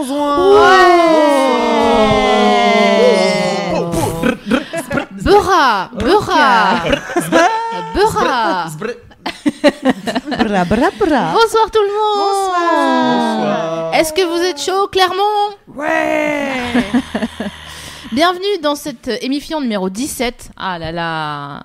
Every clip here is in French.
Bonsoir Beurra Beurra Beurra Bra bra. Bra Bonsoir tout le monde. Bonsoir. Est-ce que vous êtes chaud, Clermont? Ouais. Bienvenue dans cette émission numéro 17. Ah là là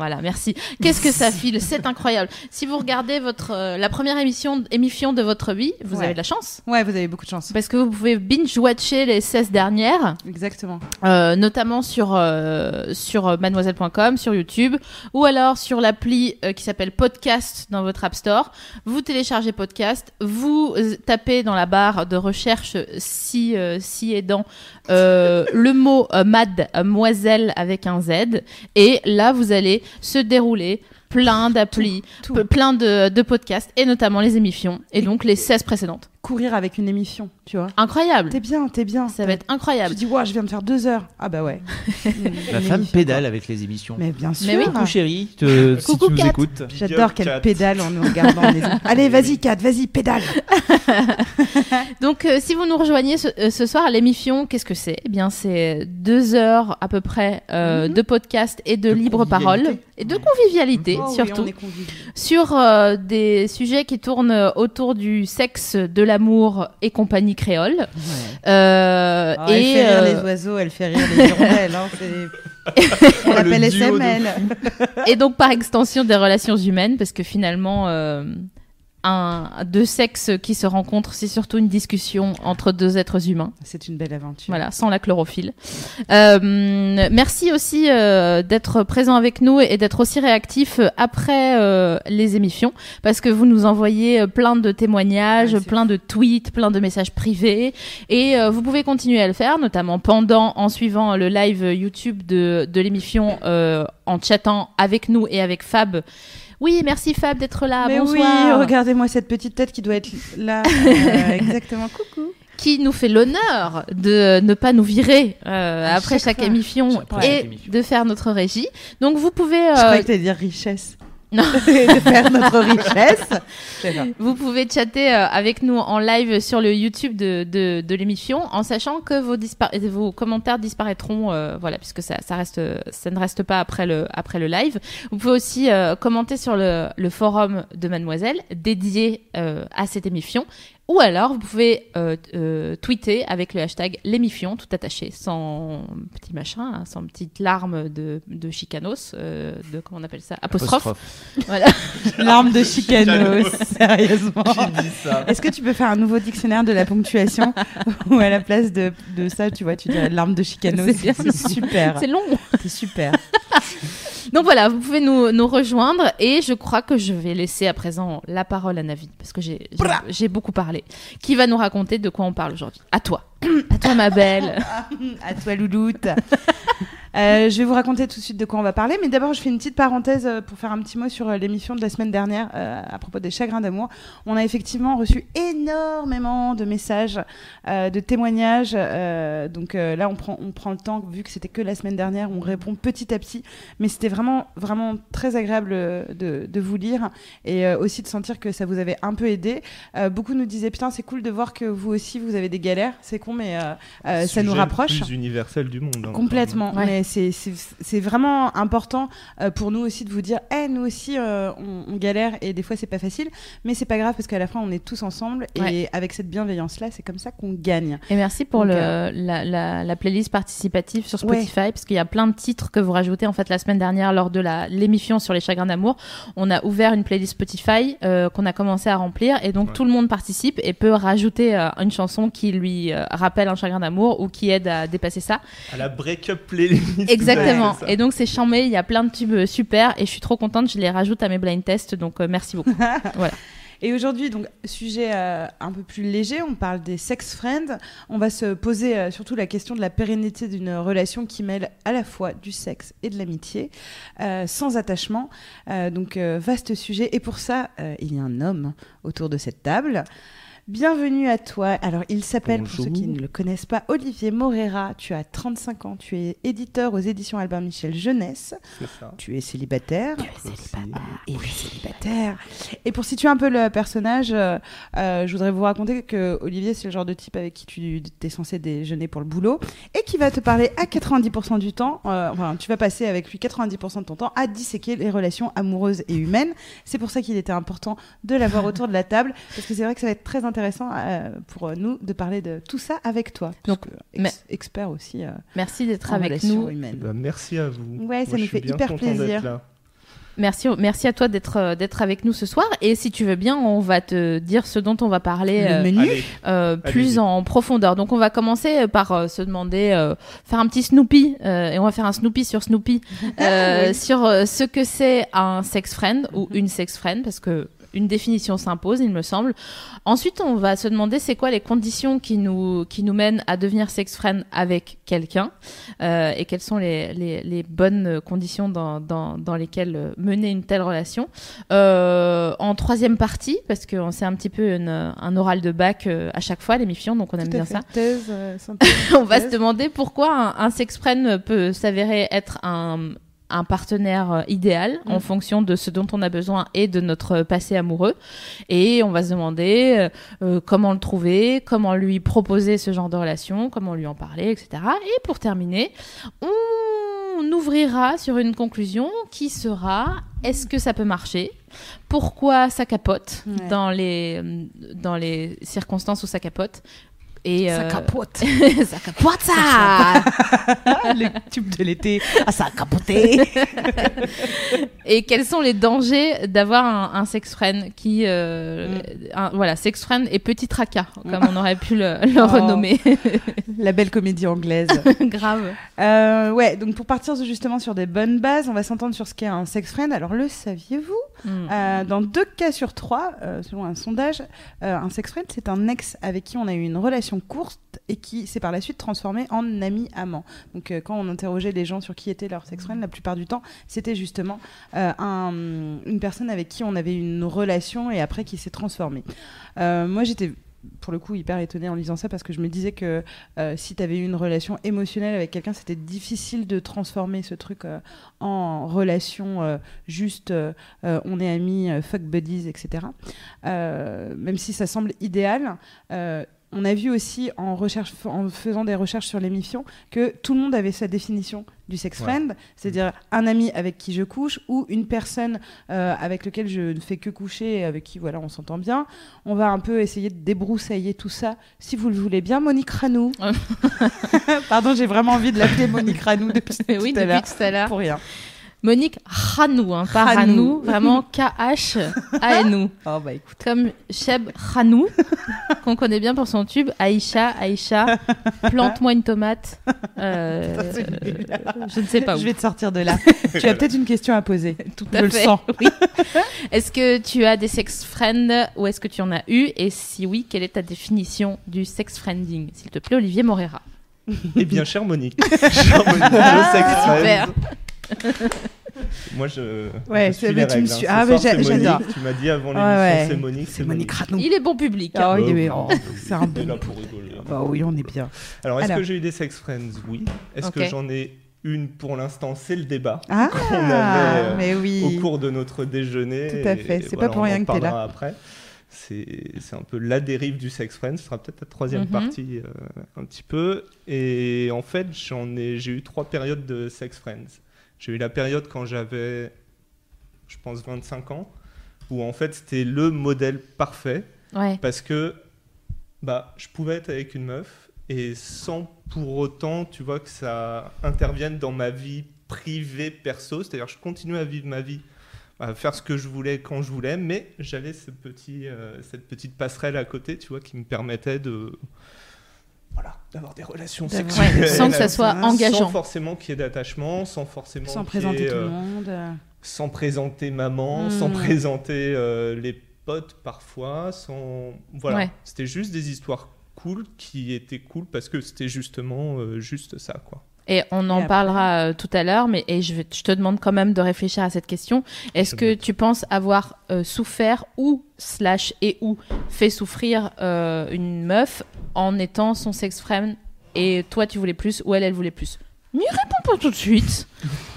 voilà, merci. Qu'est-ce que ça file? C'est incroyable. Si vous regardez votre, euh, la première émission, émission de votre vie, vous Ouais. avez de la chance. Ouais, vous avez beaucoup de chance. Parce que vous pouvez binge-watcher les 16 dernières. Exactement. Euh, notamment sur euh, sur mademoiselle.com, sur YouTube, ou alors sur l'appli qui s'appelle Podcast dans votre App Store. Vous téléchargez Podcast, vous tapez dans la barre de recherche si si aidant euh, le mot euh, Mademoiselle avec un Z, et là vous allez se dérouler plein d'applis, plein de, de podcasts, et notamment les émissions, et donc les 16 précédentes. Courir avec une émission, tu vois. Incroyable T'es bien, t'es bien. Ça va être incroyable. Tu dis, ouais, je viens de faire deux heures. Ah bah ouais. La femme pédale avec les émissions. Mais bien sûr. Mais oui. Coucou chérie, te- si Coucou, tu nous Kat. écoutes. J'adore qu'elle pédale en nous regardant. les- Allez, vas-y, Kat, vas-y, pédale. Donc, euh, si vous nous rejoignez ce, euh, ce soir à l'émission, qu'est-ce que c'est? Eh bien, c'est deux heures à peu près euh, Mhm. de podcast et de, De libre parole et de convivialité Oh oui, surtout on est conviviaux. sur euh, des sujets qui tournent autour du sexe, de l'amour et compagnie créole. Euh, Ah, elle et fait rire euh, les oiseaux, elle fait rire les hirondelles. Hein, c'est- on l'appelle de SML. et donc par extension des relations humaines, parce que finalement, euh, un, deux sexes qui se rencontrent, c'est surtout une discussion entre deux êtres humains. C'est une belle aventure. Voilà, sans la chlorophylle. Euh, merci aussi euh, d'être présent avec nous et d'être aussi réactif après euh, les émissions, parce que vous nous envoyez euh, plein de témoignages, Ouais, plein de tweets, plein de messages privés, et euh, vous pouvez continuer à le faire, notamment pendant, en suivant le live YouTube de, de l'émission, euh, en chattant avec nous et avec Fab. Oui, merci Fab d'être là. Mais Bonsoir. oui, regardez-moi cette petite tête qui doit être là. Euh, exactement. Coucou. qui nous fait l'honneur de ne pas nous virer euh, après chaque émission et chaque émission. de faire notre régie. Donc vous pouvez Je euh, croyais que t'allais dire richesse. Non. de faire notre richesse. Vous pouvez chatter euh, avec nous en live sur le YouTube de, de, de l'émission en sachant que vos, vos commentaires disparaîtront euh, voilà puisque ça, ça reste ça ne reste pas après le après le live. Vous pouvez aussi euh, commenter sur le, le forum de Mademoiselle dédié euh, à cette émission ou alors vous pouvez euh, euh, tweeter avec le hashtag l'émission tout attaché sans petit machin hein, sans petite larme de, de chicanos euh, de comment on appelle ça apostrophe. Voilà. L'arme de chicanos, sérieusement. Est-ce que tu peux faire un nouveau dictionnaire de la ponctuation où à la place de, de ça, tu vois, tu dirais l'arme de chicanos. C'est super. C'est long. C'est super. Donc voilà, vous pouvez nous, nous rejoindre et je crois que je vais laisser à présent la parole à Navi parce que j'ai beaucoup parlé. Qui va nous raconter de quoi on parle aujourd'hui À toi. À toi ma belle. À toi, Louloute. Euh, je vais vous raconter tout de suite de quoi on va parler, mais d'abord je fais une petite parenthèse euh, pour faire un petit mot sur euh, l'émission de la semaine dernière à propos des chagrins d'amour. On a effectivement reçu énormément de messages, de témoignages. donc là, on prend, on prend le temps, vu que c'était que la semaine dernière, on répond petit à petit. Mais c'était vraiment, vraiment très agréable de, vous lire et aussi de sentir que ça vous avait un peu aidé. Beaucoup nous disaient putain, c'est cool de voir que vous aussi vous avez des galères. C'est con, mais euh, euh, ça nous rapproche. le plus universel du monde. hein, Complètement, Ouais. mais c'est- c'est c'est vraiment important euh, pour nous aussi de vous dire, Eh, nous aussi euh, on, on galère et des fois c'est pas facile, mais c'est pas grave parce qu'à la fin on est tous ensemble et Ouais. avec cette bienveillance là, c'est comme ça qu'on gagne. Et merci pour Donc, le, euh, la, la, la playlist participative sur Ouais. Spotify, parce qu'il y a plein de titres que vous rajoutez en fait la semaine dernière lors de la l'émission sur les chagrins d'amour. On a ouvert une playlist Spotify euh, qu'on a commencé à remplir, et donc Ouais. tout le monde participe et peut rajouter euh, une chanson qui lui euh, rappelle un chagrin d'amour ou qui aide à dépasser ça. À la break-up playlist. Exactement. Et donc c'est chambé, il y a plein de tubes euh, super et je suis trop contente, je les rajoute à mes blind tests, donc euh, merci beaucoup. Et aujourd'hui, donc, sujet euh, un peu plus léger, on parle des sex friends. On va se poser euh, surtout la question de la pérennité d'une relation qui mêle à la fois du sexe et de l'amitié, euh, sans attachement. Euh, donc, euh, vaste sujet. Et pour ça, euh, il y a un homme autour de cette table. Bienvenue à toi. Alors, il s'appelle, pour ceux qui ne le connaissent pas, Olivier Morera. Tu as 35 ans. Tu es éditeur aux éditions Albert Michel Jeunesse. C'est ça. Tu es célibataire. Il est célibataire. Et pour situer un peu le personnage, euh, euh, je voudrais vous raconter que Olivier, c'est le genre de type avec qui tu es censé déjeuner pour le boulot et qui va te parler à 90% du temps. euh, enfin, tu vas passer avec lui 90% de ton temps à disséquer les relations amoureuses et humaines. C'est pour ça qu'il était important de l'avoir autour de la table parce que c'est vrai que ça va être très intéressant euh, pour nous de parler de tout ça avec toi. Donc, Donc, ex- mais- expert aussi euh, Merci d'être avec nous. humaines. Bah, merci à vous. Ouais, ça Moi, nous fait hyper plaisir. Merci, merci à toi d'être euh, d'être avec nous ce soir. Et si tu veux bien, on va te dire ce dont on va parler. Euh. Allez, euh, plus en profondeur. Donc on va commencer par euh, se demander, euh, faire un petit Snoopy, euh, et on va faire un Snoopy sur Snoopy, euh, Oui. sur euh, ce que c'est un sex friend ou une sex friend, parce que une définition s'impose, il me semble. Ensuite, on va se demander c'est quoi les conditions qui nous, qui nous mènent à devenir sex friend avec quelqu'un euh, et quelles sont les, les, les bonnes conditions dans, dans, dans lesquelles mener une telle relation. Euh, en troisième partie, parce qu'on c'est un petit peu une- un oral de bac euh, à chaque fois, l'émission, donc on aime Tout bien fait. ça. Thèse, euh, synthèse, On va se demander pourquoi un, un sex friend peut s'avérer être un, un partenaire euh, idéal Mm. en fonction de ce dont on a besoin et de notre passé amoureux. Et on va se demander euh, euh, comment le trouver, comment lui proposer ce genre de relation, comment lui en parler, etc. Et pour terminer, on ouvrira sur une conclusion qui sera est-ce que ça peut marcher? Pourquoi ça capote Ouais. dans, les, dans les circonstances où ça capote? Et Ça euh, capote. ça capote ça le tube de l'été. Ah, ça a capoté. Et quels sont les dangers d'avoir un, un sex friend qui, euh, Mm. un- voilà, sex friend et petit tracas, comme on aurait pu le, le Oh. renommer. La belle comédie anglaise. Grave. Euh, ouais, donc pour partir justement sur des bonnes bases, on va s'entendre sur ce qu'est un sex friend. Alors, le saviez-vous? Mm. Euh, Dans deux cas sur trois, euh, selon un sondage, euh, un sex friend, c'est un ex avec qui on a eu une relation courte et qui s'est par la suite transformé en ami-amant. Donc, euh, quand on interrogeait les gens sur qui était leur sex friend, la plupart du temps, c'était justement un- une personne avec qui on avait une relation et après qui s'est transformée. Moi, j'étais pour le coup hyper étonnée en lisant ça parce que je me disais que euh, si tu avais eu une relation émotionnelle avec quelqu'un, c'était difficile de transformer ce truc euh, en relation euh, juste on est amis, fuck buddies, etc. Même si ça semble idéal. On a vu aussi en, recherche, en faisant des recherches sur l'émission que tout le monde avait sa définition du sex Ouais. friend, c'est-à-dire un ami avec qui je couche ou une personne euh, avec lequel je ne fais que coucher et avec qui voilà on s'entend bien. On va un peu essayer de débroussailler tout ça, si vous le voulez bien. Monique Ranou. Pardon, j'ai vraiment envie de l'appeler Monique Ranou depuis oui, tout à depuis l'heure. tout à l'heure. Pour rien. Monique Ranou, hein, pas. Ranou, vraiment K-H-A-N-O. Oh bah écoute. Comme Cheb Ranou, qu'on connaît bien pour son tube. Aïcha, Aïcha, plante-moi une tomate. Euh, nul. je ne sais pas où. Je vais te sortir de là. tu as peut-être une question à poser. Tout Je à le fait. sens. Oui. Est-ce que tu as des sex friends ou est-ce que tu en as eu? Et si oui, quelle est ta définition du sex friending? S'il te plaît, Olivier Morera. Eh bien, chère Monique, chère Monique, le sex Super. friend. Moi, je. Ouais, je c'est- suis mais les tu me règles, suis- hein. ah, mais j'adore. Tu m'as dit avant l'émission, ouais. c'est Monique. C'est Monique Ranou. Il est bon public. Ah oui, Oh, oh, c'est un On est bon. là pour rigoler. hein. Bah oui, on est bien. Alors, est-ce que j'ai eu des sex friends? Oui. Est-ce que j'en ai une pour l'instant? C'est le débat. Ah, Qu'on avait, euh, mais oui. Au cours de notre déjeuner. Tout à fait. C'est voilà, pas pour rien en que t'es là. parlera après. C'est c'est un peu la dérive du sex friend. Ce sera peut-être la troisième Mhm. partie euh, un petit peu. Et en fait, j'en ai, j'ai eu trois périodes de sex friends. J'ai eu la période quand j'avais, je pense, 25 ans, où en fait c'était le modèle parfait Ouais. parce que bah, je pouvais être avec une meuf et sans pour autant, tu vois, que ça intervienne dans ma vie privée, perso. C'est-à-dire, je continuais à vivre ma vie, à faire ce que je voulais quand je voulais, mais j'avais ce petit, euh, cette petite passerelle à côté, tu vois, qui me permettait de voilà, d'avoir des relations sexuelles. Ouais, sans que ça soit engageant. Sans forcément qu'il y ait d'attachement, sans forcément Sans présenter ait, tout euh, le monde. euh. sans présenter maman, Hmm. sans présenter euh, les potes parfois, sans voilà. Ouais. C'était juste des histoires cool qui étaient cool parce que c'était justement euh, juste ça quoi. Et on en après parlera euh, tout à l'heure, mais et je, vais- je te demande quand même de réfléchir à cette question. Est-ce que tu penses avoir euh, souffert ou slash et ou fait souffrir euh, une meuf en étant son sex friend et toi tu voulais plus ou elle elle voulait plus? N'y réponds pas tout de suite.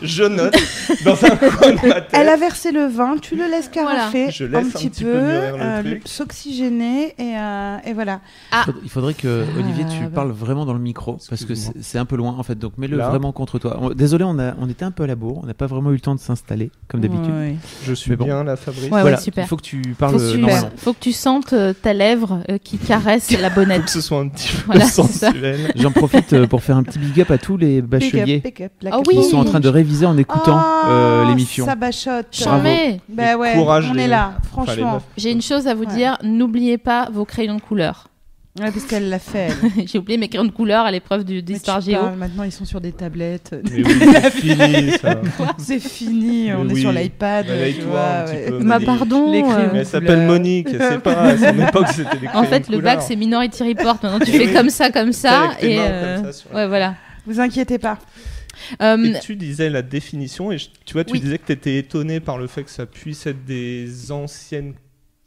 Je note dans un coin de ma tête. Elle a versé le vin, tu le laisses carafer Je laisse un un petit petit peu, euh, s'oxygéner et, euh, et voilà. Ah. Il faudrait que Ah, Olivier tu bah. parles vraiment dans le micro parce que c'est un peu loin en fait donc mets-le vraiment contre toi. On- Désolé on a on était un peu à la bourre, on n'a pas vraiment eu le temps de s'installer comme d'habitude. Ouais. Je suis bon. bien là, Fabrice. Ouais, voilà, super. il faut que tu parles Faut, euh, normalement. faut que tu sentes euh, ta lèvre euh, qui caresse la Faut que bonnette. ce soit un petit peu Voilà, sensuel. J'en profite pour faire un petit big up à tous les Pick up, bacheliers pick up, la Ah qui sont en train de réviser en écoutant Oh, euh, l'émission. Ça bachote. Jamais. Bah ouais, courage, on les- est là, franchement. J'ai une chose à vous Ouais. dire, n'oubliez pas vos crayons de couleur. Ouais, parce qu'elle l'a fait. J'ai oublié mes crayons de couleur à l'épreuve du- Mais d'histoire géo. parles, Maintenant, ils sont sur des tablettes. Mais oui, c'est fini ça. C'est fini, on Mais est sur l'iPad. Ouais. Bah Monique. pardon. Les crayons. euh, Mais elle s'appelle. Monique, c'est pas à son époque c'était des En fait, de le couleur. bac, c'est Minority Report. Maintenant, tu fais comme ça, comme ça. Et euh, comme ça ouais, voilà. Vous inquiétez pas. Euh, Et tu disais la définition, et je- tu vois, tu Oui. disais que tu étais étonné par le fait que ça puisse être des anciennes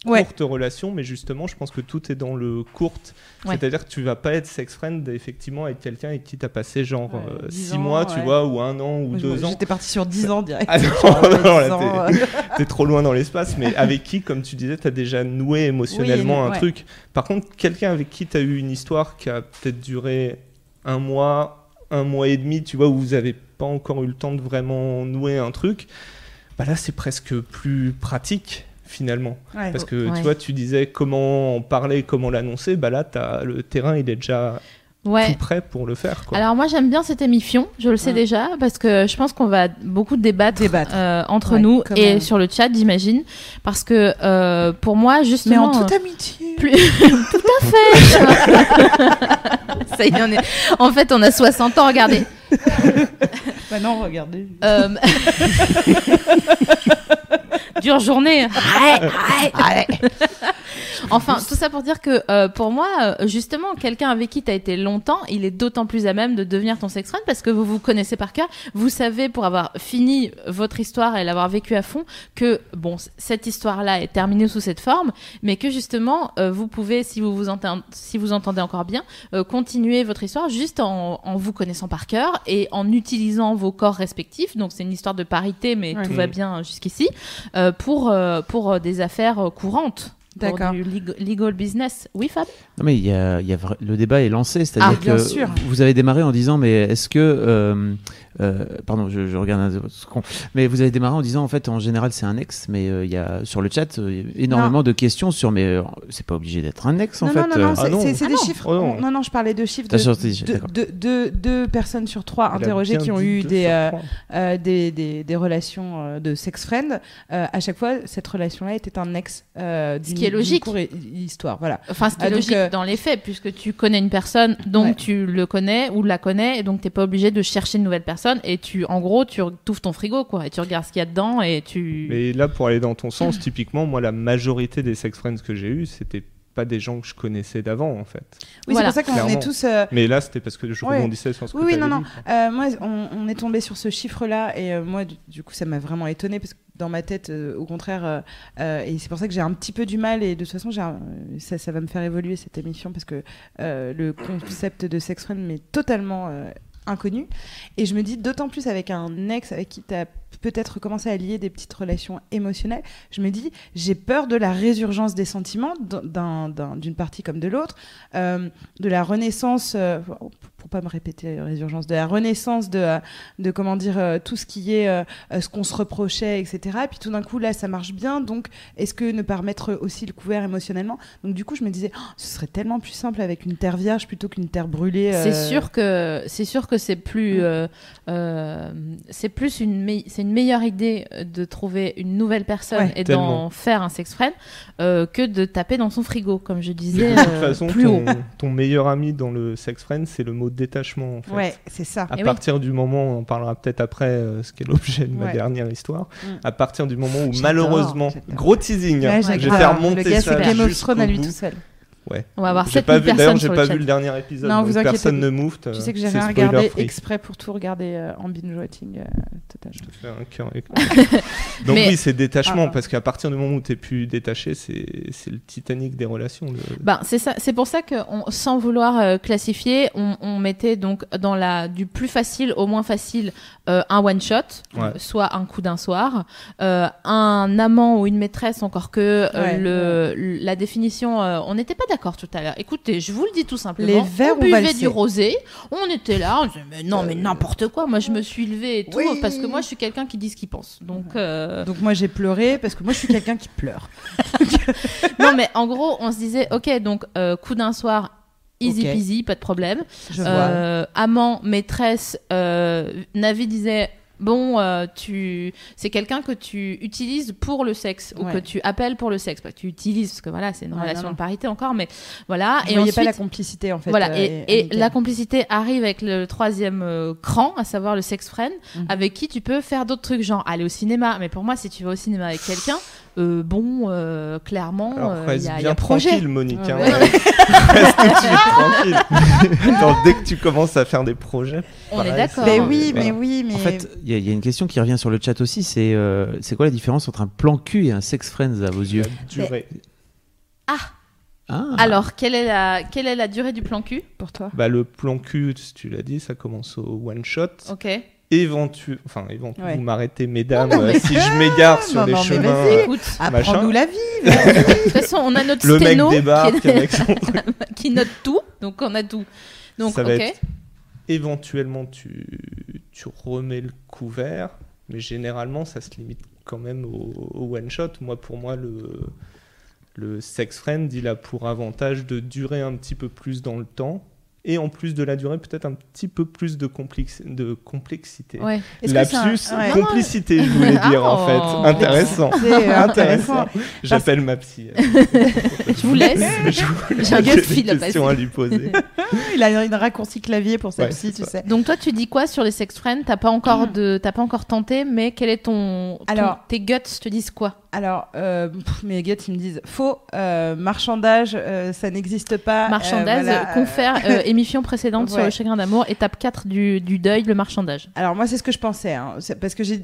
Ouais. courtes relations, mais justement, je pense que tout est dans le courte. Ouais. C'est-à-dire que tu vas pas être sex friend effectivement avec quelqu'un avec qui tu as passé genre Ouais, euh, 10 six ans, mois, tu vois, ou un an, ou Moi, je- deux ans. J'étais parti sur 10 ans direct. Ah non, non, 10 là, ans, t'es- euh, trop loin dans l'espace, mais avec qui, comme tu disais, tu as déjà noué émotionnellement Oui, un ouais. truc. Par contre, quelqu'un avec qui tu as eu une histoire qui a peut-être duré un mois, un mois et demi, tu vois, où vous avez pas encore eu le temps de vraiment nouer un truc, bah là, c'est presque plus pratique finalement. ouais. Parce que Ouais. tu vois, tu disais comment en parler, comment l'annoncer, bah là, as, le terrain, il est déjà ouais. tout prêt pour le faire. Quoi. Alors moi j'aime bien cette émission, je le sais Ouais. déjà, parce que je pense qu'on va beaucoup débattre, Débattre. euh, entre Ouais, nous et sur le chat j'imagine, parce que euh, pour moi Mais justement... en toute amitié. plus... Tout à fait Ça y est, on est... En fait on a 60 ans, regardez. Bah non, regardez. Euh, Dure journée. Ouais, ouais. enfin, tout ça pour dire que euh, pour moi, euh, justement, quelqu'un avec qui tu as été longtemps, il est d'autant plus à même de devenir ton sex friend parce que vous vous connaissez par cœur. Vous savez, pour avoir fini votre histoire et l'avoir vécue à fond, que bon, cette histoire-là est terminée sous cette forme, mais que justement, euh, vous pouvez, si vous vous entendez, si vous entendez encore bien, euh, continuer votre histoire juste en, en vous connaissant par cœur et en utilisant vos corps respectifs. Donc c'est une histoire de parité, mais Ouais. tout va bien jusqu'ici euh, pour euh, pour euh, des affaires euh, courantes. D'accord. du leg- legal business. Oui, Fab? Non mais il y a, il y a vra- le débat est lancé, c'est-à-dire Ah, bien que sûr. vous avez démarré en disant mais est-ce que euh, euh, pardon je, je regarde un second. mais vous avez démarré en disant en fait en général c'est un ex mais euh, il y a sur le chat euh, énormément de questions sur mais euh, c'est pas obligé d'être un ex en non, fait. non, non, non, euh. Ah c'est c'est Ah des non. chiffres. Oh non. non, non, je parlais de chiffres Ah, de, de- d'accord. de- de- deux personnes sur trois interrogées qui ont eu des, euh, euh, des, des, des relations euh, de sex friend. Euh, à chaque fois, cette relation-là était un ex euh, d'une qui est logique. histoire. Voilà. Enfin, c'était Ah, donc, logique euh, dans les faits, puisque tu connais une personne, donc Ouais. tu le connais ou la connais, et donc t'es pas obligé de chercher une nouvelle personne, et tu, en gros, tu ouvres ton frigo, quoi, et tu regardes ce qu'il y a dedans, et tu... Mais là, pour aller dans ton sens, typiquement, moi, la majorité des sex friends que j'ai eu, c'était pas des gens que je connaissais d'avant, en fait. Oui, Voilà. c'est pour ça qu'on est tous. euh, Mais là, c'était parce que je Ouais. rebondissais sur ce que Oui, oui, non, non. dit. Euh, moi, on, on est tombé sur ce chiffre-là et euh, moi, du, du coup, ça m'a vraiment étonné parce que dans ma tête, euh, au contraire, euh, euh, et c'est pour ça que j'ai un petit peu du mal et de toute façon, j'ai un- ça, ça va me faire évoluer cette émission parce que euh, le concept de sex friend m'est totalement euh, inconnu. Et je me dis d'autant plus avec un ex avec qui tu peut-être commencé à lier des petites relations émotionnelles, je me dis j'ai peur de la résurgence des sentiments d'un- d'un- d'une partie comme de l'autre, euh, de la renaissance, euh, pour pas me répéter, résurgence, de la renaissance de, euh, de comment dire, euh, tout ce qui est ce qu'on se reprochait, etc. Et puis tout d'un coup, là, ça marche bien. Donc, est-ce que ne pas remettre aussi le couvert émotionnellement? Donc, du coup, je me disais, Oh, ce serait tellement plus simple avec une terre vierge plutôt qu'une terre brûlée. C'est sûr que c'est sûr que c'est plus c'est plus une c'est une meilleure idée euh, de trouver une nouvelle personne Ouais. et d'en faire un sex friend euh, que de taper dans son frigo, comme je De disais toute euh, façon, plus haut. ton, ton meilleur ami dans le sex friend, c'est le mot détachement. En fait. Ouais, c'est ça. À oui. partir du moment, on en parlera peut-être après, euh, ce qui est l'objet de ma Ouais. dernière histoire, Mm. à partir du moment où malheureusement, gros teasing, hein, Ouais, je vais faire monter Le gars, ça c'est Game of Thrones à lui tout seul. Ouais. On va avoir J'ai 7000 pas vu, d'ailleurs, personnes j'ai sur pas le vu le dernier épisode. Non, vous inquiétez personne ne move. Tu sais que j'ai rien regardé exprès pour tout regarder euh, en binge-watching euh, total. Je te fais un cœur Donc Mais- oui, c'est détachement, Ah. parce qu'à partir du moment où t'es plus détaché, c'est c'est le Titanic des relations. le- Ben, c'est ça, c'est pour ça que on- sans vouloir euh, classifier, on, on mettait donc dans la du plus facile au moins facile euh, un one shot, Ouais. soit un coup d'un soir, euh, un amant ou une maîtresse encore que euh, Ouais, le, la définition, euh, on n'était pas d'accord tout à l'heure. Écoutez, je vous le dis tout simplement. Les verres on buvait du rosé, on était là, on disait mais non mais n'importe quoi. Moi je me suis levée et tout Oui. parce que moi je suis quelqu'un qui dit ce qu'il pense. Donc euh, Donc moi j'ai pleuré parce que moi je suis quelqu'un qui pleure. non mais en gros on se disait ok donc euh, coup d'un soir. Easy Ok. peasy, pas de problème. Je vois. Euh, amant, maîtresse, euh, Navi disait bon, euh, tu, c'est quelqu'un que tu utilises pour le sexe ou Ouais. que tu appelles pour le sexe, pas que tu utilises parce que voilà, c'est une Ouais, relation non, non. de parité encore, mais voilà. Je et ensuite, pas la complicité en fait. voilà, euh, et, la complicité arrive avec le troisième euh, cran, à savoir le sex friend, Mhm. avec qui tu peux faire d'autres trucs, genre aller au cinéma. Mais pour moi, si tu vas au cinéma avec quelqu'un, euh, bon, euh, clairement, euh, il reste y, a- il y bien a projet. tranquille, Monique. Ouais, hein, ouais. ouais. reste tout de suite tranquille. Genre, dès que tu commences à faire des projets. On est d'accord. Mais oui, voilà. mais oui, mais En fait, il y, a- il y a une question qui revient sur le chat aussi, c'est euh, c'est quoi la différence entre un plan cul et un sex friends à vos yeux La durée. Ah. Alors, quelle est la quelle est la durée du plan cul? Pour toi. Bah, le plan cul, tu l'as dit, ça commence au one shot. Ok. Éventu... Enfin, éventu... Ouais. vous m'arrêtez, mesdames, euh, si je m'égare sur Non, les non, chemins. euh, Écoute, Apprends-nous la vie. de toute façon, on a notre Le mec débarque qui, est- avec son qui note tout, donc on a tout. Donc, Ça va ok. être- Éventuellement, tu... tu remets le couvert, mais généralement, ça se limite quand même au, au one shot. Moi, pour moi, le... le sex friend, il a pour avantage de durer un petit peu plus dans le temps. Et en plus de la durée, peut-être un petit peu plus de, complex... de complexité. Ouais. Un- Lapsus, ouais. complicité, je voulais dire en Oh. fait. Intéressant. C'est euh, intéressant. Intéressant. J'appelle ma psy. Je vous laisse. J'ai un laisse gut fil à lui poser. Il a une raccourci clavier pour sa Ouais, psy, tu ça. sais. Donc toi, tu dis quoi sur les sex friends? T'as pas encore de, t'as pas encore tenté, mais quel est ton, ton- Alors- tes guts te disent quoi? Alors, euh, pff, mes gars, ils me disent faux, euh, marchandage, euh, ça n'existe pas. euh, Marchandage, voilà, confère euh, émission précédente sur le chagrin d'amour, étape 4 du, du deuil, le marchandage. Alors moi c'est ce que je pensais, hein. Parce que j'ai-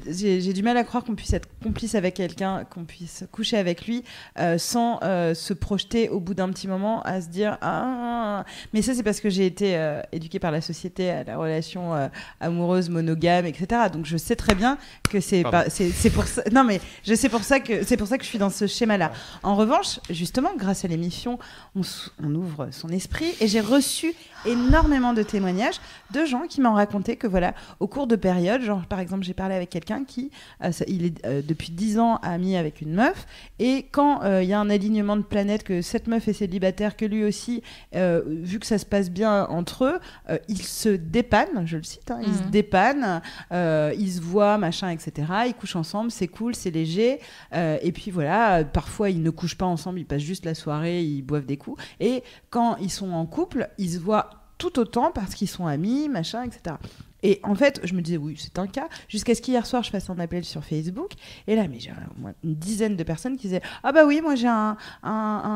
du mal à croire qu'on puisse être complice avec quelqu'un, qu'on puisse coucher avec lui euh, sans euh, se projeter au bout d'un petit moment à se dire ah mais ça c'est parce que j'ai été euh, éduquée par la société à la relation euh, amoureuse monogame etc. Donc je sais très bien que c'est Pardon. pas c'est c'est pour ça non mais je sais pour ça que c'est pour ça que je suis dans ce schéma là. En revanche justement grâce à l'émission on ouvre son esprit et j'ai reçu énormément de témoignages de gens qui m'ont raconté que voilà au cours de périodes genre par exemple j'ai parlé avec quelqu'un qui euh, ça- il est euh, depuis 10 ans ami avec une meuf et quand euh, il y a un alignement de planètes que cette meuf est célibataire que lui aussi vu que ça se passe bien entre eux ils se dépannent je le cite hein, ils se Mhm. dépannent ils se voient machin etc ils couchent ensemble c'est cool c'est léger et puis voilà parfois ils ne couchent pas ensemble ils passent juste la soirée ils boivent des coups et quand ils sont en couple ils se voient tout autant parce qu'ils sont amis, machin, etc. Et en fait, je me disais, oui, c'est un cas, jusqu'à ce qu'hier soir, je fasse un appel sur Facebook. Et là, mais j'ai au moins une dizaine de personnes qui disaient, ah bah oui, moi j'ai un, un,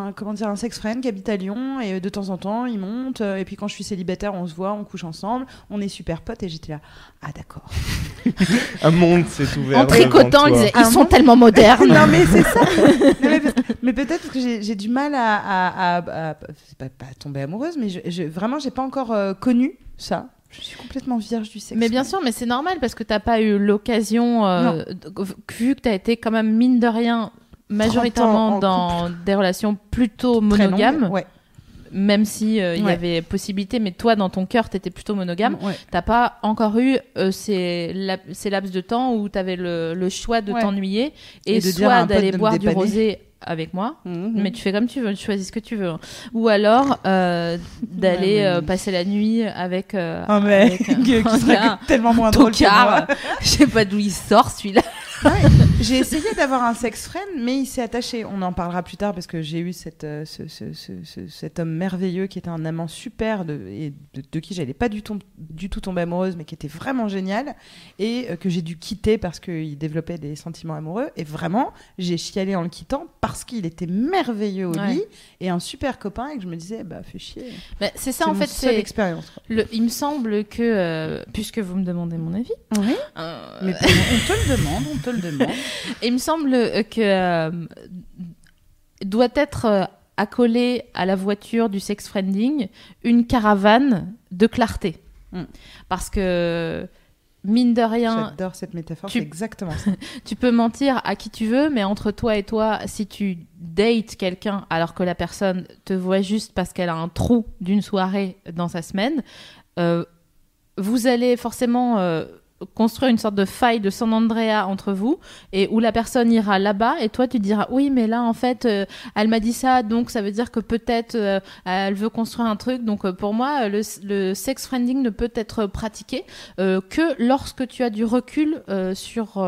un- comment dire, un sex friend qui habite à Lyon, et de temps en temps, il monte, euh, et puis quand je suis célibataire, on se voit, on couche ensemble, on est super potes, et j'étais là, ah d'accord. Un monde s'est ouvert. En tricotant, ils disaient, ils Ah sont tellement modernes. non mais c'est ça. Non, mais, peut- mais peut-être que j'ai du mal à, à, à- à- c'est pas, pas tomber amoureuse, mais je, je- vraiment j'ai pas encore euh, connu ça. Je suis complètement vierge du sexe. Mais bien sûr, mais c'est normal parce que t'as pas eu l'occasion, euh, vu que t'as été quand même mine de rien majoritairement en dans des relations plutôt longue. monogames, Ouais. même si euh, il y avait possibilité, mais toi dans ton cœur t'étais plutôt monogame. Ouais. T'as pas encore eu euh, ces, ces laps de temps où t'avais le, le choix de t'ennuyer et, Et de soit d'aller boire du rosé avec moi. Mhm. Mais tu fais comme tu veux, tu choisis ce que tu veux. hein. Ou alors euh, d'aller Ouais, euh, mais- passer la nuit avec euh, Un mec avec un- qui serait tellement moins drôle tocard. Je sais pas d'où il sort celui-là. J'ai essayé d'avoir un sex friend, mais il s'est attaché. On en parlera plus tard parce que j'ai eu cette, euh, ce- ce- ce- ce- cet homme merveilleux qui était un amant super de, et de, de qui j'allais pas du tout, du tout tomber amoureuse, mais qui était vraiment génial et euh, que j'ai dû quitter parce qu'il développait des sentiments amoureux. Et vraiment, j'ai chialé en le quittant parce qu'il était merveilleux au Ouais. lit et un super copain et que je me disais, bah fais chier. Bah, c'est ça en mon fait. C'est expérience. quoi. le. Il me semble que euh, puisque vous me demandez mon avis, Oui, mais on te le demande, on te le demande. il me semble euh, que euh, doit être euh, accolé à la voiture du sex friending une caravane de clarté. Mm. Parce que mine de rien, J'adore cette métaphore, tu- c'est exactement ça. tu peux mentir à qui tu veux, mais entre toi et toi, si tu dates quelqu'un alors que la personne te voit juste parce qu'elle a un trou d'une soirée dans sa semaine, euh, vous allez forcément euh, construire une sorte de faille de San Andrea entre vous et où la personne ira là-bas et toi tu diras oui mais là en fait euh, elle m'a dit ça donc ça veut dire que peut-être euh, elle veut construire un truc donc euh, pour moi le, le sex friending ne peut être pratiqué que lorsque tu as du recul sur,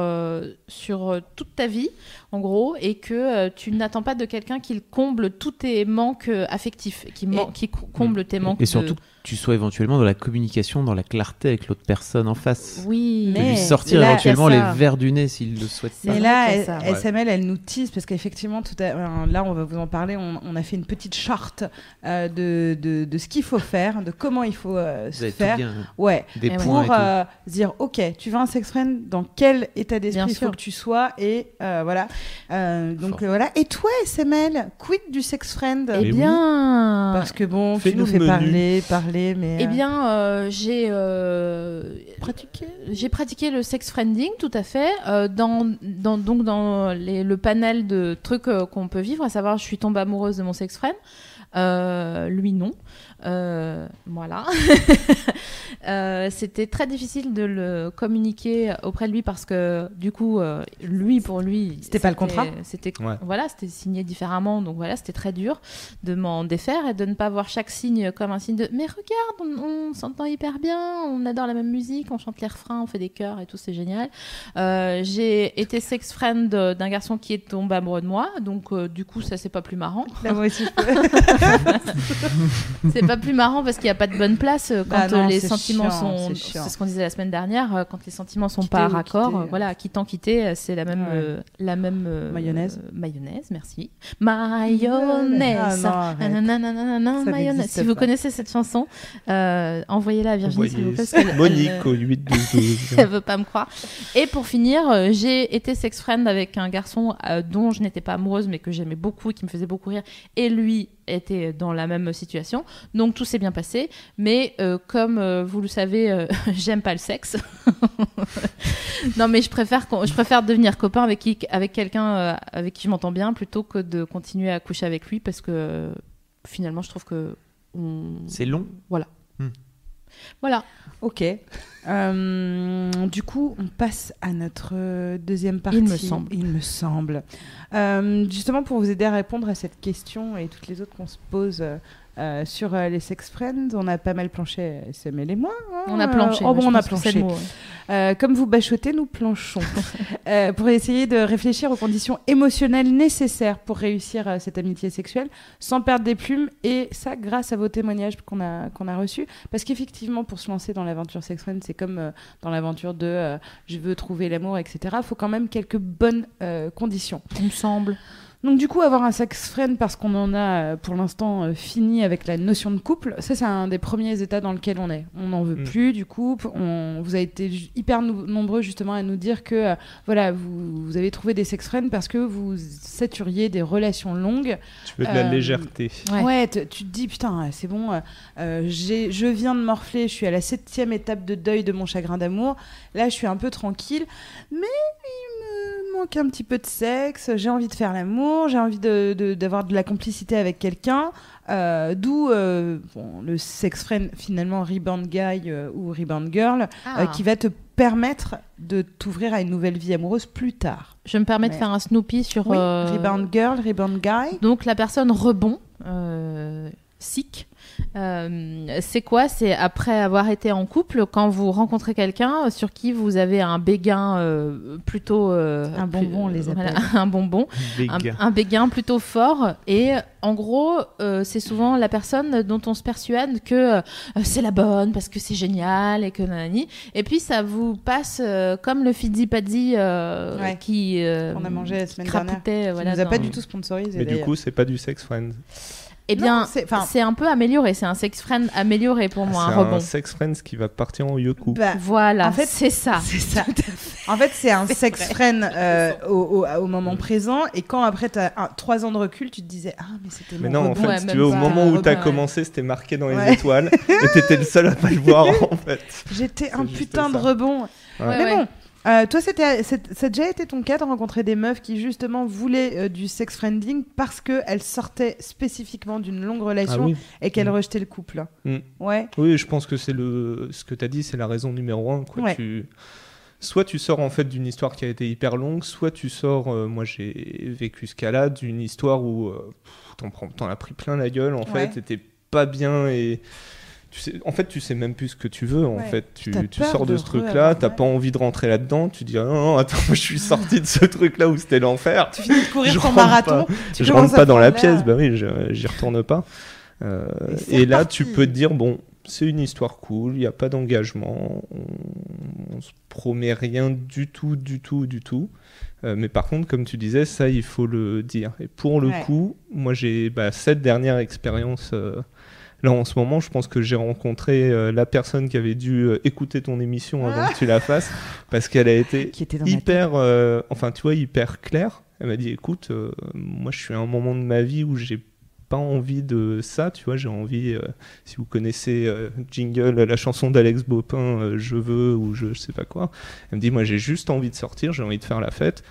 sur toute ta vie, en gros, et que tu n'attends pas de quelqu'un qui comble tous tes manques affectifs, qui, man- qui co- comble tes manques. Et surtout de- tu sois éventuellement dans la communication, dans la clarté avec l'autre personne en face. Oui, De Mais lui sortir là, éventuellement les verres du nez s'il le souhaite C'est pas. Mais là, ça. SML, elle nous tease parce qu'effectivement, tout à- là, on va vous en parler. On, on a fait une petite charte euh, de, de, de ce qu'il faut faire, de comment il faut euh, Vous se faire. bien. Ouais. Des points Pour euh, se dire, ok, tu veux un sex friend, dans quel état d'esprit il faut que tu sois Et euh, voilà. Euh, donc euh, voilà. Et toi, SML, quid du sex friend? Eh oui. bien, Parce que bon, tu nous fais menu. parler, parler, mais. eh euh, bien euh, j'ai euh, pratiquer. J'ai pratiqué le sex friending, tout à fait, euh, dans, dans, donc dans les- le panel de trucs euh, qu'on peut vivre, à savoir je suis tombée amoureuse de mon sex friend, Euh, lui non. Euh, voilà. Euh, C'était très difficile de le communiquer auprès de lui parce que du coup, euh, lui pour lui, C'était pas le contrat C'était Ouais. voilà, c'était signé différemment, donc voilà, c'était très dur de m'en défaire et de ne pas voir chaque signe comme un signe de mais regarde, on, on s'entend hyper bien, on adore la même musique, on chante les refrains, on fait des chœurs et tout, c'est génial. Euh, j'ai été sex friend d'un garçon qui est tombé amoureux de moi, donc euh, du coup ça c'est pas plus marrant. Là, moi aussi, je peux. c'est pas plus marrant parce qu'il n'y a pas de bonne place euh, quand Bah non, euh, les sentiments chiant, sont. c'est ce qu'on disait la semaine dernière, euh, quand les sentiments sont Quitter pas à raccord, quitter, voilà, quittant quitter, c'est la même, Ouais. euh, la même euh, Mayonnaise. euh, mayonnaise, merci. Mayonnaise. Ah, non, Si vous connaissez cette chanson, euh, envoyez-la à Virginie, s'il vous plaît. Monique elle, au 8 12 12. elle veut pas me croire. Et pour finir, j'ai été sex friend avec un garçon euh, dont je n'étais pas amoureuse, mais que j'aimais beaucoup et qui me faisait beaucoup rire. Et lui était dans la même situation. Donc tout s'est bien passé. Mais euh, comme euh, vous le savez, euh, j'aime pas le sexe. non, mais je préfère, je préfère devenir copain avec, qui, avec quelqu'un euh, avec qui je m'entends bien plutôt que de continuer à coucher avec lui parce que euh, finalement, je trouve que. on- C'est long. Voilà. Hmm. Ok. Euh, du coup, on passe à notre deuxième partie. Il me semble. Il me semble. Euh, justement, pour vous aider à répondre à cette question et toutes les autres qu'on se pose euh, sur euh, les sex friends, on a pas mal planché, SML et moi. hein. On a planché. Oh, bon, on a planché. mot. Euh, comme vous bachotez, nous planchons. Pour essayer de réfléchir aux conditions émotionnelles nécessaires pour réussir cette amitié sexuelle sans perdre des plumes. Et ça, grâce à vos témoignages qu'on a, qu'on a reçus. Parce qu'effectivement, pour se lancer dans l'aventure sex friend, c'est comme dans l'aventure de je veux trouver l'amour, etc. Il faut quand même quelques bonnes conditions. Il me semble. Donc du coup, avoir un sex friend parce qu'on en a euh, pour l'instant euh, fini avec la notion de couple, ça c'est un des premiers états dans lequel on est. On n'en veut Mm. plus du couple. On, vous avez été hyper nombreux justement à nous dire que euh, voilà, vous, vous avez trouvé des sex friends parce que vous saturiez des relations longues. Tu veux de la légèreté. Ouais. Tu te dis putain, c'est bon, euh, j'ai- je viens de morfler, je suis à la septième étape de deuil de mon chagrin d'amour. Là, je suis un peu tranquille, mais manque un petit peu de sexe, j'ai envie de faire l'amour, j'ai envie de- de- d'avoir de, la complicité avec quelqu'un. Euh, D'où euh, bon, le sex friend, finalement, rebound guy euh, ou rebound girl, Ah. qui va te permettre de t'ouvrir à une nouvelle vie amoureuse plus tard. Je me permets de faire un Snoopy sur. Oui, rebound girl, rebound guy. Donc la personne rebond, sick. Euh, c'est quoi? C'est après avoir été en couple, quand vous rencontrez quelqu'un sur qui vous avez un béguin euh, plutôt... euh, Un bonbon, on les voilà, appelle. un bonbon, un, Béguin. un béguin plutôt fort. Et en gros, euh, c'est souvent la personne dont on se persuade que euh, c'est la bonne parce que c'est génial et que nanani. Et puis ça vous passe euh, comme le fidzi padzi euh, Ouais. qui euh, qu'on a mangé la semaine dernière. crapoutait. Qui Voilà, nous a pas du tout sponsorisé. Mais du coup, c'est pas du sex friend. Eh bien, c'est- enfin- c'est un peu amélioré. C'est un sex friend amélioré pour moi, c'est un rebond. sex friend qui va partir en yoku. Bah, Voilà, En fait, c'est ça. C'est ça. En fait, c'est un sex friend euh, au, au- au moment présent. Et quand après, tu as trois ans de recul, tu te disais Ah, mais c'était mon Mais non, en fait, Ouais, si tu veux, au moment où t'as ouais. commencé, c'était marqué dans les Ouais. étoiles et t'étais le seul à pas le voir en fait. J'étais un putain de rebond. Mais bon, euh, toi, c'était, ça a déjà été ton cas de rencontrer des meufs qui justement voulaient euh, du sex friending parce qu'elles sortaient spécifiquement d'une longue relation Ah oui. et qu'elles Mm. rejetaient le couple. Mm. Ouais. Oui, je pense que c'est le ce que tu as dit, c'est la raison numéro un. Quoi. Ouais. Tu... Soit tu sors en fait d'une histoire qui a été hyper longue, soit tu sors, euh, moi j'ai vécu ce cas-là, d'une histoire où t'en, as pris plein la gueule en Ouais. fait, t'étais pas bien et tu sais, en fait tu sais même plus ce que tu veux en Ouais. fait. Tu, tu sors de, de ce truc-là, t'as ouais. pas envie de rentrer là-dedans, tu dis ah non, non attends, moi je suis sorti de ce truc-là où c'était l'enfer. Tu finis de courir Je ton marathon. tu je rentre pas dans la pièce, bah oui, je- j'y retourne pas. Euh, Et là, tu peux te dire, bon, c'est une histoire cool, il n'y a pas d'engagement, on, on se promet rien du tout, du tout, du tout. Euh, mais par contre, comme tu disais, ça, il faut le dire. Et pour le Ouais. coup, moi, j'ai bah, cette dernière expérience. euh, Là, en ce moment, je pense que j'ai rencontré euh, la personne qui avait dû euh, écouter ton émission avant que tu la fasses, parce qu'elle a été Qui était dans ma tête. hyper, euh, enfin tu vois, hyper clair. Elle m'a dit, écoute, moi je suis à un moment de ma vie où j'ai pas envie de ça, tu vois, j'ai envie, si vous connaissez Jingle, la chanson d'Alex Bopin, Je veux ou je, je sais pas quoi, elle me dit, moi j'ai juste envie de sortir, j'ai envie de faire la fête.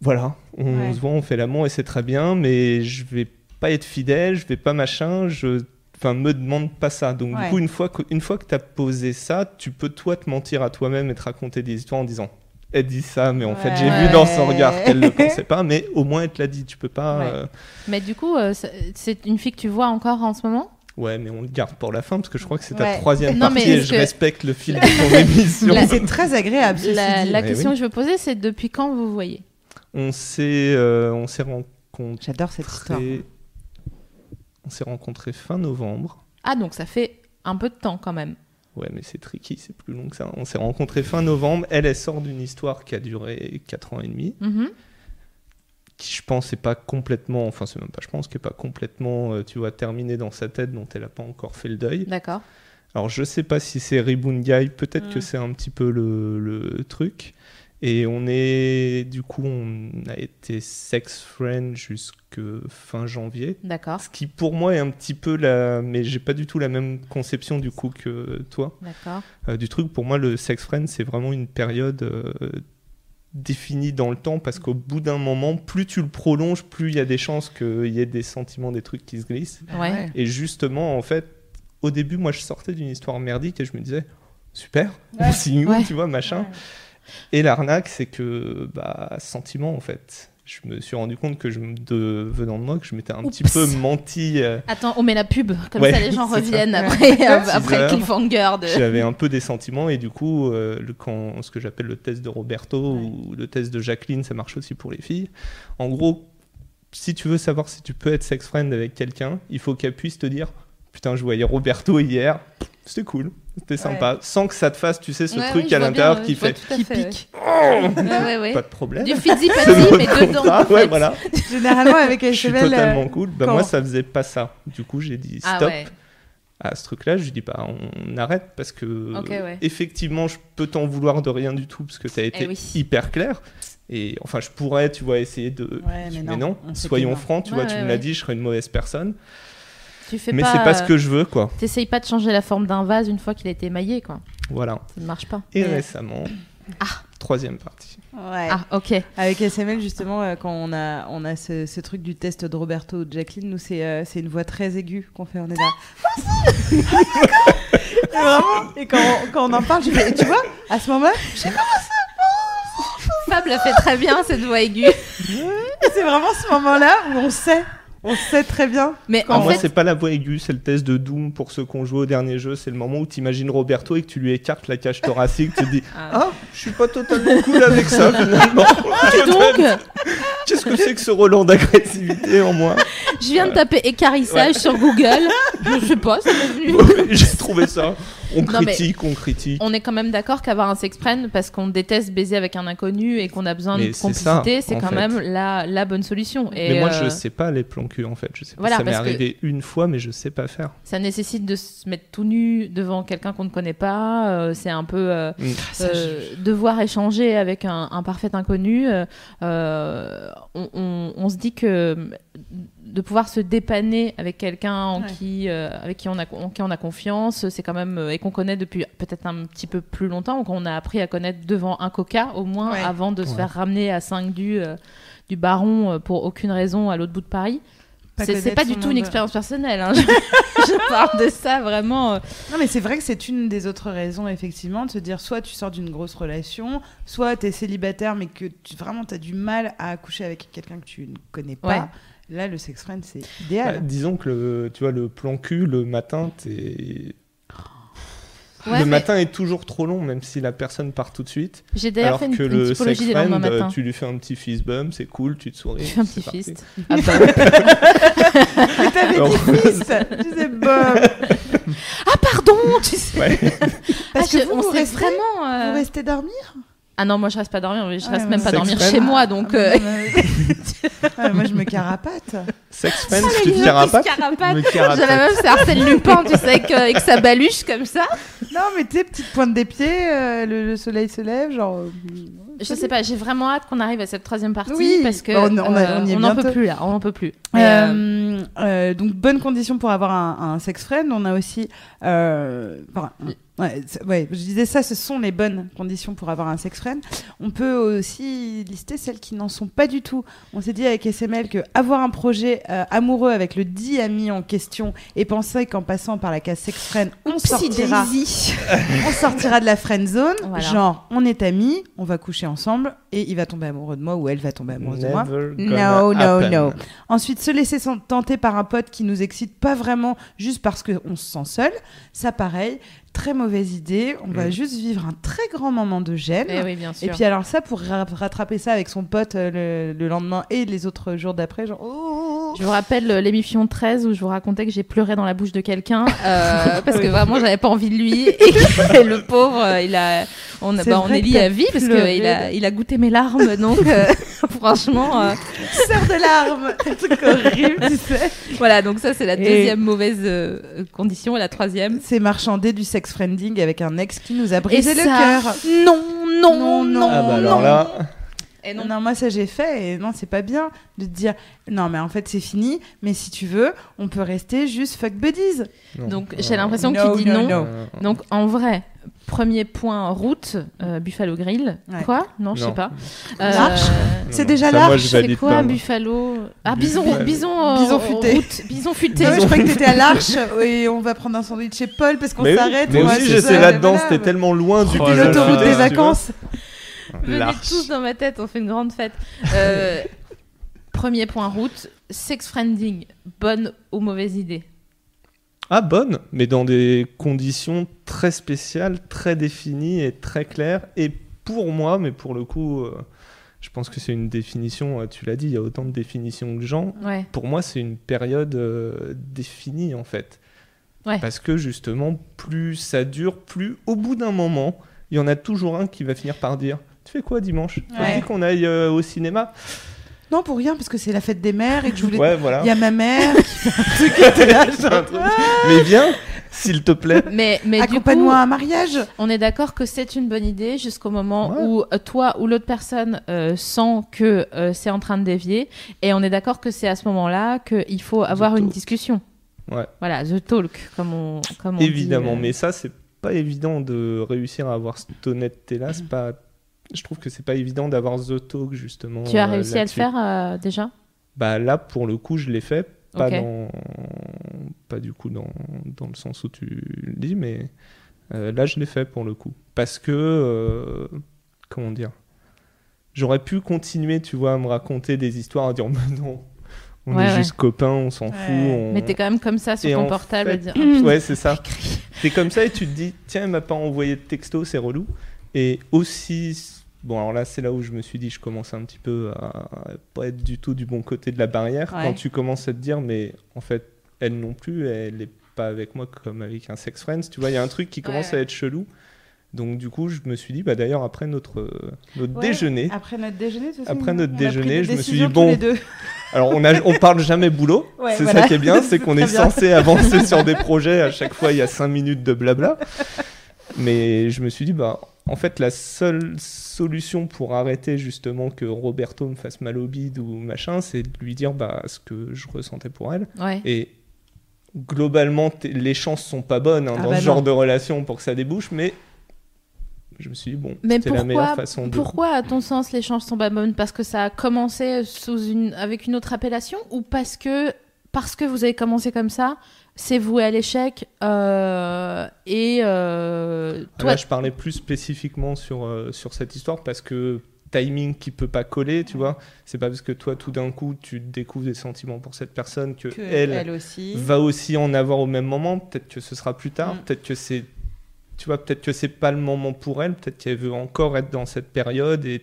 Voilà, on Ouais. se voit, on fait l'amour et c'est très bien, mais je vais pas être fidèle, je vais pas machin, je enfin me demande pas ça. Donc Ouais. du coup une fois que une fois que tu as posé ça, tu peux toi te mentir à toi-même et te raconter des histoires en disant elle dit ça mais en fait j'ai vu dans son regard qu'elle ne pensait pas mais au moins elle te l'a dit, tu peux pas Ouais. euh, Mais du coup, euh, c'est- une fille que tu vois encore en ce moment? Ouais, mais on le garde pour la fin parce que je crois que c'est ta Ouais. troisième Non, mais partie et je que- respecte le fil de ton émission. C'est très agréable. ceci La, dit. la Mais question oui. que je veux poser, c'est depuis quand vous voyez? On s'est euh, on s'est rencontrés J'adore cette histoire. On s'est rencontrés fin novembre. Ah, donc ça fait un peu de temps quand même. Ouais, mais c'est tricky, c'est plus long que ça. On s'est rencontrés fin novembre. Elle, elle sort d'une histoire qui a duré 4 ans et demi, Mhm. qui je pense est pas complètement, enfin c'est même pas je pense, qui est pas complètement, euh, tu vois, terminée dans sa tête, dont elle a pas encore fait le deuil. D'accord. Alors je sais pas si c'est Guy, peut-être Mm. que c'est un petit peu le, le truc. Et on est, du coup, on a été sex friend jusque fin janvier. D'accord. Ce qui pour moi est un petit peu la, mais j'ai pas du tout la même conception du coup que toi D'accord. euh, du truc. Pour moi, le sex friend c'est vraiment une période euh, définie dans le temps parce qu'au bout d'un moment, plus tu le prolonges, plus il y a des chances qu'il y ait des sentiments, des trucs qui se glissent. Bah Ouais. Et justement, en fait, au début, moi, je sortais d'une histoire merdique et je me disais, super, Ouais. on signe où, Ouais. tu vois, machin. Et l'arnaque, c'est que, bah, sentiment, en fait. Je me suis rendu compte que je me, de, venant de moi, que je m'étais un petit peu menti. euh, Attends, on met la pub, comme Ouais, ça les gens c'est ça. reviennent après, euh, Six après le heures. cliffhanger de... J'avais un peu des sentiments et du coup, euh, le, quand, ce que j'appelle le test de Roberto ou le test de Jacqueline, ça marche aussi pour les filles. En gros, si tu veux savoir si tu peux être sex friend avec quelqu'un, il faut qu'elle puisse te dire Putain, je voyais Roberto hier, c'était cool, c'était sympa, sans que ça te fasse, tu sais, ce Ouais, truc oui, à l'intérieur qui fait Qui fait, ouais. pique. Ouais, ouais, ouais. Pas de problème. Du fizzy mais dedans. contrat, en fait. ouais, voilà. Généralement, avec Je suis totalement euh, cool. Bah, moi, ça faisait pas ça. Du coup, j'ai dit Ah stop ouais. à ce truc-là. Je lui dis, bah, on arrête parce que, effectivement, je peux t'en vouloir de rien du tout parce que tu as été Eh oui. hyper clair. Et enfin, je pourrais, tu vois, essayer de. Ouais, mais non, on sait soyons non. francs, tu Ouais, vois, tu ouais, me l'as dit, je serais une mauvaise personne. Tu fais mais c'est pas ce euh, que je veux, quoi. T'essayes pas de changer la forme d'un vase une fois qu'il a été émaillé, quoi. Voilà. Ça ne marche pas. Et Mais- récemment, troisième partie. Ouais. Ah, ok. Avec SML, justement, euh, quand on a, on a ce, ce truc du test de Roberto ou de Jacqueline, nous, c'est euh, c'est une voix très aiguë qu'on fait. On est là. et vraiment, et quand on, quand on en parle, je fais, et tu vois, à ce moment-là, je sais pas, Fab l'a fait très bien, cette voix aiguë. c'est vraiment ce moment-là où on sait. On sait très bien. Mais Ah, en moi, fait, c'est pas la voix aiguë, c'est le test de Doom pour ceux qui ont joué au dernier jeu. C'est le moment où tu imagines Roberto et que tu lui écartes la cage thoracique. tu te dis Ah. Ah, je suis pas totalement cool avec ça finalement. dis donc, Qu'est-ce que c'est que ce Roland d'agressivité en moi? Je viens de taper écarissage sur Google. Je sais pas, ça m'est venu. J'ai trouvé ça. On Non, critique, on critique. On est quand même d'accord qu'avoir un sexprenne parce qu'on déteste baiser avec un inconnu et qu'on a besoin Mais de complicité, c'est quand fait. même la, la bonne solution. Et mais moi, euh, je sais pas les plans cul en fait. Je sais pas. Voilà, ça m'est arrivé une fois, mais je sais pas faire. ça nécessite de se mettre tout nu devant quelqu'un qu'on ne connaît pas. euh, c'est un peu euh, Mm. euh, devoir échanger avec un, un parfait inconnu. on, on- on se dit que de pouvoir se dépanner avec quelqu'un en Ouais. qui, euh, avec qui on a, en qui on a confiance, c'est quand même euh, et qu'on connaît depuis peut-être un petit peu plus longtemps, ou qu'on a appris à connaître devant un coca au moins Ouais. avant de se faire ramener à 5 du euh, du baron euh, pour aucune raison à l'autre bout de Paris. C'est pas du tout une expérience personnelle. hein. Je, je parle de ça vraiment. Non, mais c'est vrai que c'est une des autres raisons, effectivement, de se dire soit tu sors d'une grosse relation, soit tu es célibataire, mais que tu, vraiment tu as du mal à accoucher avec quelqu'un que tu ne connais pas. Ouais. Là, le sex friend, c'est Bah, idéal. disons que le, tu vois, le plan cul le matin, t'es. Ouais, le mais matin est toujours trop long, même si la personne part tout de suite. J'ai d'ailleurs Alors fait une, que une le sex friend, matin. tu lui fais un petit fist bump, c'est cool, tu te souris. Tu fais un petit parti. fist. Ah bah, Mais t'avais Alors- dit fils Tu Bob ah, pardon, tu sais. Ouais. Parce Ah, que je- vous, on vous restez- vraiment. euh, Vous restez dormir? Ah non, moi je reste pas dormir, je Ouais, reste ouais, même pas dormir friend. chez moi, donc. Ah, euh, Moi, je me carapate. Sex friend, Ah, tu te carapates J'ai carapate. la même, c'est Arsène Lupin, tu sais, avec, euh, avec sa baluche comme ça. Non, mais tu sais, petite pointe des pieds, euh, le, le soleil se lève, genre. euh, Je sais pas, j'ai vraiment hâte qu'on arrive à cette troisième partie Oui, parce que bah, on- on a- euh, on y est n'en peut plus là, on n'en peut plus. Euh, Euh, euh, donc bonne condition pour avoir un, un sex friend. On a aussi, euh, enfin, ouais, je disais ça, ce sont les bonnes conditions pour avoir un sex friend. On peut aussi lister celles qui n'en sont pas du tout. On s'est dit avec SML que avoir un projet euh, amoureux avec le dit ami en question et penser qu'en passant par la case sex friend, on sortira, on sortira de la friend zone. Voilà. Genre, on est amis, on va coucher ensemble et il va tomber amoureux de moi ou elle va tomber amoureuse de moi. No, gonna no, happen. no. Ensuite, se laisser tenter par un pote qui nous excite pas vraiment juste parce qu'on se sent seul, ça pareil, très mauvaise idée. On va Mm. juste vivre un très grand moment de gêne. eh oui, bien sûr. Et puis alors ça, pour ra- rattraper ça avec son pote euh, le, le lendemain et les autres jours d'après, genre... oh. Je vous rappelle euh, l'émission 13 où je vous racontais que j'ai pleuré dans la bouche de quelqu'un euh, parce que vraiment j'avais pas envie de lui et que le pauvre il a on, bah, on est lié à vie parce qu'il a, il a goûté mes larmes donc euh, franchement euh, Sœur de larmes Un truc horrible, tu sais voilà donc ça c'est la Et- deuxième mauvaise euh, condition et la troisième C'est marchander du sex friending avec un ex qui nous a brisé Et le ça, cœur. non non Non, non non. Ah bah alors non. là, Et non. Non. moi ça j'ai fait et non c'est pas bien de te dire non mais en fait c'est fini mais si tu veux on peut rester juste fuck buddies. non. donc j'ai l'impression No, qu'il dit no, non, no. euh, donc en vrai premier point route euh, Buffalo Grill Ouais. quoi? Non je sais pas L'arche non, C'est déjà moi, l'arche, C'est quoi pas. Buffalo? Ah Buffalo. bison bison euh, Bison futé. route, bison futé. Ouais, je croyais que t'étais à l'arche et on va prendre un sandwich chez Paul parce qu'on Mais, oui, s'arrête. mais on va aussi j'étais là-dedans, c'était tellement loin du Oh l'autoroute des vacances. Venez tous dans ma tête, on fait une grande fête. Euh, premier point route, sex friending, bonne ou mauvaise idée? Ah, bonne, mais dans des conditions très spéciales, très définies et très claires. Et pour moi, mais pour le coup, euh, je pense que c'est une définition, euh, tu l'as dit, il y a autant de définitions que gens. Ouais. Pour moi, c'est une période euh, définie, en fait. Ouais. Parce que justement, plus ça dure, plus au bout d'un moment, il y en a toujours un qui va finir par dire Tu fais quoi dimanche? Ouais. dit qu'on aille euh, au cinéma? Non pour rien parce que c'est la fête des mères et que je voulais. Ouais, voilà. Il y a ma mère qui fait un truc qui était là, genre, truc. Mais viens, s'il te plaît. Mais, mais Accompagne-moi à un mariage. on est d'accord que c'est une bonne idée jusqu'au moment Ouais. où euh, toi ou l'autre personne euh, sent que euh, c'est en train de dévier. Et on est d'accord que c'est à ce moment-là qu'il faut avoir une discussion. Ouais. Voilà, the talk, comme on, comme on Évidemment, dit, euh. mais ça, c'est pas évident de réussir à avoir cette honnêteté-là. C'est pas je trouve que c'est pas évident d'avoir The Talk justement. Tu as euh, réussi à le faire euh, déjà Bah là, pour le coup, je l'ai fait. Pas, dans... pas du coup dans... dans le sens où tu le dis, mais euh, là, je l'ai fait pour le coup. Parce que, euh, comment dire, j'aurais pu continuer, tu vois, à me raconter des histoires, à dire, mais non, on Ouais, est ouais. juste copains, on s'en fout. On- Mais t'es quand même comme ça sur Et ton portable fait- à dire. Putain, Ouais, c'est ça. T'es comme ça et tu te dis, tiens, elle m'a pas envoyé de texto, c'est relou. Et aussi, bon, alors là, c'est là où je me suis dit, je commence un petit peu à pas être du tout du bon côté de la barrière. Ouais. Quand tu commences à te dire, mais en fait, elle non plus, elle est pas avec moi comme avec un sex friends. Tu vois, il y a un truc qui commence Ouais. à être chelou. Donc, du coup, je me suis dit, bah d'ailleurs, après notre, euh, notre Ouais, déjeuner, Après notre déjeuner, ça, Après notre déjeuner, je me suis dit, bon, alors on, a, on parle jamais boulot, Ouais, c'est voilà. ça qui est bien, c'est qu'on est bien. censé avancer sur des projets, à chaque fois il y a 5 minutes de blabla. Mais je me suis dit, bah en fait la seule solution pour arrêter justement que Roberto me fasse mal au bide ou machin, c'est de lui dire bah, ce que je ressentais pour elle. Ouais. Et globalement, les chances sont pas bonnes hein, Ah dans bah ce genre de relation pour que ça débouche, mais je me suis dit, bon, c'est la meilleure pourquoi, façon de... pourquoi, à ton sens, les chances sont pas bonnes? Parce que ça a commencé sous une, avec une autre appellation ou parce que, parce que vous avez commencé comme ça, c'est voué à l'échec euh, et euh, Ah, toi, Là, je parlais plus spécifiquement sur, euh, sur cette histoire parce que timing qui peut pas coller, tu vois. C'est pas parce que toi, tout d'un coup, tu découvres des sentiments pour cette personne que, Que elle, elle aussi. va aussi en avoir au même moment. Peut-être que ce sera plus tard. Mm. Peut-être que c'est, tu vois, peut-être que c'est pas le moment pour elle. Peut-être qu'elle veut encore être dans cette période et,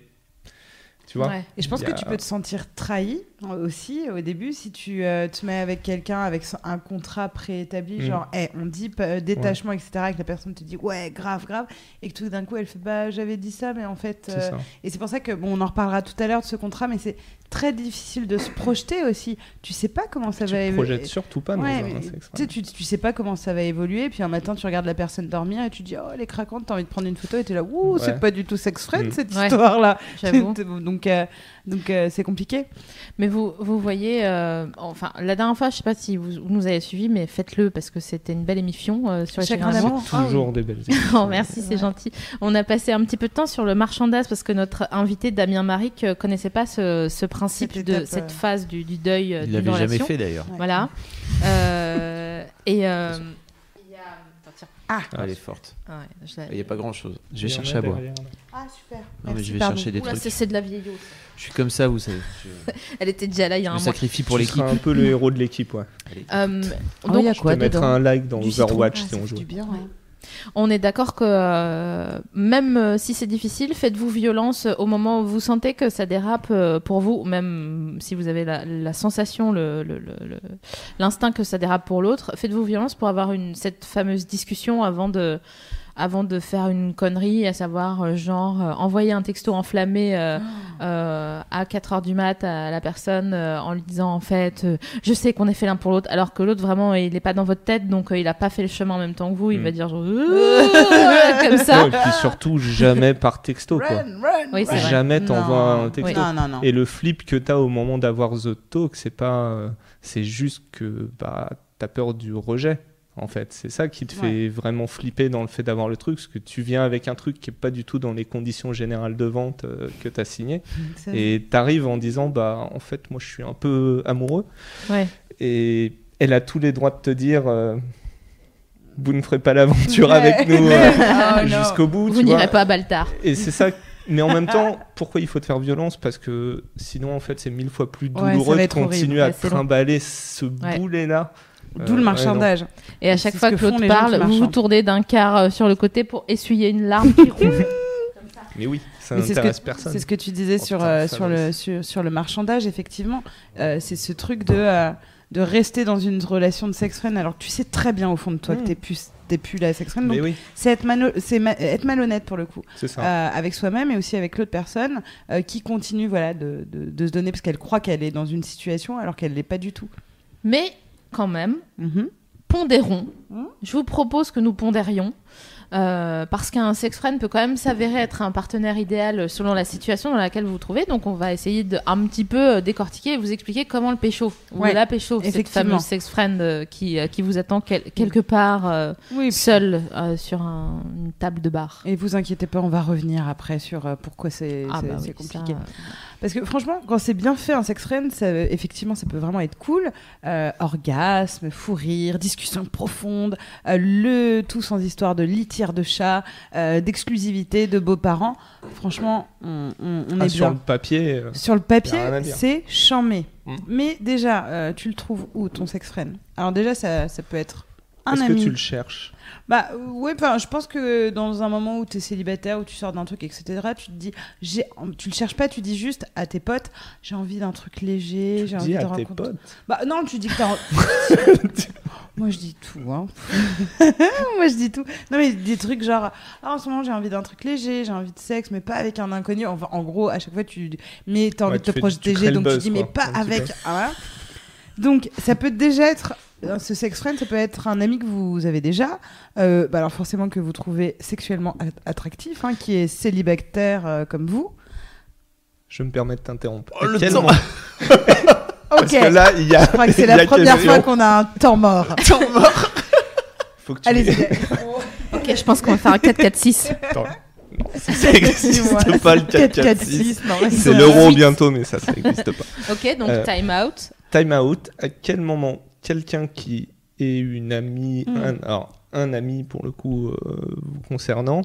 tu vois. Ouais. Et je pense que tu peux te sentir trahi aussi au début si tu euh, te mets avec quelqu'un avec un contrat préétabli, Mm. genre Eh, on dit euh, détachement, etc., et que la personne te dit ouais, grave, grave, et que tout d'un coup elle fait bah j'avais dit ça, mais en fait. Euh. Et c'est pour ça que, bon, on en reparlera tout à l'heure de ce contrat, mais c'est très difficile de se projeter aussi. Tu sais pas comment ça tu va te évoluer. projettes surtout pas dans Ouais, un mais sexe. tu sais, tu, tu sais pas comment ça va évoluer, puis un matin tu regardes la personne dormir et tu dis oh elle est craquante, t'as envie de prendre une photo et t'es là ouh Ouais. c'est pas du tout sex friend Mm. cette Ouais. histoire là. j'avoue. donc euh, donc euh, c'est compliqué. Mais vous, vous voyez, euh, enfin, la dernière fois, je sais pas si vous, vous nous avez suivis, mais faites-le parce que c'était une belle émission euh, sur les Chagrin chagrins d'amour. d'amour. Toujours des belles Oh, merci, c'est gentil. On a passé un petit peu de temps sur le marchandage parce que notre invité Damien Maric connaissait pas ce, ce principe Cette de étape, cette euh. phase du, du deuil euh, Il d'une l'avait jamais fait d'ailleurs. Ouais. Voilà. Euh, et euh, tiens. Ah, Elle est forte. Ah ouais, je l'ai- Il n'y a pas grand chose. Je vais chercher à boire. là. ah super. Non, mais Merci, je vais pardon. chercher des Oula, trucs. c'est- de la vieillot. ça. Je suis comme ça, vous savez. Je, Elle était déjà là il y a un me mois. sacrifie pour Tu l'équipe. seras un peu le héros de l'équipe, ouais. Euh, donc, il y a Je quoi te mettrai dedans un like dans Du citron. Overwatch Ah, si on joue. du bien, ouais. On est d'accord que euh, même euh, si c'est difficile, faites-vous violence au moment où vous sentez que ça dérape euh, pour vous, ou même si vous avez la, sensation, l'instinct que ça dérape pour l'autre, faites-vous violence pour avoir cette fameuse discussion avant de, avant de faire une connerie, à savoir euh, genre euh, envoyer un texto enflammé euh, euh, à 4h du mat à la personne euh, en lui disant en fait euh, je sais qu'on est fait l'un pour l'autre alors que l'autre vraiment il n'est pas dans votre tête donc euh, il a pas fait le chemin en même temps que vous il Mm. va dire genre comme ça Non, et puis surtout, jamais par texto, quoi. Run, run, Oui. Jamais t'envoies un texto. Non, non, non. Et le flip que t'as au moment d'avoir The Talk, c'est pas. euh, c'est juste que bah, t'as peur du rejet, en fait. C'est ça qui te fait vraiment flipper dans le fait d'avoir le truc, parce que tu viens avec un truc qui est pas du tout dans les conditions générales de vente euh, que t'as signé. C'est- Et t'arrives en disant, bah, en fait, moi, je suis un peu amoureux. ouais Et elle a tous les droits de te dire. euh, vous ne ferez pas l'aventure Ouais. avec nous euh, Oh, non. jusqu'au bout. vous tu n'irez pas à Baltar Et c'est ça. Mais en même temps, pourquoi il faut te faire violence? Parce que sinon, en fait, c'est mille fois plus douloureux de horrible. continuer à Ouais, c'est long. trimballer ce Ouais. boulet-là. D'où Euh, le ouais, marchandage. et à chaque fois que l'autre parle vous vous tournez d'un quart euh, sur le côté pour essuyer une larme qui roule. Mais oui, ça Mais c'est ce n'intéresse que- personne. C'est ce que tu disais Oh, sur, putain, euh, sur, le, sur, sur le marchandage, effectivement. Euh, c'est ce truc de, euh, de rester dans une relation de sex friend alors que tu sais très bien au fond de toi que Mm. t'es plus, t'es plus la sex friend. Oui, c'est être, ma- être malhonnête pour le coup. c'est ça. Euh, avec soi-même et aussi avec l'autre personne euh, qui continue voilà, de, de, de se donner parce qu'elle croit qu'elle est dans une situation alors qu'elle l'est pas du tout. mais quand même Mhm. pondérons Hmm. je vous propose que nous pondérions euh, parce qu'un sex friend peut quand même s'avérer être un partenaire idéal selon la situation dans laquelle vous vous trouvez. Donc on va essayer de un petit peu euh, décortiquer et vous expliquer comment le pécho ou Ouais, la pécho, cette fameuse sex friend euh, qui, qui vous attend quel- quelque part euh, Oui, seul euh, sur un- une table de bar. Et vous inquiétez pas, on va revenir après sur pourquoi c'est Ah bah oui, compliqué. ça, Parce que franchement, quand c'est bien fait un sex friend, ça, effectivement, ça peut vraiment être cool. Orgasme, fou rire, discussion profonde, le tout sans histoire de litière de chat, euh, d'exclusivité, de beaux-parents. Franchement, on, on- on Ah, est sur bien. le papier. euh, Sur le papier, c'est chamé. Mm. Mais déjà, euh, tu le trouves où ton sex friend? Alors déjà, ça, ça peut être un Est-ce que ami. tu le cherches? Bah ouais, enfin, je pense que dans un moment où tu es célibataire, où tu sors d'un truc, etc., tu te dis, j'ai, tu le cherches pas, tu dis juste à tes potes, j'ai envie d'un truc léger, j'ai envie Dis de à tes rencontrer. potes. Bah non, tu dis que t'as. Moi je dis tout, hein. Moi je dis tout. Non mais des trucs genre, ah, en ce moment j'ai envie d'un truc léger, j'ai envie de sexe, mais pas avec un inconnu. Enfin, en gros, à chaque fois tu, mais t'as envie Ouais, de te tu fais- tu protéger, donc tu buzz, dis mais quoi, pas avec. Ah, voilà. Donc ça peut déjà être euh, ce sex friend, ça peut être un ami que vous avez déjà, euh, bah alors forcément que vous trouvez sexuellement at- attractif, hein, qui est célibataire euh, comme vous. Je me permets de t'interrompre. Oh, le temps. Parce Ok. que là, il y a. Je crois que c'est la première question. fois qu'on a un temps mort. Faut que tu Allez-y. Ok, je pense qu'on va faire un 4-4-6. Attends. Ça n'existe pas le 4-4-6. non, mais C'est l'euro bientôt, mais ça, ça n'existe pas. Ok, donc Euh, time out. Time out. À quel moment quelqu'un qui est une amie, Mm. un, alors un ami pour le coup euh, vous concernant,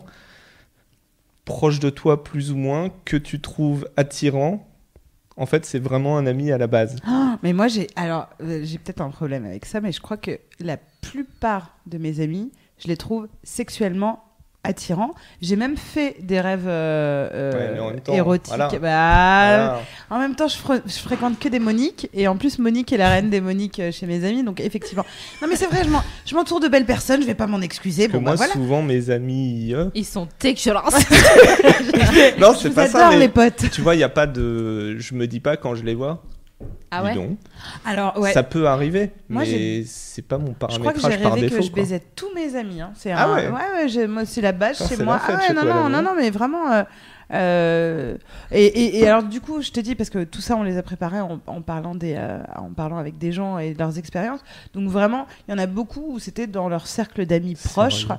proche de toi plus ou moins, que tu trouves attirant, en fait, c'est vraiment un ami à la base. Ah, mais moi, j'ai alors euh, j'ai peut-être un problème avec ça, mais je crois que la plupart de mes amis, je les trouve sexuellement attirants. J'ai même fait des rêves euh, euh, Ouais, mais en même temps, érotiques. voilà. Bah, Voilà. En même temps, je, je fréquente que des Moniques, et en plus, Monique est la reine des Moniques euh, chez mes amis, donc effectivement. Non, mais c'est vrai, je m'en- je m'entoure de belles personnes, je vais pas m'en excuser. Bon, moi, bah voilà. souvent, mes amis. euh, Ils sont dégueulasses. Non, c'est pas ça. mais les potes. Tu vois, il n'y a pas de. Je me dis pas quand je les vois. Ah ouais. Alors, ouais. Ça peut arriver, Moi, mais c'est pas mon Je crois que j'ai par rêvé défaut. que je quoi. baisais tous mes amis. hein. C'est Ah un- ouais ouais, j'ai- moi c'est la base Putain, chez c'est moi. la fête Ah ouais, non, toi, non, non, non non, mais vraiment. euh, euh, et, et- et alors du coup, je te dis parce que tout ça, on les a préparés en, en parlant des, euh, en parlant avec des gens et de leurs expériences. Donc vraiment, il y en a beaucoup où c'était dans leur cercle d'amis C'est proches. vrai.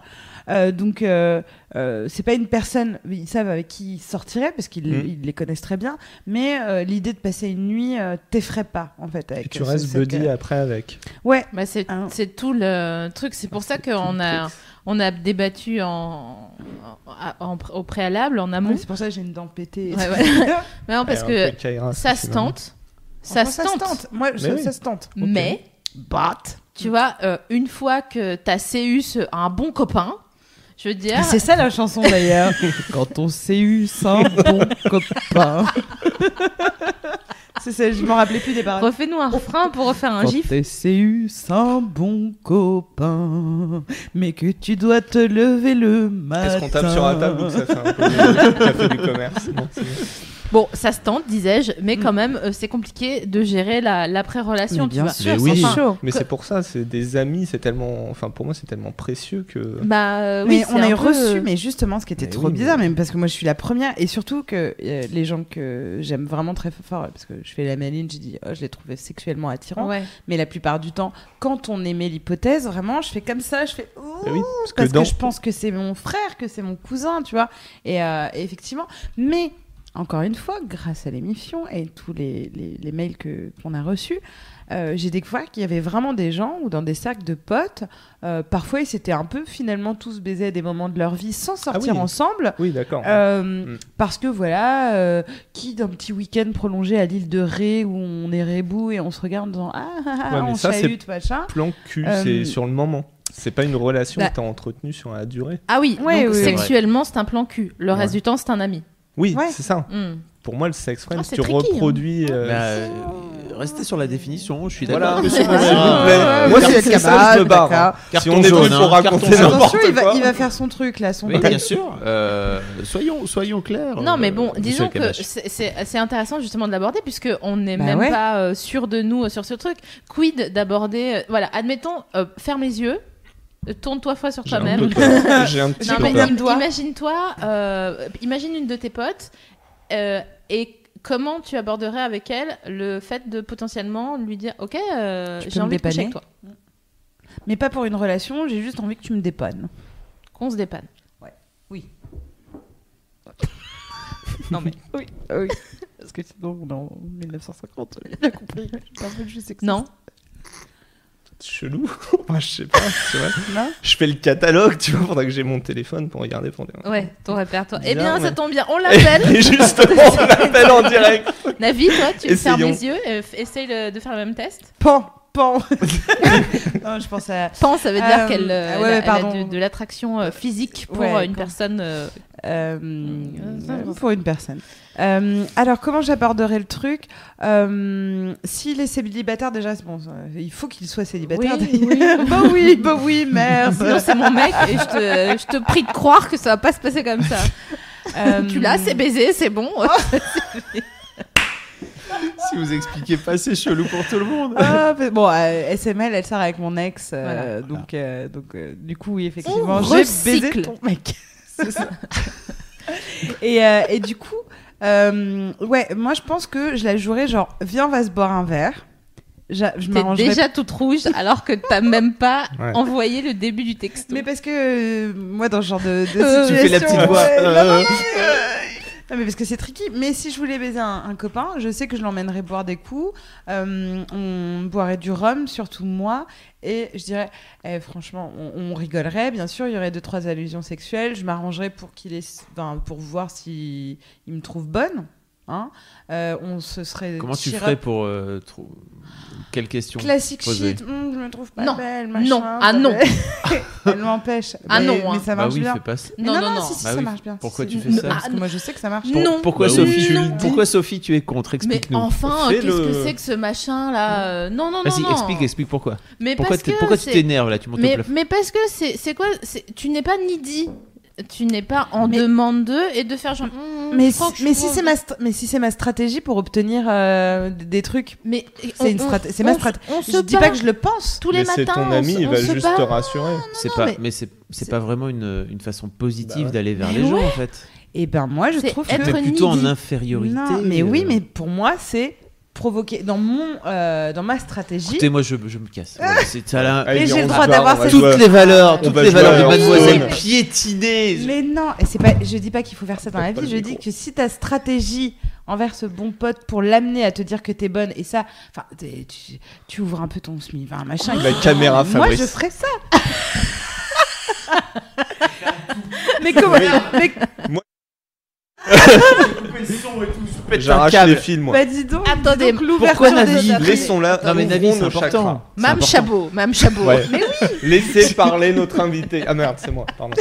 Euh, donc euh, euh, c'est pas une personne, ils savent avec qui ils sortiraient parce qu'ils Mm. ils les connaissent très bien. Mais euh, l'idée de passer une nuit euh, t'effraie pas en fait. Et Avec tu euh, ce- restes buddy après avec. Ouais. Bah, c'est c'est tout le truc. C'est pour ça qu'on a, on a débattu en, en- en- au préalable, en amont. Ouais, c'est pour ça que j'ai une dent pétée. Ouais, ouais. Mais non, parce Ouais, que Kaira, ça se tente. Ça se tente. Moi, Mais ça, oui. ça se tente. Mais, But. tu vois, euh, une fois que t'as CU ce- un bon copain, je veux dire. C'est ça la chanson d'ailleurs. Quand on s'est eu sans bon copain. C'est ça, je m'en rappelais plus des paroles. Refais-nous un refrain pour refaire un Quand gif. eu sans bon copain, mais que tu dois te lever le matin. Est-ce qu'on tape sur la table ou que ça fait un peu le café du commerce? Non, bon. Ça se tente, disais-je, mais quand même, euh, c'est compliqué de gérer la- l'après-relation. Mais tu bien vois. sûr, Mais c'est oui. chaud. Mais Que- c'est pour ça, c'est des amis, c'est tellement. Enfin, pour moi, c'est tellement précieux que. Bah euh, mais oui, on c'est a peu- reçu, mais justement, ce qui était Mais trop oui, mais- bizarre, même parce que moi je suis la première, et surtout que euh, les gens que j'aime vraiment très fort, parce que je fais la maline, j'ai dit, oh, je les trouvais sexuellement attirants, Ouais. mais la plupart du temps, quand on émet l'hypothèse, vraiment, je fais comme ça, je fais, ouh, oui, parce que parce que, dans- je pense que c'est mon frère, que c'est mon cousin, tu vois, et, euh, et effectivement, mais encore une fois, grâce à l'émission et tous les, les, les mails que qu'on a reçus, euh, j'ai découvert qu'il y avait vraiment des gens ou dans des cercles de potes, euh, parfois ils s'étaient un peu finalement tous baisés à des moments de leur vie sans sortir oui. ensemble. Oui, d'accord. Euh, Mm. Parce que voilà, euh, qui d'un petit week-end prolongé à l'île de Ré où on est rebou et on se regarde dans ah, ah, ah, Ouais, on ça, c'est- chahute, machin. Plan cul, Euh, c'est sur le moment. C'est pas une relation bah- que t'as entretenue sur la durée. Ah oui, Ouais, donc oui, oui. sexuellement, c'est un plan cul. Le reste Ouais. du temps, c'est un ami. Oui, Ouais. c'est ça. Hmm. Pour moi, le sex friend, Ah, si c'est tu tricky, hein. reproduis. euh, Bah, euh, restez sur la définition, je suis d'accord. Voilà, Monsieur s'il vous Moreira. plaît. ouais, Moi, si c'est ça, capable, je me barre. hein. Si on est venu pour hein, raconter n'importe Attention, il va, quoi. il va faire son truc là, son Oui, bien sûr. Euh, soyons, soyons clairs. Non, mais bon, disons le que c'est- intéressant justement de l'aborder puisque on n'est Bah même ouais. pas sûr de nous sur ce truc. Quid d'aborder, voilà, admettons, ferme les yeux, Tourne-toi fois sur toi-même. J'ai un petit Non, peu peur. imagine-toi, euh, imagine une de tes potes euh, et comment tu aborderais avec elle le fait de potentiellement lui dire Ok, euh, j'ai me envie de coucher avec toi. Mais pas pour une relation, j'ai juste envie que tu me dépannes. Qu'on se dépanne. Oui. Non, mais. Oui, oui. Parce que sinon, on est en 1950, j'ai bien compris. je sais que Non. Chelou. Moi, je sais pas. tu vois. Non Je fais le catalogue, tu vois, faudra que j'ai mon téléphone pour regarder. Pour dire. Ouais, ton répertoire. Eh bien, ça tombe bien. On l'appelle. Et justement, on l'appelle en direct. Navi, toi, tu fermes les yeux essaye le- de faire le même test. Pan, pan. non, je pense à. Pense, ça veut dire Euh, qu'elle euh, ouais, elle a- de, de l'attraction euh, physique pour Ouais, euh, une quand- personne. euh, euh, Euh, pour une personne. Euh, alors, comment j'aborderai le truc? Euh, S'il est célibataire, déjà, bon, ça- il faut qu'il soit célibataire. Oui, d'ailleurs. bah oui, bah oui, merde. Sinon, c'est mon mec et je te, je te prie de croire que ça va pas se passer comme ça. Euh, Tu l'as, c'est baisé, c'est bon. Si vous expliquez pas, c'est chelou pour tout le monde. Ah, mais bon, euh, SML, elle sort avec mon ex, euh, Voilà. donc, euh, donc euh, du coup, oui, effectivement, j'ai baisé ton mec. C'est ça. et, euh, et du coup, euh, ouais, moi je pense que je la jouerais genre, viens, on va se boire un verre. J'a- Je T'es m'arrangerais. déjà toute rouge alors que t'as même pas Ouais. envoyé le début du texte. Mais parce que euh, moi, dans ce genre de, de situation, tu fais la petite voix. ouais, non, non, Euh. non, euh, non, mais parce que c'est tricky. Mais si je voulais baiser un, copain, je sais que je l'emmènerais boire des coups. Euh, on boirait du rhum, surtout moi. Et je dirais, eh, franchement, on, rigolerait, bien sûr. Il y aurait deux, trois allusions sexuelles. Je m'arrangerais pour qu'il ait, enfin, pour voir si il me trouve bonne. Hein. Euh, on se serait. Comment tu ferais pour. euh, trou- Quelle question Classique shit, hum, je me trouve pas Non. belle, machin. Non. Ah, non. Elle m'empêche. Ah, Mais- non, Mais hein. ça Bah marche oui, bien. fais pas ça. Mais Non, non, non. si, si, Bah ça oui. marche bien. Pourquoi Si, tu fais ça Parce Ah, que moi, je sais que ça marche. Pour- Non. Pourquoi Bah oui, Sophie tu non. Pourquoi Sophie tu es contre Mais Explique-nous. enfin, Fais-le. qu'est-ce que c'est que ce machin là euh, Non, non, non, Vas-y, non. explique, explique pourquoi. Mais Pourquoi, parce t'es- que pourquoi tu t'énerves là Tu montes au mais, plafond. mais parce que c'est c'est quoi Tu n'es pas needy. Tu n'es pas en Mais- demande d'eux et de faire genre. Hum, Mais, si, mais, si c'est ma mais si c'est ma stratégie pour obtenir euh, des trucs, Mais c'est une ma stratégie. On se Je dis pas que je le pense. tous les Mais c'est matins. ton on ami, il va juste bat. te rassurer. C'est pas, mais- mais, c'est pas vraiment une, une façon positive Bah ouais. d'aller vers Mais les gens en fait. Et ben moi, je trouve être que Mais plutôt en infériorité. non, mais oui, euh. mais pour moi, c'est provoquer dans mon euh, dans ma stratégie. Écoutez, moi je, je me casse. Voilà, c'est ça là. Allez, Et j'ai le droit d'avoir jouer Toutes les valeurs, On toutes les valeurs de mademoiselle piétinées. Mais non, et c'est pas, je dis pas qu'il faut faire ça dans la vie. Je dis que si ta stratégie envers ce bon pote pour l'amener à te dire que t'es bonne et ça, enfin, tu, tu ouvres un peu ton smi, un machin. La et tu- caméra Moi, Fabrice. je ferais ça. mais comment mais, J'arrache les fils, moi. bah dis donc. Attendez, dis donc l'ouverture pourquoi des- Navi Laissons-la. Non mais Navi, c'est nos important. chakras. C'est important. Chabot, Mme Chabot. Ouais. Mais oui, Laissez parler notre invité. Ah merde, c'est moi, pardon.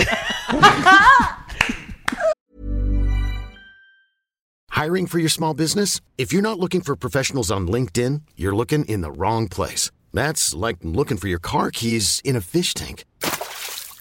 Hiring for your small business? If you're not looking for professionals on LinkedIn, you're looking in the wrong place. That's like looking for your car keys in a fish tank.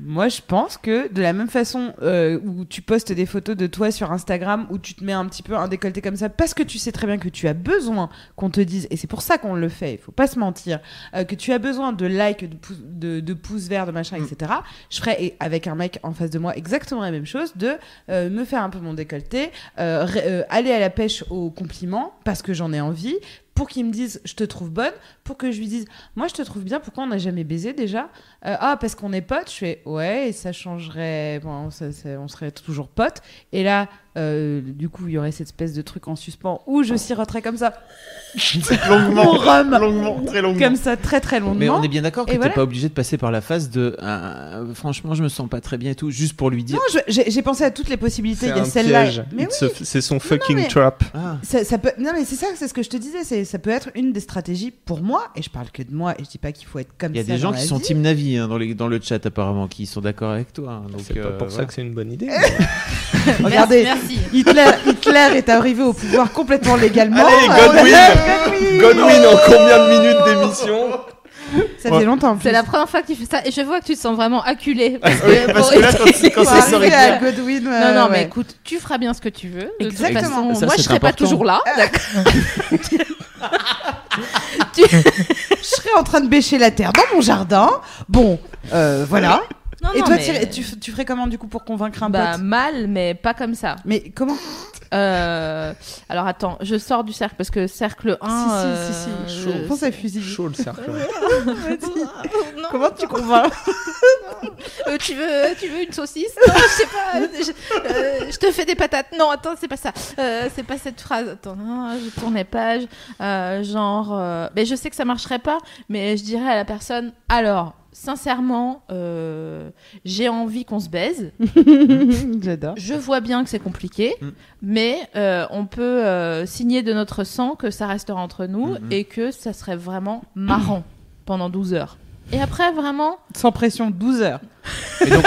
moi, je pense que de la même façon euh, où tu postes des photos de toi sur Instagram, où tu te mets un petit peu un décolleté comme ça, parce que tu sais très bien que tu as besoin qu'on te dise, et c'est pour ça qu'on le fait, il faut pas se mentir, euh, que tu as besoin de likes, de, pouces- de, de pouces verts, de machin, etc. Je ferais et avec un mec en face de moi exactement la même chose, de euh, me faire un peu mon décolleté, aller à la pêche aux compliments, parce que j'en ai envie, pour qu'il me dise je te trouve bonne, pour que je lui dise moi je te trouve bien, pourquoi on n'a jamais baisé déjà? Euh, Ah parce qu'on est potes, je fais ouais et ça changerait, bon, ça- ça- on serait toujours potes. Et là euh, du coup, il y aurait cette espèce de truc en suspens où je siroterais comme ça, longuement, mon rhum, longuement, très longuement. comme ça, très très longuement. Mais on est bien d'accord que Et t'es voilà. pas obligé de passer par la phase de euh, franchement je me sens pas très bien et tout juste pour lui dire Non, j'ai pensé à toutes les possibilités. C'est Il y a celle-là. oui, C'est son fucking mais- trap. ah ça, ça peut. Non, mais c'est ça, c'est ce que je te disais. C'est ça peut être une des stratégies pour moi. Et je parle que de moi. Et je dis pas qu'il faut être comme il y a ça des gens qui sont team Navi hein, dans, les, dans le chat apparemment qui sont d'accord avec toi hein, donc C'est pas euh, pour ça que c'est une bonne idée. Regardez, Merci. Hitler, Hitler est arrivé au pouvoir complètement légalement. Allez, Euh, Godwin Godwin Godwin en combien de minutes d'émission? Ça fait longtemps. en C'est la première fois que tu fais ça et je vois que tu te sens vraiment acculé. Parce Oui, que parce que là, quand- c'est à Godwin. Non, euh, non, mais ouais. écoute, tu feras bien ce que tu veux. De toute Exactement. façon, Ça, moi, je serai pas toujours là. D'accord. Je serais en train de bêcher la terre dans mon jardin. Bon, euh, voilà. Non, Et non, toi, mais- tu, tu, tu ferais comment du coup pour convaincre un Bah, pote? mal, mais pas comme ça. Mais comment? Euh, alors attends, je sors du cercle parce que cercle 1. Si, si, si, si. je- Je pense à fusil. Chaud le cercle. Non, Comment tu convaincs Euh, tu veux, tu veux une saucisse Non, je sais pas. Je, euh, je te fais des patates. Non, attends, c'est pas ça. Euh, c'est pas cette phrase. Attends, non, je tournais page. Euh, genre, euh, mais je sais que ça marcherait pas. Mais je dirais à la personne, alors, sincèrement, euh, j'ai envie qu'on se baise. J'adore. Je vois bien que c'est compliqué, Mm. mais euh, on peut euh, signer de notre sang que ça restera entre nous Mhm. et que ça serait vraiment marrant pendant 12 heures. Et après, vraiment. Sans pression, 12 heures. Et donc,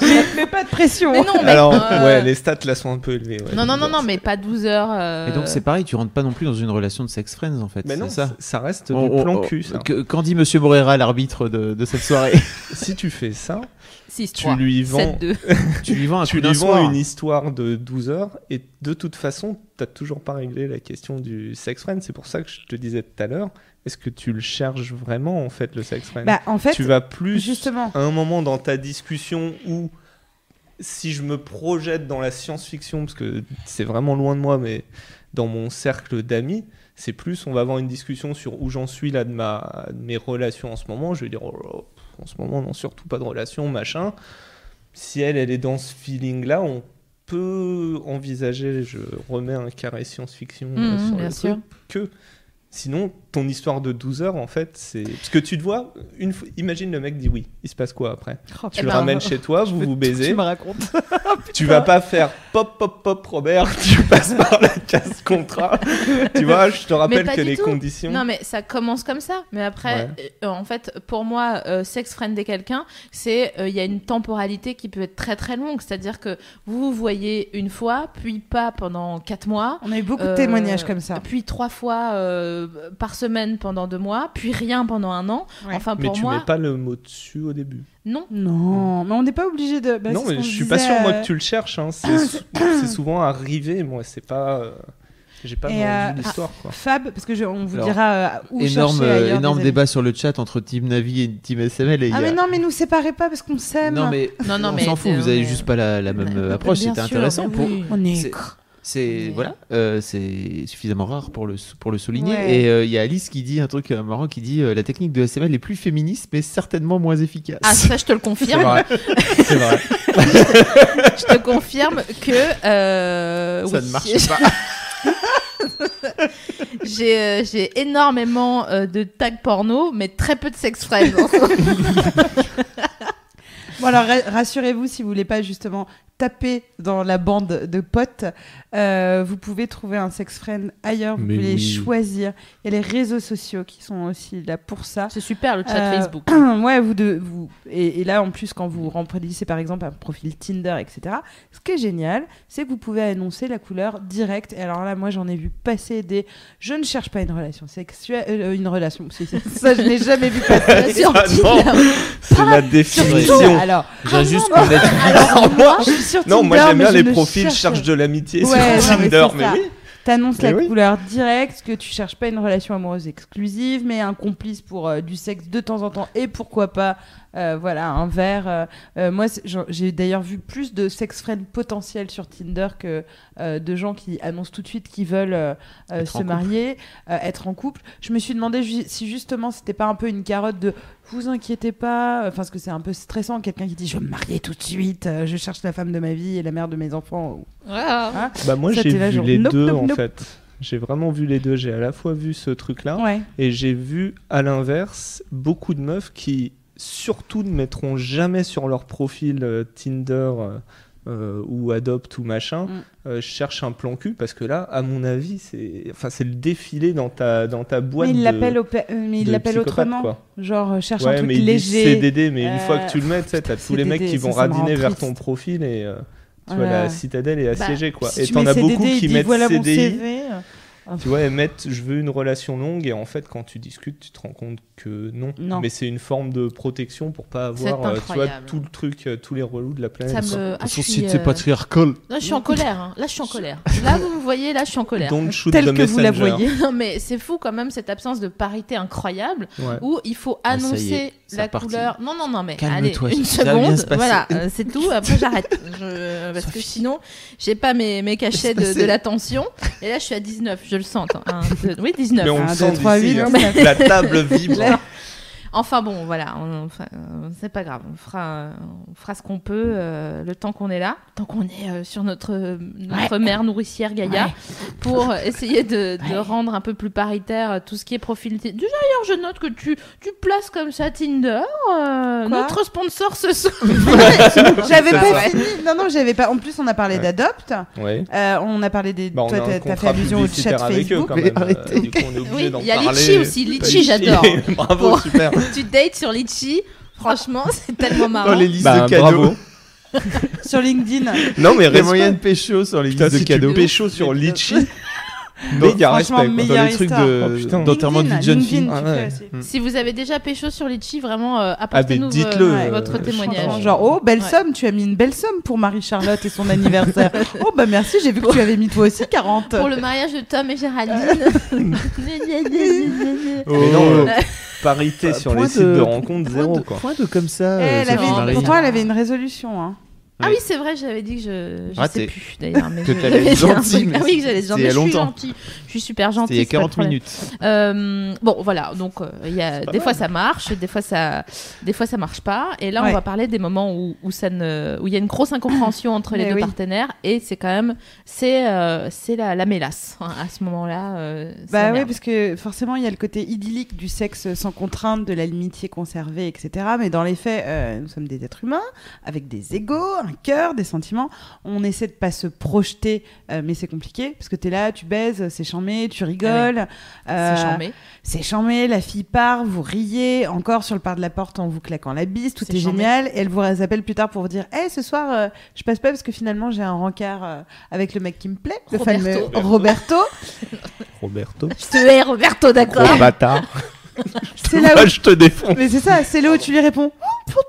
mais, mais pas de pression. Mais non, mais. Alors, euh, ouais, les stats là sont un peu élevées. ouais. Non, non, non, non, mais pas 12 heures. euh, et donc c'est pareil tu rentres pas non plus dans une relation de sex friends en fait Mais non, ça ça. reste On- du on- plan on- cul. Ça. que- Qu'en dit Monsieur Morera, l'arbitre de, de cette soirée Si tu fais ça, 6, tu 3, lui vends, 7, 2. Tu lui vends un tu lui vends une histoire de 12 heures et de toute façon, t'as toujours pas réglé la question du sex friend. C'est pour ça que je te disais tout à l'heure. Est-ce que tu le cherches vraiment en fait le sex friend? Bah, en fait, Tu vas plus justement. à un moment dans ta discussion où si je me projette dans la science-fiction, parce que c'est vraiment loin de moi, mais dans mon cercle d'amis, c'est plus on va avoir une discussion sur où j'en suis là de, ma, de mes relations en ce moment. Je vais dire, oh en ce moment, non, surtout pas de relation, machin. Si elle, elle est dans ce feeling-là, on peut envisager, je remets un carré science-fiction euh, Mhm, sur sûr. que sinon, ton histoire de 12 heures, en fait, c'est... Parce que tu te vois, une fois... imagine le mec dit oui, il se passe quoi après? Oh, Tu le ben, ramènes chez toi, vous vous baisez. Tu me racontes. Tu vas pas faire pop pop pop Robert, tu passes par la case contrat. tu vois, je te rappelle que les tout. conditions. Non, mais ça commence comme ça. Mais après, euh, en fait, pour moi, euh, sex friender quelqu'un, c'est euh, il y a une temporalité qui peut être très très longue. C'est-à-dire que vous vous voyez une fois, puis pas pendant quatre mois. On a eu beaucoup de Euh, témoignages comme ça. Puis trois fois euh, par semaine pendant deux mois, puis rien pendant un an. Ouais. Enfin, mais pour tu moi, mets pas le mot dessus au début. non. Non, mais on n'est pas obligé de. bah, non, mais je suis disait, pas sûr moi que tu le cherches. hein. C'est sou- c'est souvent arrivé. Moi, c'est pas. euh, J'ai pas euh, l'histoire. Fab, parce que je- on vous Alors, dira euh, où énorme chercher ailleurs énorme débat sur le chat entre Team Navi et Team SML et Ah a- mais non, mais nous séparez pas parce qu'on s'aime. Non, mais Non, non, on mais s'en fout, vous avez mais- juste pas la, la même Bah, approche, c'était intéressant mais pour oui. On est. C'est- c'est voilà, euh, c'est suffisamment rare pour le pour le souligner. Ouais. Et euh, il y a Alice qui dit un truc euh, marrant qui dit la technique de SML est plus féministe mais certainement moins efficace. Ah, ça, je te le confirme. C'est vrai. je te confirme que. Ça oui. ne marche pas. J'ai énormément de tags porno, mais très peu de sex friends. Bon alors ra- rassurez-vous si vous voulez pas justement taper dans la bande de potes, euh, vous pouvez trouver un sex friend ailleurs, vous Mais pouvez les choisir. Il y a les réseaux sociaux qui sont aussi là pour ça. C'est super le chat Euh, Facebook. ouais, vous de vous et, et là en plus quand vous remplissez par exemple un profil Tinder, etc. Ce qui est génial, c'est que vous pouvez annoncer la couleur directe. Et alors là, moi j'en ai vu passer des. Je ne cherche pas une relation sexuelle, euh, une relation. ça, je n'ai jamais vu passer. Sur Ah non, Tinder. c'est la définition. Alors, J'ai juste alors moi, je suis sur Non, moi j'aime mais bien les profils cherche- cherche de l'amitié Ouais, sur non, mais Tinder, mais ça. oui. T'annonces Mais la oui. couleur directe, que tu cherches pas une relation amoureuse exclusive, mais un complice pour euh, du sexe de temps en temps et pourquoi pas euh, voilà, un verre. euh, euh, moi, j'ai d'ailleurs vu plus de sex friends potentiels sur Tinder que euh, de gens qui annoncent tout de suite qu'ils veulent se couple. marier, euh, être en couple. Je me suis demandé ju- si justement c'était pas un peu une carotte de vous inquiétez pas, enfin parce que c'est un peu stressant, quelqu'un qui dit je veux me marier tout de suite, euh, je cherche la femme de ma vie et la mère de mes enfants. Ah. Bah moi j'ai là, vu genre, les nope, deux nope, en nope. fait. J'ai vraiment vu les deux. J'ai à la fois vu ce truc-là Ouais. et j'ai vu à l'inverse beaucoup de meufs qui surtout ne mettront jamais sur leur profil euh, Tinder euh, euh, ou Adopt ou machin, Mm. euh, cherchent un plan cul parce que là, à mon avis, c'est enfin c'est le défilé dans ta dans ta boîte. Mais il l'appelle mais il l'appelle autrement, quoi. genre cherche un Ouais, truc mais léger. CDD, mais une fois que tu le mets, tu t'as tous les mecs qui vont radiner vers ton profil et tu vois, la citadelle est Bah, assiégée, quoi. Si et t'en as beaucoup qui mettent CDI. CV. Tu vois, et mettre je veux une relation longue et en fait quand tu discutes tu te rends compte que non. Non. Mais c'est une forme de protection pour pas C'est avoir euh, tu vois tout le truc, euh, tous les relous de la planète. Ça me. Ah, Société euh, patriarcale. Là, je suis en colère. hein. Là, je suis en colère. Là, vous me voyez, là, je suis en colère. Don't shoot Tel the que vous la voyez. Non, mais c'est fou quand même cette absence de parité incroyable Ouais. où il faut Ah, annoncer est, la couleur. Non, non, non, mais allez, une seconde. se. Voilà, euh, c'est tout. Après, j'arrête. Je- Parce que sinon, j'ai pas mes, mes cachets de, l'attention. Et là, je suis à 19, je le sens. hein. Un, deux- oui, 19. Mais on le sent d'ici, hein. La table vibre. Enfin bon, voilà, on- euh, c'est pas grave, on fera, on fera ce qu'on peut euh, le temps qu'on est là, tant qu'on est euh, sur notre, notre mère nourricière Gaïa, pour essayer de, de rendre un peu plus paritaire tout ce qui est profil. D'ailleurs, je note que tu, tu places comme ça Tinder, euh, notre sponsor ce soir. J'avais pas ça. fini. Non, non, j'avais pas. En plus, on a parlé Ouais. d'Adopt. Ouais. Euh, on a parlé des. Bah, on Toi, t'as- fait allusion au chat Facebook. euh, il y a. Litchi aussi, Litchi, j'adore. Bravo, super. Tu dates sur Litchi, franchement, c'est tellement marrant. Dans les listes Bah, de cadeaux. bravo. Sur LinkedIn. Non mais Les moyens de pécho sur les Putain, listes de si tu cadeaux. pécho sur Litchi, Bon, méga franchement, respect. quoi. Dans les trucs. Oh, de- d'enterrement de vie de jeune fille. Ah ouais. Si vous avez déjà pécho sur Litchi, vraiment, euh, apportez-nous mais dites-le, vo- euh, votre témoignage. Genre, oh, belle Ouais. somme, tu as mis une belle somme pour Marie-Charlotte et son anniversaire. oh, bah merci, j'ai vu que tu avais mis toi aussi 40. Pour le mariage de Tom et Géraldine. Mais non, euh, Euh, parité Euh, sur les sites de- rencontres zéro de, quoi. point de comme ça. Eh, elle avait- Marie. pourtant, elle avait une résolution. Hein. Ah oui, c'est vrai, j'avais dit que je. Je Raté. sais plus d'ailleurs. Mais Que t'allais mais Ah oui, que j'allais être c'était gentille. il y a Je suis longtemps. gentille. Je suis super. C'était il y a c'est pas le 40 problème. minutes. Euh, bon, voilà. Donc, euh, il y a, des fois ça marche, des fois ça, des fois ça marche pas. Et là, Ouais. on va parler des moments où, où ça ne, où il y a une grosse incompréhension entre les Mais deux oui. partenaires. Et c'est quand même, c'est, euh, c'est la, la mélasse hein, à ce moment-là. euh, Bah merde. parce que forcément, il y a le côté idyllique du sexe sans contrainte, de l'amitié conservée, etc. Mais dans les faits, nous sommes des êtres humains avec des égaux, un cœur, des sentiments. On essaie de pas se projeter, euh, mais c'est compliqué parce que tu es là, tu baises, c'est charmé, tu rigoles. euh, c'est chambé. C'est charmé, la fille part, vous riez, encore sur le pas de la porte en vous claquant la bise, tout est, génial. Et elle vous appelle plus tard pour vous dire Hey, ce soir, euh, je passe pas parce que finalement j'ai un rencard euh, avec le mec qui me plaît, le Roberto. fameux Roberto. Roberto. Je te hais, Roberto, d'accord. Gros bâtard. C'est là où je te défonce. Mais c'est ça, c'est là où tu lui réponds Oh,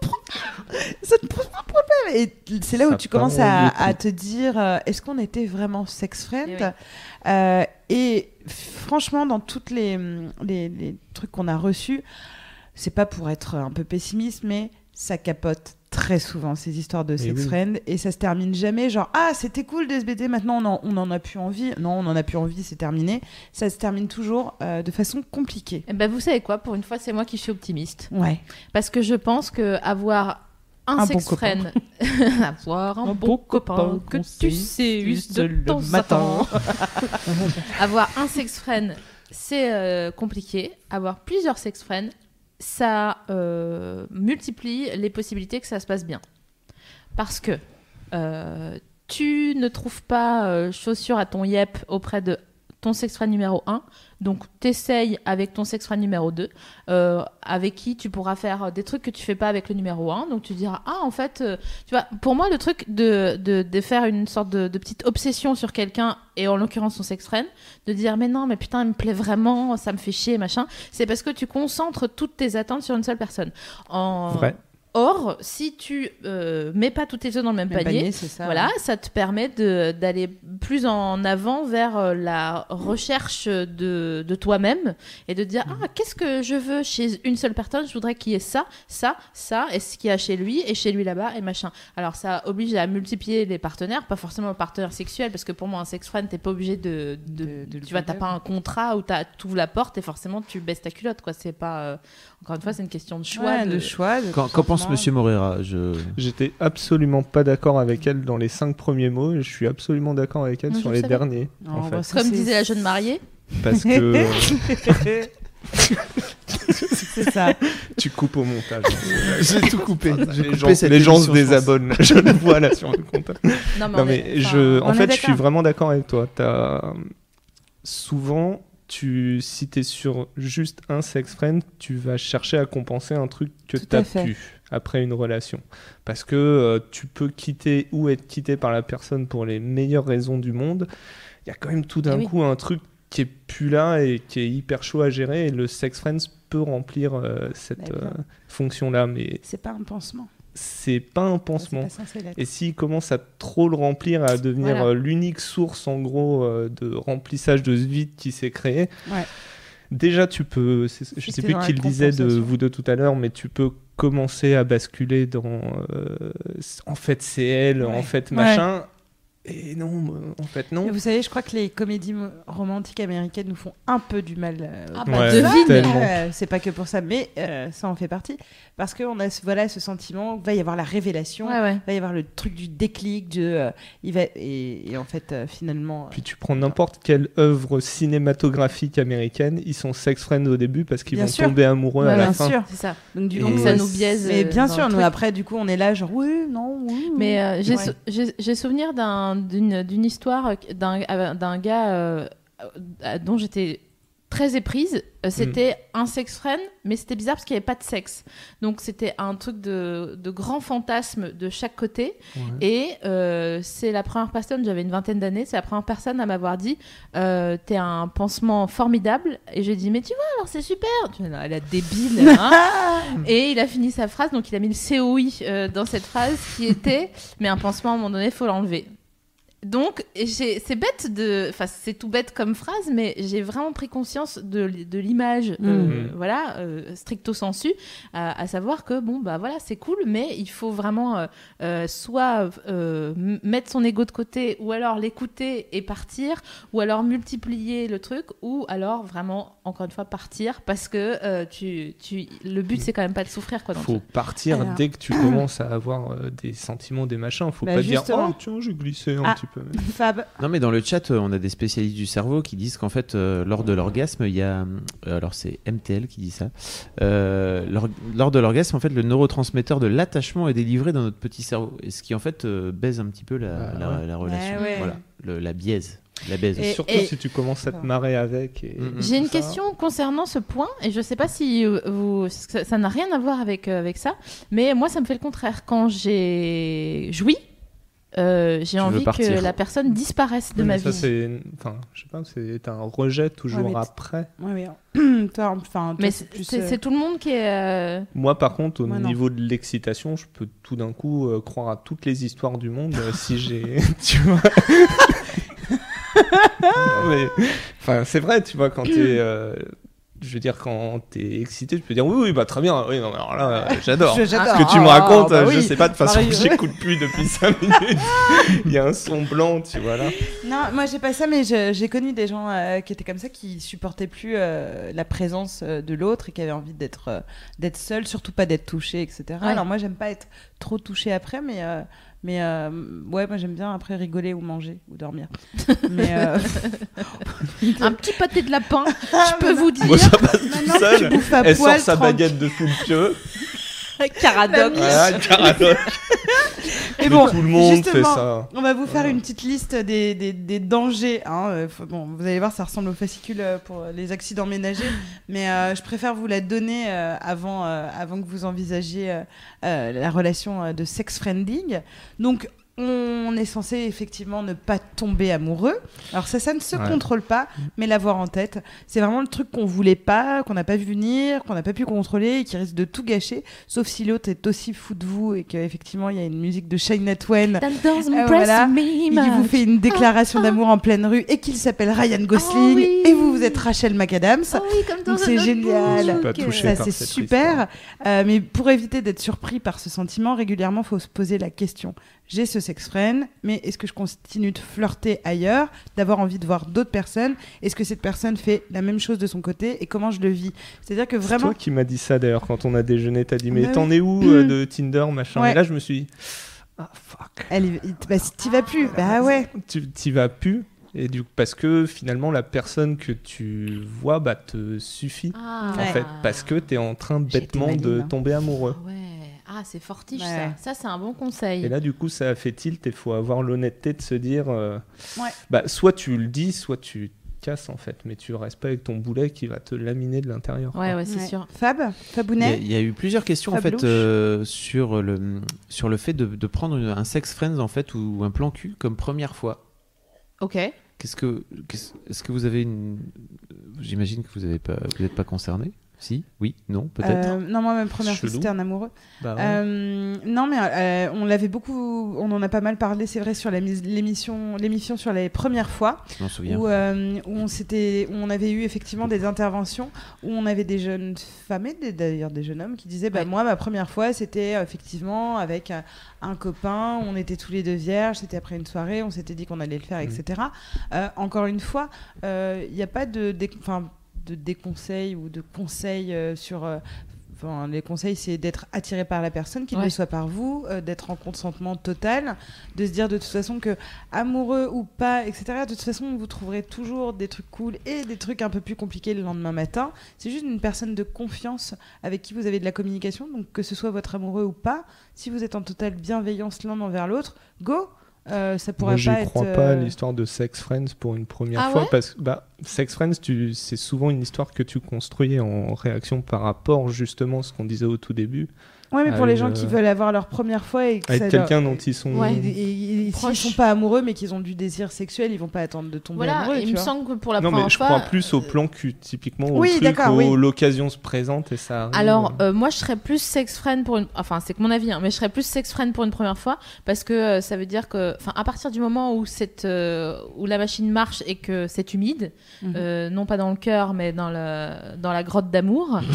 Ça ne pose pas de problème. Et c'est là où Ça tu commences en à, te dire euh, est-ce qu'on était vraiment sex friend Eh oui. Euh, Et franchement, dans toutes les, les, les trucs qu'on a reçus, c'est pas pour être un peu pessimiste, mais ça capote très souvent ces histoires de sex oui. friend et ça se termine jamais genre ah c'était cool de se baiser maintenant on en, on en a plus envie non on en a plus envie c'est terminé ça se termine toujours euh, de façon compliquée Eh ben, vous savez quoi Pour une fois, c'est moi qui suis optimiste. ouais Parce que je pense que avoir un, Un sex bon friend, avoir un, Un bon bon copain, copain que tu sais use de le temps matin. avoir un sex friend, c'est euh, compliqué. Avoir plusieurs sex friends, ça euh, multiplie les possibilités que ça se passe bien. Parce que euh, tu ne trouves pas euh, chaussure à ton yep auprès de ton sex friend numéro 1, donc t'essayes avec ton sex friend numéro 2, euh, avec qui tu pourras faire des trucs que tu fais pas avec le numéro 1, donc tu diras, ah en fait, euh, tu vois, pour moi le truc de, faire une sorte de, petite obsession sur quelqu'un, et en l'occurrence son sex friend, de dire, mais non, mais putain, il me plaît vraiment, ça me fait chier, machin, c'est parce que tu concentres toutes tes attentes sur une seule personne. Vrai. Or, si tu euh, mets pas tous tes œufs dans le même, Même panier, panier, ça. voilà, ça te permet de- d'aller plus en avant vers euh, la recherche de, de toi-même et de dire ah qu'est-ce que je veux chez une seule personne? Je voudrais qu'il y ait ça ça ça et ce qu'il y a chez lui et chez lui là-bas et machin. Alors ça oblige à multiplier les partenaires pas forcément les partenaires sexuels parce que pour moi un sex friend t'es pas obligé de, de- De- tu vois t'as pas un contrat où t'as- t'ouvres la porte et forcément tu baisses ta culotte quoi. C'est pas euh, encore une fois c'est une question de choix Ouais, de- de choix. de Qu'en pense. Monsieur Morera je... J'étais absolument pas d'accord avec elle dans les cinq premiers mots, et je suis absolument d'accord avec elle Non, sur les savais. derniers. Non, en bah, fait. comme disait la jeune mariée Parce que c'est ça. tu coupes au montage. J'ai tout coupé. Les coupé gens, cette les gens se désabonnent, je le vois là sur le compte. non mais, Non on mais est- je, enfin, en fait, je suis vraiment d'accord avec toi. T'as souvent, tu, si t'es sur juste un sex friend, tu vas chercher à compenser un truc que t'as fait. pu après une relation, parce que euh, tu peux quitter ou être quitté par la personne pour les meilleures raisons du monde. Il y a quand même tout d'un Eh oui. coup un truc qui est plus là et qui est hyper chaud à gérer. Et le sex friends peut remplir euh, cette Eh euh, fonction-là, mais C'est pas un pansement. C'est pas un pansement. pas l'être. Et s'il commence à trop le remplir, à devenir Voilà. euh, l'unique source en gros euh, de remplissage de ce vide qui s'est créé, Ouais. déjà tu peux, je sais plus qui le disait de vous deux tout à l'heure, mais tu peux commencer à basculer dans euh, en fait c'est elle, en fait Ouais. Et non, euh, en fait non. Et vous savez, je crois que les comédies romantiques américaines nous font un peu du mal. euh, Ah bah, Ouais. Euh, c'est pas que pour ça, mais euh, ça en fait partie. Parce qu'on a ce, voilà, ce sentiment, va y avoir la révélation, ouais ouais va y avoir le truc du déclic, de, euh, il va, et, et en fait, euh, finalement. Puis tu prends n'importe quelle œuvre cinématographique américaine, ils sont sex friends au début parce qu'ils Bien vont sûr. tomber amoureux Ouais, à la bien fin. sûr. c'est ça Donc, du coup, ça nous biaise, Mais bien sûr, nous après, du coup, on est là, genre, oui, non, oui. Mais euh, j'ai Ouais. sou- j'ai j'ai souvenir d'un- d'une histoire d'un gars euh, dont j'étais très éprise. Euh, C'était un sex friend, mais c'était bizarre parce qu'il n'y avait pas de sexe. Donc c'était un truc de, de grand fantasme de chaque côté. Ouais. Et euh, c'est la première personne, j'avais une vingtaine d'années, c'est la première personne à m'avoir dit euh, T'es un pansement formidable. Et j'ai dit Mais tu vois, alors c'est super. Tu vois, elle a débile. hein. et il a fini sa phrase, donc il a mis le COI euh, dans cette phrase qui était Mais un pansement, à un moment donné, il faut l'enlever. Donc, c'est bête de. Enfin, c'est tout bête comme phrase, mais j'ai vraiment pris conscience de, de l'image, euh, Mhm. voilà, euh, stricto sensu, à, à savoir que, bon, bah voilà, c'est cool, mais il faut vraiment euh, euh, soit euh, mettre son ego de côté, ou alors l'écouter et partir, ou alors multiplier le truc, ou alors vraiment, encore une fois, partir, parce que euh, tu, tu, le but, c'est quand même pas de souffrir, quoi. Le faut partir Alors. dès que tu commences à avoir euh, des sentiments, des machins. Faut Bah, pas dire oh tiens j'ai glissé un Ah. petit peu. Fab. Non, mais dans le chat, euh, on a des spécialistes du cerveau qui disent qu'en fait, euh, lors de l'orgasme, il y a. euh, alors, c'est MTL qui dit ça. Euh, lors, lors de l'orgasme, en fait, le neurotransmetteur de l'attachement est délivré dans notre petit cerveau. Et ce qui, en fait, euh, baise un petit peu la, la, ouais. la relation. Ouais, ouais. Voilà, le- la biaise. La baise. Et- Surtout et- si tu commences à te marrer avec. Et, Mhm. J'ai une ça. question concernant ce point, et je ne sais pas si vous, ça ça n'a rien à voir avec, euh, avec ça, mais moi, ça me fait le contraire. Quand j'ai joui, euh, j'ai envie que partir. la personne disparaisse de Oui, ma ça, vie. c'est, enfin, je sais pas, c'est un rejet toujours Ouais, mais t- après. Ouais, mais toi, enfin, Mais c'est euh, c'est tout le monde qui est. euh, Moi, par contre, au non. niveau de l'excitation, je peux tout d'un coup euh, croire à toutes les histoires du monde si j'ai, tu vois. Non, mais, enfin, c'est vrai, tu vois, quand t'es, euh, je veux dire, quand t'es excité, je peux dire oui, oui, bah très bien, oui, non, mais alors là, euh, j'adore. Ce que tu me Ah, racontes, bah euh, je oui. sais pas, de toute façon, j'écoute plus depuis 5 minutes. Il y a un son blanc, tu vois là. Non, moi j'ai pas ça, mais j'ai connu des gens euh, qui étaient comme ça, qui supportaient plus euh, la présence euh, de l'autre et qui avaient envie d'être euh, d'être seul, surtout pas d'être touché, etc. Ouais. Alors moi j'aime pas être trop touché après, mais euh, mais euh, ouais, moi j'aime bien après rigoler ou manger ou dormir. mais euh, Un petit pâté de lapin, Ah, je peux vous dire. Moi, ça passe maintenant tout seul. Elle sort sa tranquille. baguette de sous le pieu. Caradoc. Voilà, caradoc. Et Mais bon, tout le monde fait ça. On va vous faire une petite liste des, des, des dangers. Hein. euh, bon, vous allez voir, ça ressemble au fascicule euh, pour les accidents ménagers, mais euh, je préfère vous la donner euh, avant, euh, avant que vous envisagiez euh, euh, la relation euh, de sex friending. Donc, on est censé effectivement ne pas tomber amoureux. Alors ça, ça ne se Ouais. contrôle pas, mais l'avoir en tête, c'est vraiment le truc qu'on voulait pas, qu'on n'a pas vu venir, qu'on n'a pas pu contrôler et qui risque de tout gâcher. Sauf si l'autre est aussi fou de vous et qu'effectivement il y a une musique de Shania Twain. Euh, voilà. Il much. vous fait une déclaration d'amour en pleine rue et qu'il s'appelle Ryan Gosling Ah oui. et vous vous êtes Rachel McAdams. Oh oui, comme Donc c'est génial. Ça c'est super. Euh, mais pour éviter d'être surpris par ce sentiment, régulièrement, faut se poser la question j'ai ce sex friend, mais est-ce que je continue de flirter ailleurs, d'avoir envie de voir d'autres personnes? Est-ce que cette personne fait la même chose de son côté et comment je le vis? C'est-à-dire que C'est vraiment, toi qui m'as dit ça d'ailleurs quand on a déjeuné. T'as dit mais Bah t'en oui. es où euh, de Tinder machin? Ouais. Et là je me suis dit ah fuck. elle, bah, si t'y vas plus, bah ouais. Tu t'y vas plus et du parce que finalement la personne que tu vois bah te suffit Ah. en fait parce que t'es en train bêtement de hein. tomber amoureux. Ouais. Ah, c'est fortiche Ouais. ça. Ça, c'est un bon conseil. Et là, du coup, ça a fait tilt et il faut avoir l'honnêteté de se dire euh, Ouais. bah, soit tu le dis, soit tu casses en fait, mais tu restes pas avec ton boulet qui va te laminer de l'intérieur. Ouais, quoi. ouais, c'est Ouais. sûr. Fab, Il y, a, Fabounet, il y a eu plusieurs questions en fait euh, sur le sur le fait de, de prendre une- un sex friends en fait ou un plan cul comme première fois. Ok. Qu'est-ce que qu'est-ce- est-ce que vous avez une J'imagine que vous n'êtes pas vous êtes pas concerné. Si, oui, non, peut-être. Euh, non, moi, ma première fois, c'était un amoureux. Bah ouais. Euh, non, mais euh, on l'avait beaucoup, on en a pas mal parlé, c'est vrai, sur l'émission, l'émission sur les premières fois, Je m'en souviens. où, euh, où on s'était, on avait eu effectivement des interventions où on avait des jeunes femmes et d'ailleurs des jeunes hommes qui disaient, bah Ouais. moi, ma première fois, c'était effectivement avec un copain, on était tous les deux vierges, c'était après une soirée, on s'était dit qu'on allait le faire, etc. Euh, encore une fois, il n'y a pas de, enfin, de déconseils ou de conseils euh, sur euh, Enfin, les conseils, c'est d'être attiré par la personne, qu'il Ouais. le soit par vous, euh, d'être en consentement total, de se dire de toute façon que amoureux ou pas, etc. De toute façon, vous trouverez toujours des trucs cool et des trucs un peu plus compliqués le lendemain matin. C'est juste une personne de confiance avec qui vous avez de la communication, donc que ce soit votre amoureux ou pas, si vous êtes en totale bienveillance l'un envers l'autre, go. Euh, ça pourrait Moi, pas être. crois pas à euh, l'histoire de Sex Friends pour une première Ah fois ouais parce que bah, Sex Friends, tu... c'est souvent une histoire que tu construis en réaction par rapport justement à ce qu'on disait au tout début, Ouais, mais pour les gens qui veulent avoir leur première fois et que avec quelqu'un leur- dont ils sont. Ouais. Et, et- et s'ils Proche. sont pas amoureux mais qu'ils ont du désir sexuel, ils vont pas attendre de tomber Voilà, amoureux. il tu me vois. semble que pour la Non, première mais je fois. crois plus au plan cul, typiquement au Oui, truc d'accord, où oui. l'occasion se présente et ça arrive. Alors, euh, moi, je serais plus sex friend pour une. Enfin, c'est que mon avis, hein, mais je serais plus sex friend pour une première fois parce que euh, ça veut dire que. Enfin, à partir du moment où, cette, euh, où la machine marche et que c'est humide, Mhm. euh, non pas dans le cœur, mais dans, le, dans la grotte d'amour.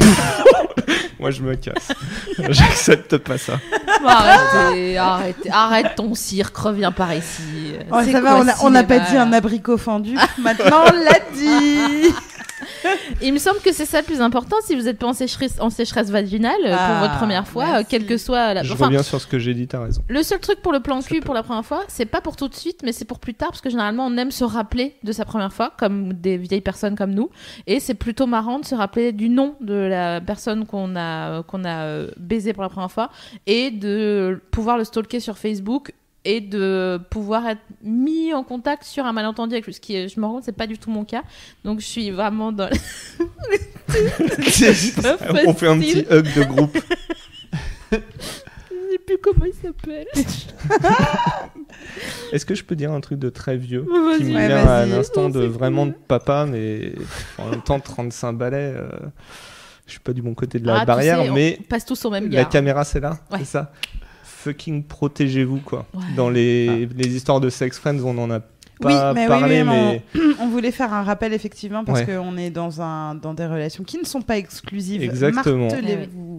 Moi, je me casse. J'accepte pas ça. bon, arrêtez, arrêtez, arrête ton cirque, reviens par ici. Oh, C'est ça quoi va, on n'a pas dit un abricot fendu. Maintenant, on l'a dit. Il me semble que c'est ça le plus important si vous êtes pas en sécheresse, en sécheresse vaginale euh, Ah, pour votre première fois, euh, merci. quelle que soit la. Je enfin, reviens sur ce que j'ai dit, t'as raison. Le seul truc pour le plan cul pour la première fois, c'est pas pour tout de suite, mais c'est pour plus tard, parce que généralement on aime se rappeler de sa première fois, comme des vieilles personnes comme nous, et c'est plutôt marrant de se rappeler du nom de la personne qu'on a qu'on a euh, baisé pour la première fois, et de pouvoir le stalker sur Facebook et de pouvoir être mis en contact sur un malentendu avec lui, ce qui est, je me rends compte c'est pas du tout mon cas, donc je suis vraiment dans On fait un petit hug de groupe. je sais plus comment il s'appelle. Est-ce que je peux dire un truc de très vieux qui me Ouais, vient à l'instant de C'est vraiment cool. de papa, mais en même temps 35 balais. euh, je suis pas du bon côté de la Ah, tu barrière, sais, on mais passe tous au même la caméra c'est là, Ouais. c'est ça. Fucking protégez-vous quoi. Ouais. Dans les, les histoires de sex friends, on en a Oui, pas mais oui, parlé, oui, mais On voulait faire un rappel effectivement parce Ouais. qu'on est dans, un, dans des relations qui ne sont pas exclusives. Exactement. Martelez-vous-le.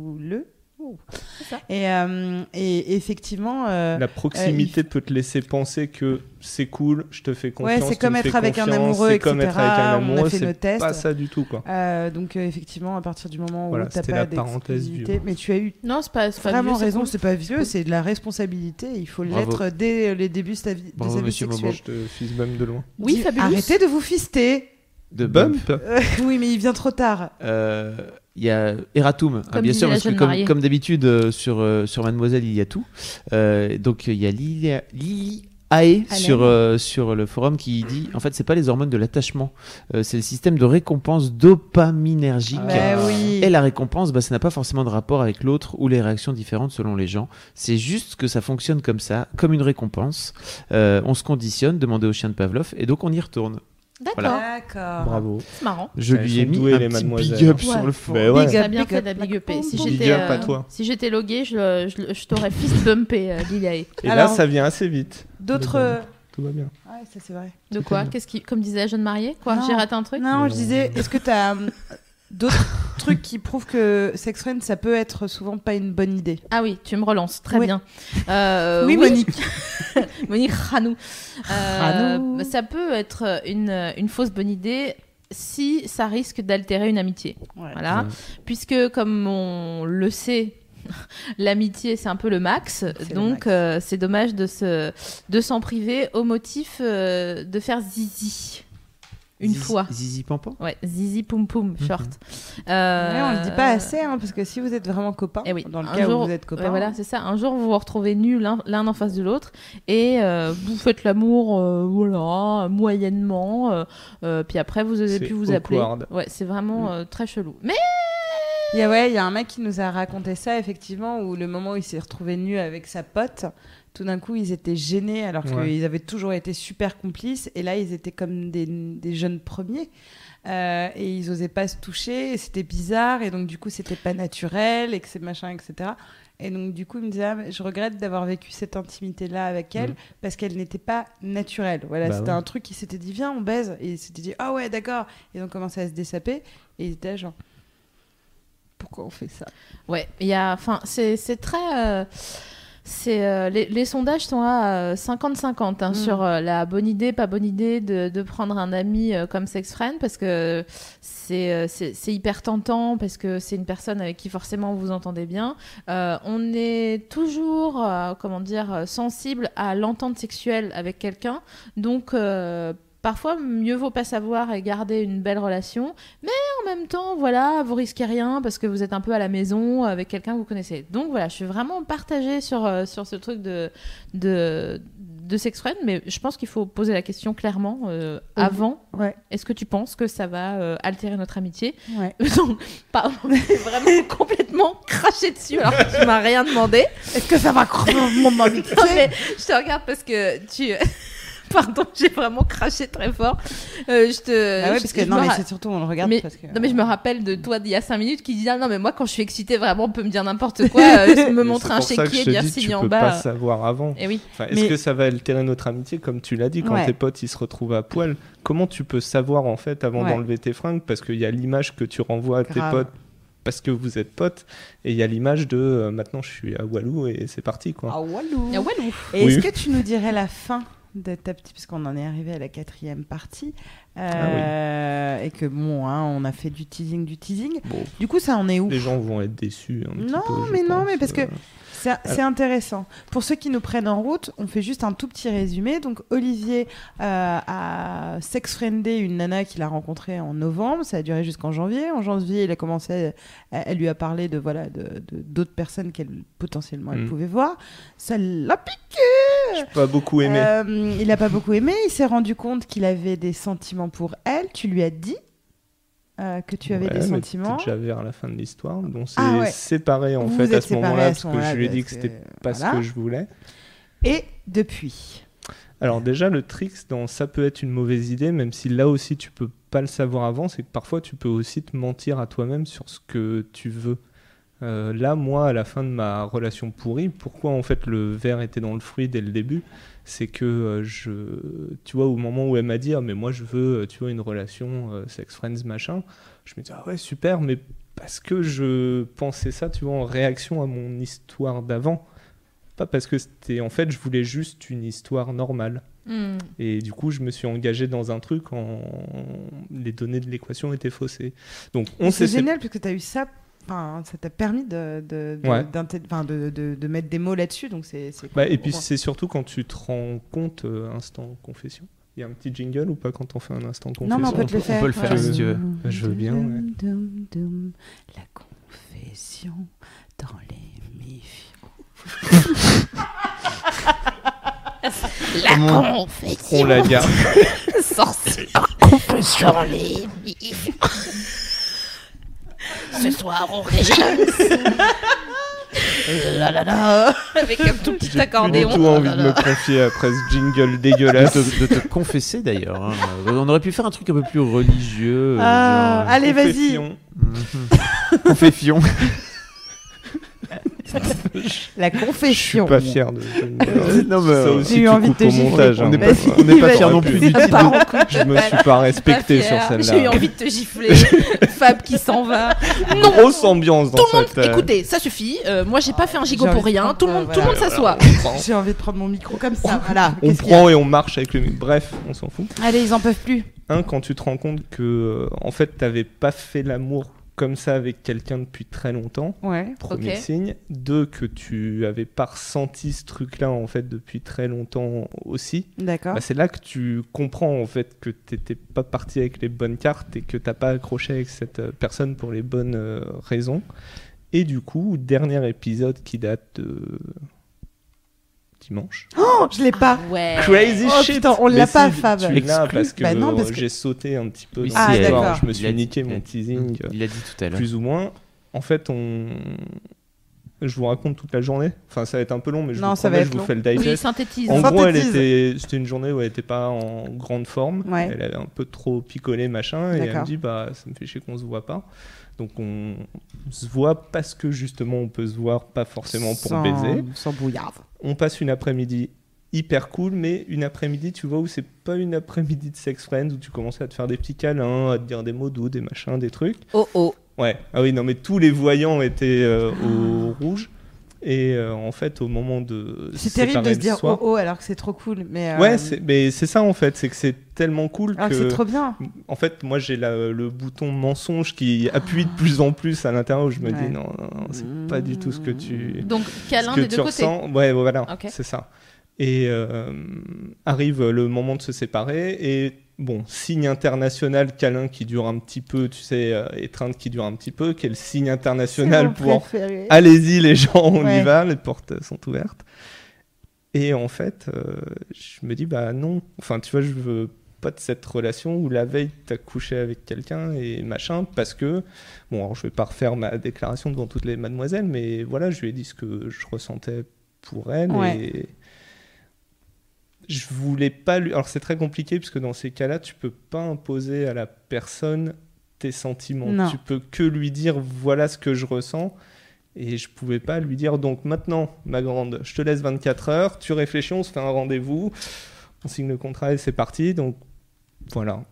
Ouh. C'est ça. Et, euh, et effectivement, euh, la proximité peut te laisser penser que c'est cool, je te fais confiance. ouais, c'est comme me être avec un amoureux, c'est etc. comme être avec un on a amoureux, fait nos c'est pas ça du tout quoi. Euh, donc euh, effectivement, à partir du moment Voilà, où t'as c'était pas d'exclusivité, mais tu as eu Non, c'est pas, vraiment vieux, raison, c'est pas vieux, c'est de la responsabilité. Il faut l'être dès les débuts de sa vie, Bravo, vie monsieur sexuelle. Je te fils bum de loin. Oui, Dis- Fabulous. Arrêtez de vous fister. De Bump Euh, oui, mais il vient trop tard. Euh, Il y a Eratum, hein, bien sûr, parce que comme, d'habitude euh, sur, euh, sur Mademoiselle, il y a tout. Euh, donc il y a Lily Ae sur, euh, sur le forum qui dit en fait c'est pas les hormones de l'attachement, euh, c'est le système de récompense dopaminergique. Bah oui. Et la récompense, bah, ça n'a pas forcément de rapport avec l'autre ou les réactions différentes selon les gens. C'est juste que ça fonctionne comme ça, comme une récompense. Euh, on se conditionne, demandez au chien de Pavlov, et donc on y retourne. D'accord, Voilà. D'accord. Bravo. c'est marrant. Je lui ai mis douées, un les petit mademoiselles. big up Ouais. sur le. Ben ouais. Big Ça up, a bien big fait up, de la like big upper. boum, Si j'étais up à euh, toi. si j'étais logué, je, t'aurais fist bumpé, euh. Et Alors- là, ça vient assez vite. D'autres. Euh. Tout va bien. Ouais, ça c'est vrai. De quoi? Qu'est-ce qui, comme disait la jeune mariée, quoi? J'ai raté un truc? Non, je disais, est-ce que tu as d'autres trucs qui prouvent que sex friend, ça peut être souvent pas une bonne idée Ah oui, tu me relances, très Oui. bien. Euh, Oui, Monique. Monique Ranou. Euh. Ça peut être une, une fausse bonne idée si ça risque d'altérer une amitié. Voilà. Ouais. Puisque, comme on le sait, l'amitié, c'est un peu le max. Donc, euh, c'est dommage de se de s'en priver au motif euh, de faire zizi. Une Zizi- fois. Zizi Pampan Ouais, zizi poum poum, short. Ouais, Euh, on le dit pas assez, hein, parce que si vous êtes vraiment copains, Eh oui, dans le un cas jour- où vous êtes copains, Ouais, voilà, c'est ça. Un jour, vous vous retrouvez nus l'un en face de l'autre et euh, vous faites l'amour, euh, voilà, moyennement. euh, euh, puis après, vous C'est plus vous appeler. awkward. Ouais, c'est vraiment euh, très chelou. Mais Il y a, ouais, il y a un mec qui nous a raconté ça, effectivement, où le moment où il s'est retrouvé nu avec sa pote, tout d'un coup, ils étaient gênés alors Ouais. qu'ils avaient toujours été super complices. Et là, ils étaient comme des, des jeunes premiers. Euh, et ils osaient pas se toucher. et C'était bizarre. Et donc, du coup, c'était pas naturel, et que c'est machin, etc. Et donc, du coup, il me disait, Ah, je regrette d'avoir vécu cette intimité-là avec elle Mm. parce qu'elle n'était pas naturelle. Voilà, Bah c'était ouais. un truc qui s'était dit, viens, on baise. Et ils s'étaient dit, ah ouais, d'accord. Et ils ont commencé à se dessaper. Et ils étaient là, genre, pourquoi on fait ça? Ouais, il y a, enfin, c'est c'est très. euh, c'est euh, les, les sondages sont à euh, 50-50 hein, Mm. sur euh, la bonne idée, pas bonne idée de, de prendre un ami euh, comme sex friend parce que c'est euh, hyper tentant parce que c'est une personne avec qui forcément vous entendez bien. Euh, on est toujours, euh, comment dire, euh, sensible à l'entente sexuelle avec quelqu'un, donc. Parfois, mieux vaut pas savoir et garder une belle relation, mais en même temps, voilà, vous risquez rien parce que vous êtes un peu à la maison avec quelqu'un que vous connaissez. Donc voilà, je suis vraiment partagée sur, euh, sur ce truc de, de, de sex friend, mais je pense qu'il faut poser la question clairement euh, Mhm. avant. Ouais. Est-ce que tu penses que ça va euh, altérer notre amitié? Ouais. Donc, pardon, vraiment complètement craché dessus alors que tu m'as rien demandé. Est-ce que ça va mon amitié Non, je te regarde parce que tu. Pardon, j'ai vraiment craché très fort. Euh, je te. Ah ouais, je- parce que non, me mais ra- c'est surtout on le regarde mais, parce que. non mais je me rappelle de toi d'il y a 5 minutes qui disait ah, non mais moi quand je suis excitée vraiment on peut me dire n'importe quoi euh, me Mais montrer un chéquier je te dire dis, tu en peux bas pas savoir avant. et oui Enfin, Est-ce Mais- que ça va altérer notre amitié Comme tu l'as dit, quand Ouais. tes potes ils se retrouvent à poil, comment tu peux savoir en fait avant Ouais. d'enlever tes fringues? Parce qu'il y a l'image que tu renvoies à tes potes parce que vous êtes potes, et il y a l'image de euh, maintenant je suis à Walou et c'est parti quoi. Ah walou. Ah, walou. Et Oui. est-ce que tu nous dirais la fin de ta petite, puisqu'on en est arrivé à la quatrième partie, euh, et que bon, hein, on a fait du teasing, du teasing. Bon, Du coup, ça en est où? Les gens vont être déçus. Un petit Non, peu, mais non, mais parce que euh. C'est c'est intéressant. Pour ceux qui nous prennent en route, on fait juste un tout petit résumé. Donc, Olivier euh, a sex-friendé une nana qu'il a rencontrée en novembre. Ça a duré jusqu'en janvier. En janvier, il a commencé, à- elle lui a parlé de voilà de de- d'autres personnes qu'elle potentiellement elle Mm. pouvait voir. Ça l'a piqué. Pas beaucoup aimé. Euh, il n'a pas beaucoup aimé. Il s'est rendu compte qu'il avait des sentiments pour elle. Tu lui as dit euh, que tu avais Ouais, des sentiments. déjà vers la fin de l'histoire. Donc c'est Ah ouais. séparé en Vous fait vous à ce séparés moment-là parce ce que je lui ai dit parce que c'était que- pas voilà. ce que je voulais. Et depuis? Alors déjà le trick dans ça peut être une mauvaise idée, même si là aussi tu peux pas le savoir avant, c'est que parfois tu peux aussi te mentir à toi-même sur ce que tu veux. Euh, là, moi, à la fin de ma relation pourrie, pourquoi en fait le verre était dans le fruit dès le début? C'est que euh, je, tu vois, au moment où elle m'a dit, ah, mais moi je veux, euh, tu vois, une relation euh, sex friends machin, je me dis ah ouais super, mais parce que je pensais ça, tu vois, en réaction à mon histoire d'avant, pas parce que c'était, en fait, je voulais juste une histoire normale. Hmm. Et du coup, je me suis engagé dans un truc en les données de l'équation étaient faussées. Donc on C'est génial parce que tu as eu ça. Enfin, ça t'a permis de, de, de, Ouais. d'inté- enfin, de, de, de mettre des mots là-dessus. Donc c'est, Bah, et puis c'est surtout quand tu te rends compte, euh, instant confession. Il y a un petit jingle ou pas quand on fait un instant confession Non, mais on peut le on faire. peut le faire, si tu veux. Je veux bien, ouais. Dum, dum, La confession dans l'émission. La On confession la garde. sorcière. Confession les Ce soir, on régence. La la la. Avec un tout petit J'ai accordéon. tout envie de me confier après ce jingle De dégueulasse. te, de te confesser d'ailleurs. hein. On aurait pu faire un truc un peu plus religieux. Ah, genre, allez, vas-y. Confession. euh, Confession. La Je suis confession. pas fier de. non, mais, Ça euh, aussi, J'ai eu tu envie de te montage. On hein. n'est pas- on n'est pas fiers non plus. Je me suis pas respecté sur J'ai eu celle-là. envie de te gifler. Fab qui s'en va. Non. Grosse ambiance dans Tout le monde, cette. euh, écoutez, ça suffit. Euh, moi, j'ai pas fait un gigot pour rien. Tout le monde, tout le monde s'assoit. on prend- J'ai envie de prendre mon micro comme ça. Voilà. On prend et on marche avec le micro. Bref, on s'en fout. Allez, ils en peuvent plus. Un, quand tu te rends compte que, en fait, t'avais pas fait l'amour comme ça avec quelqu'un depuis très longtemps. Ouais. Premier signe. Deux, que tu avais pas ressenti ce truc-là, en fait, depuis très longtemps aussi. D'accord. Bah, c'est là que tu comprends, en fait, que t'étais pas parti avec les bonnes cartes et que t'as pas accroché avec cette euh, personne pour les bonnes euh, raisons. Et du coup, dernier épisode qui date de dimanche. Oh, je l'ai pas. Ouais. Crazy Oh, shit putain, on l'a pas, si, Fab. Tu l'as parce que, Bah non, parce que- j'ai sauté un petit peu Oui, dans Ah, d'accord. Je me suis niqué mon teasing. Il l'a dit tout à l'heure. plus ou moins. En fait, on... je vous raconte toute la journée. Enfin, ça va être un peu long, mais je Non, vous ça va promets, être je vous fais le Oui, digest. synthétise. en gros, elle synthétise. était... c'était une journée où elle était pas en grande forme. Ouais. Elle avait un peu trop picolé, machin. Et elle me dit, bah, ça me fait chier qu'on se voit pas. Donc, on se voit parce que justement, on peut se voir pas forcément pour Sans- baiser. Sans. On passe une après-midi hyper cool, mais une après-midi, tu vois, où c'est pas une après-midi de sex friends, où tu commences à te faire des petits câlins, à te dire des mots doux, des machins, des trucs. Oh oh. Ouais, ah oui, non, mais tous les voyants étaient euh, au rouge. Et euh, en fait, au moment de. C'est terrible de se dire soir- oh oh alors que c'est trop cool. Mais euh, Ouais, mais c'est ça en fait, c'est que c'est tellement cool alors que c'est trop bien. En fait, moi j'ai le bouton mensonge qui appuie de plus en plus à l'intérieur où je me Ouais. dis non, non, non, c'est pas du tout ce que tu. Donc, ce câlin que des tu deux côtés. ressens. Ouais, voilà, c'est ça. Et euh, arrive le moment de se séparer et bon, signe international câlin qui dure un petit peu, tu sais, euh, étreinte qui dure un petit peu, quel signe international pour allez-y les gens, on Ouais. y va, les portes sont ouvertes. Et en fait, euh, je me dis bah non, enfin tu vois, je veux pas de cette relation où la veille t'as couché avec quelqu'un et machin parce que bon, alors je vais pas refaire ma déclaration devant toutes les mademoiselles, mais voilà, je lui ai dit ce que je ressentais pour elle Ouais. et je voulais pas lui. Alors c'est très compliqué parce que dans ces cas-là, tu peux pas imposer à la personne tes sentiments. Non. Tu peux que lui dire voilà ce que je ressens. Et je pouvais pas lui dire donc maintenant, ma grande, je te laisse 24 heures, tu réfléchis, on se fait un rendez-vous, on signe le contrat et c'est parti. Donc voilà,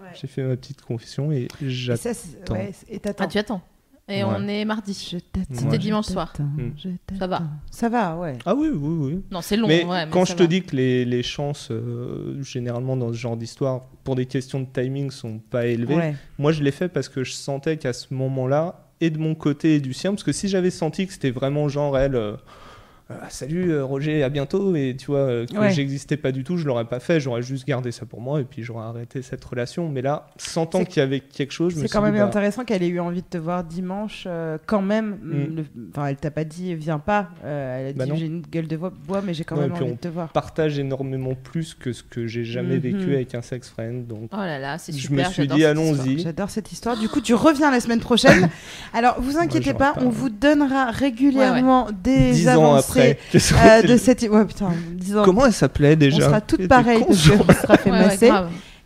Ouais. j'ai fait ma petite confession et Et j'attends. ça, ouais, et t'attends. Ah, tu attends. Et Ouais. on est mardi. Je. C'était dimanche soir. je Ça va. Ça va, ouais. Ah oui, oui, oui. Non, c'est long. mais ouais, mais quand je te va. dis que les, les chances, euh, généralement dans ce genre d'histoire, pour des questions de timing, sont pas élevées, Ouais. moi je l'ai fait parce que je sentais qu'à ce moment-là, et de mon côté et du sien, parce que si j'avais senti que c'était vraiment genre elle, euh, euh, salut euh, Roger, à bientôt, et tu vois, euh, que Ouais. j'existais pas du tout, je l'aurais pas fait, j'aurais juste gardé ça pour moi et puis j'aurais arrêté cette relation. Mais là, sentant C'est- qu'il y avait quelque chose, je me C'est suis quand dit, même bah, intéressant qu'elle ait eu envie de te voir dimanche euh, quand même. Mm. Le- Enfin, elle t'a pas dit viens pas. Euh, elle a Bah dit j'ai une gueule de bois, mais j'ai quand Non, même envie on de te voir. partage énormément plus que ce que j'ai jamais Mhm. vécu avec un sex friend. Donc Oh là là, c'est je super. me suis j'adore dit, cette allons-y. J'adore cette histoire. Du coup, tu reviens la semaine prochaine. Alors, vous inquiétez pas, pas- on vous donnera régulièrement des dix ans avancées euh, serait-il de cette. Ouais, putain, dix ans. Comment elle s'appelait déjà? On sera toutes pareilles parce qu'on sera fait masser.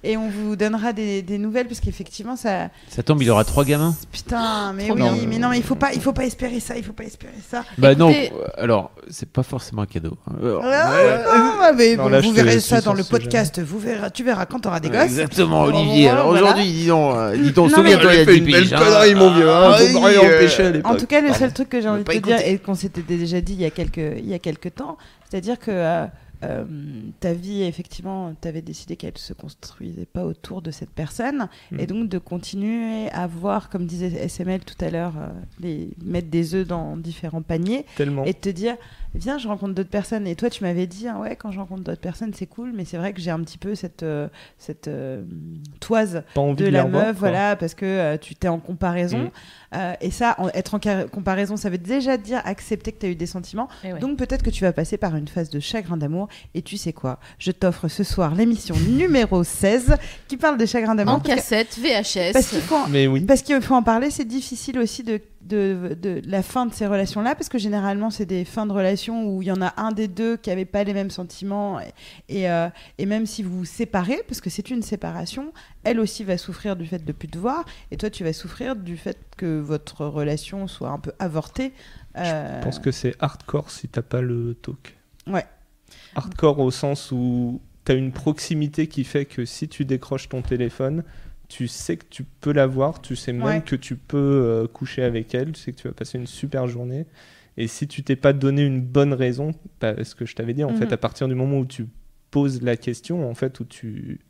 Et on vous donnera des, des nouvelles parce qu'effectivement ça. Ça tombe, il aura trois gamins. Putain, mais oui, bien. mais non, mais il faut pas, il faut pas espérer ça, il faut pas espérer ça. Bah non, Écoutez- euh, alors, c'est pas forcément un cadeau. Euh, Ah, mais Non, bon, là, vous verrez ça dans le podcast. Vous verras, tu verras quand t'auras des gosses. Exactement, Olivier. Alors voilà. aujourd'hui, dis donc, euh, dis donc, Non, mais- souviens-toi, il y a fait 10 une belle hein. connerie, mon vieux. hein, Ah, euh, En tout cas, le seul truc que j'ai envie de te dire et qu'on s'était déjà dit il y a quelques, il y a quelques temps, c'est-à-dire que euh, ta vie, effectivement, tu avais décidé qu'elle se construisait pas autour de cette personne Mm. et donc de continuer à voir, comme disait SML tout à l'heure, euh, les, mettre des œufs dans différents paniers Tellement. et de te dire viens, je rencontre d'autres personnes. Et toi, tu m'avais dit, ah ouais, quand je rencontre d'autres personnes, c'est cool, mais c'est vrai que j'ai un petit peu cette, euh, cette euh, toise de de, la meuf, quoi. voilà, parce que euh, tu t'es en comparaison. Mm. Euh, et ça, en- être en comparaison, ça veut déjà dire accepter que tu as eu des sentiments. Ouais. Donc peut-être que tu vas passer par une phase de chagrin d'amour. Et tu sais quoi? Je t'offre ce soir l'émission numéro 16 qui parle des chagrins d'amour. en cassette, VHS. Parce qu'il faut, Mais oui. parce qu'il faut en parler, c'est difficile aussi de, de, de la fin de ces relations-là, parce que généralement, c'est des fins de relations où il y en a un des deux qui n'avait pas les mêmes sentiments, et, et, euh, et même si vous vous séparez, parce que c'est une séparation, elle aussi va souffrir du fait de plus te voir, et toi, tu vas souffrir du fait que votre relation soit un peu avortée. Euh, Je pense que c'est hardcore si t'as pas le talk. Ouais. Hardcore au sens où t'as une proximité qui fait que si tu décroches ton téléphone, tu sais que tu peux la voir, tu sais même Ouais. que tu peux euh, coucher avec elle, tu sais que tu vas passer une super journée. Et si tu t'es pas donné une bonne raison, bah, ce que je t'avais dit, en Mhm. fait, à partir du moment où tu poses la question, en fait, où tu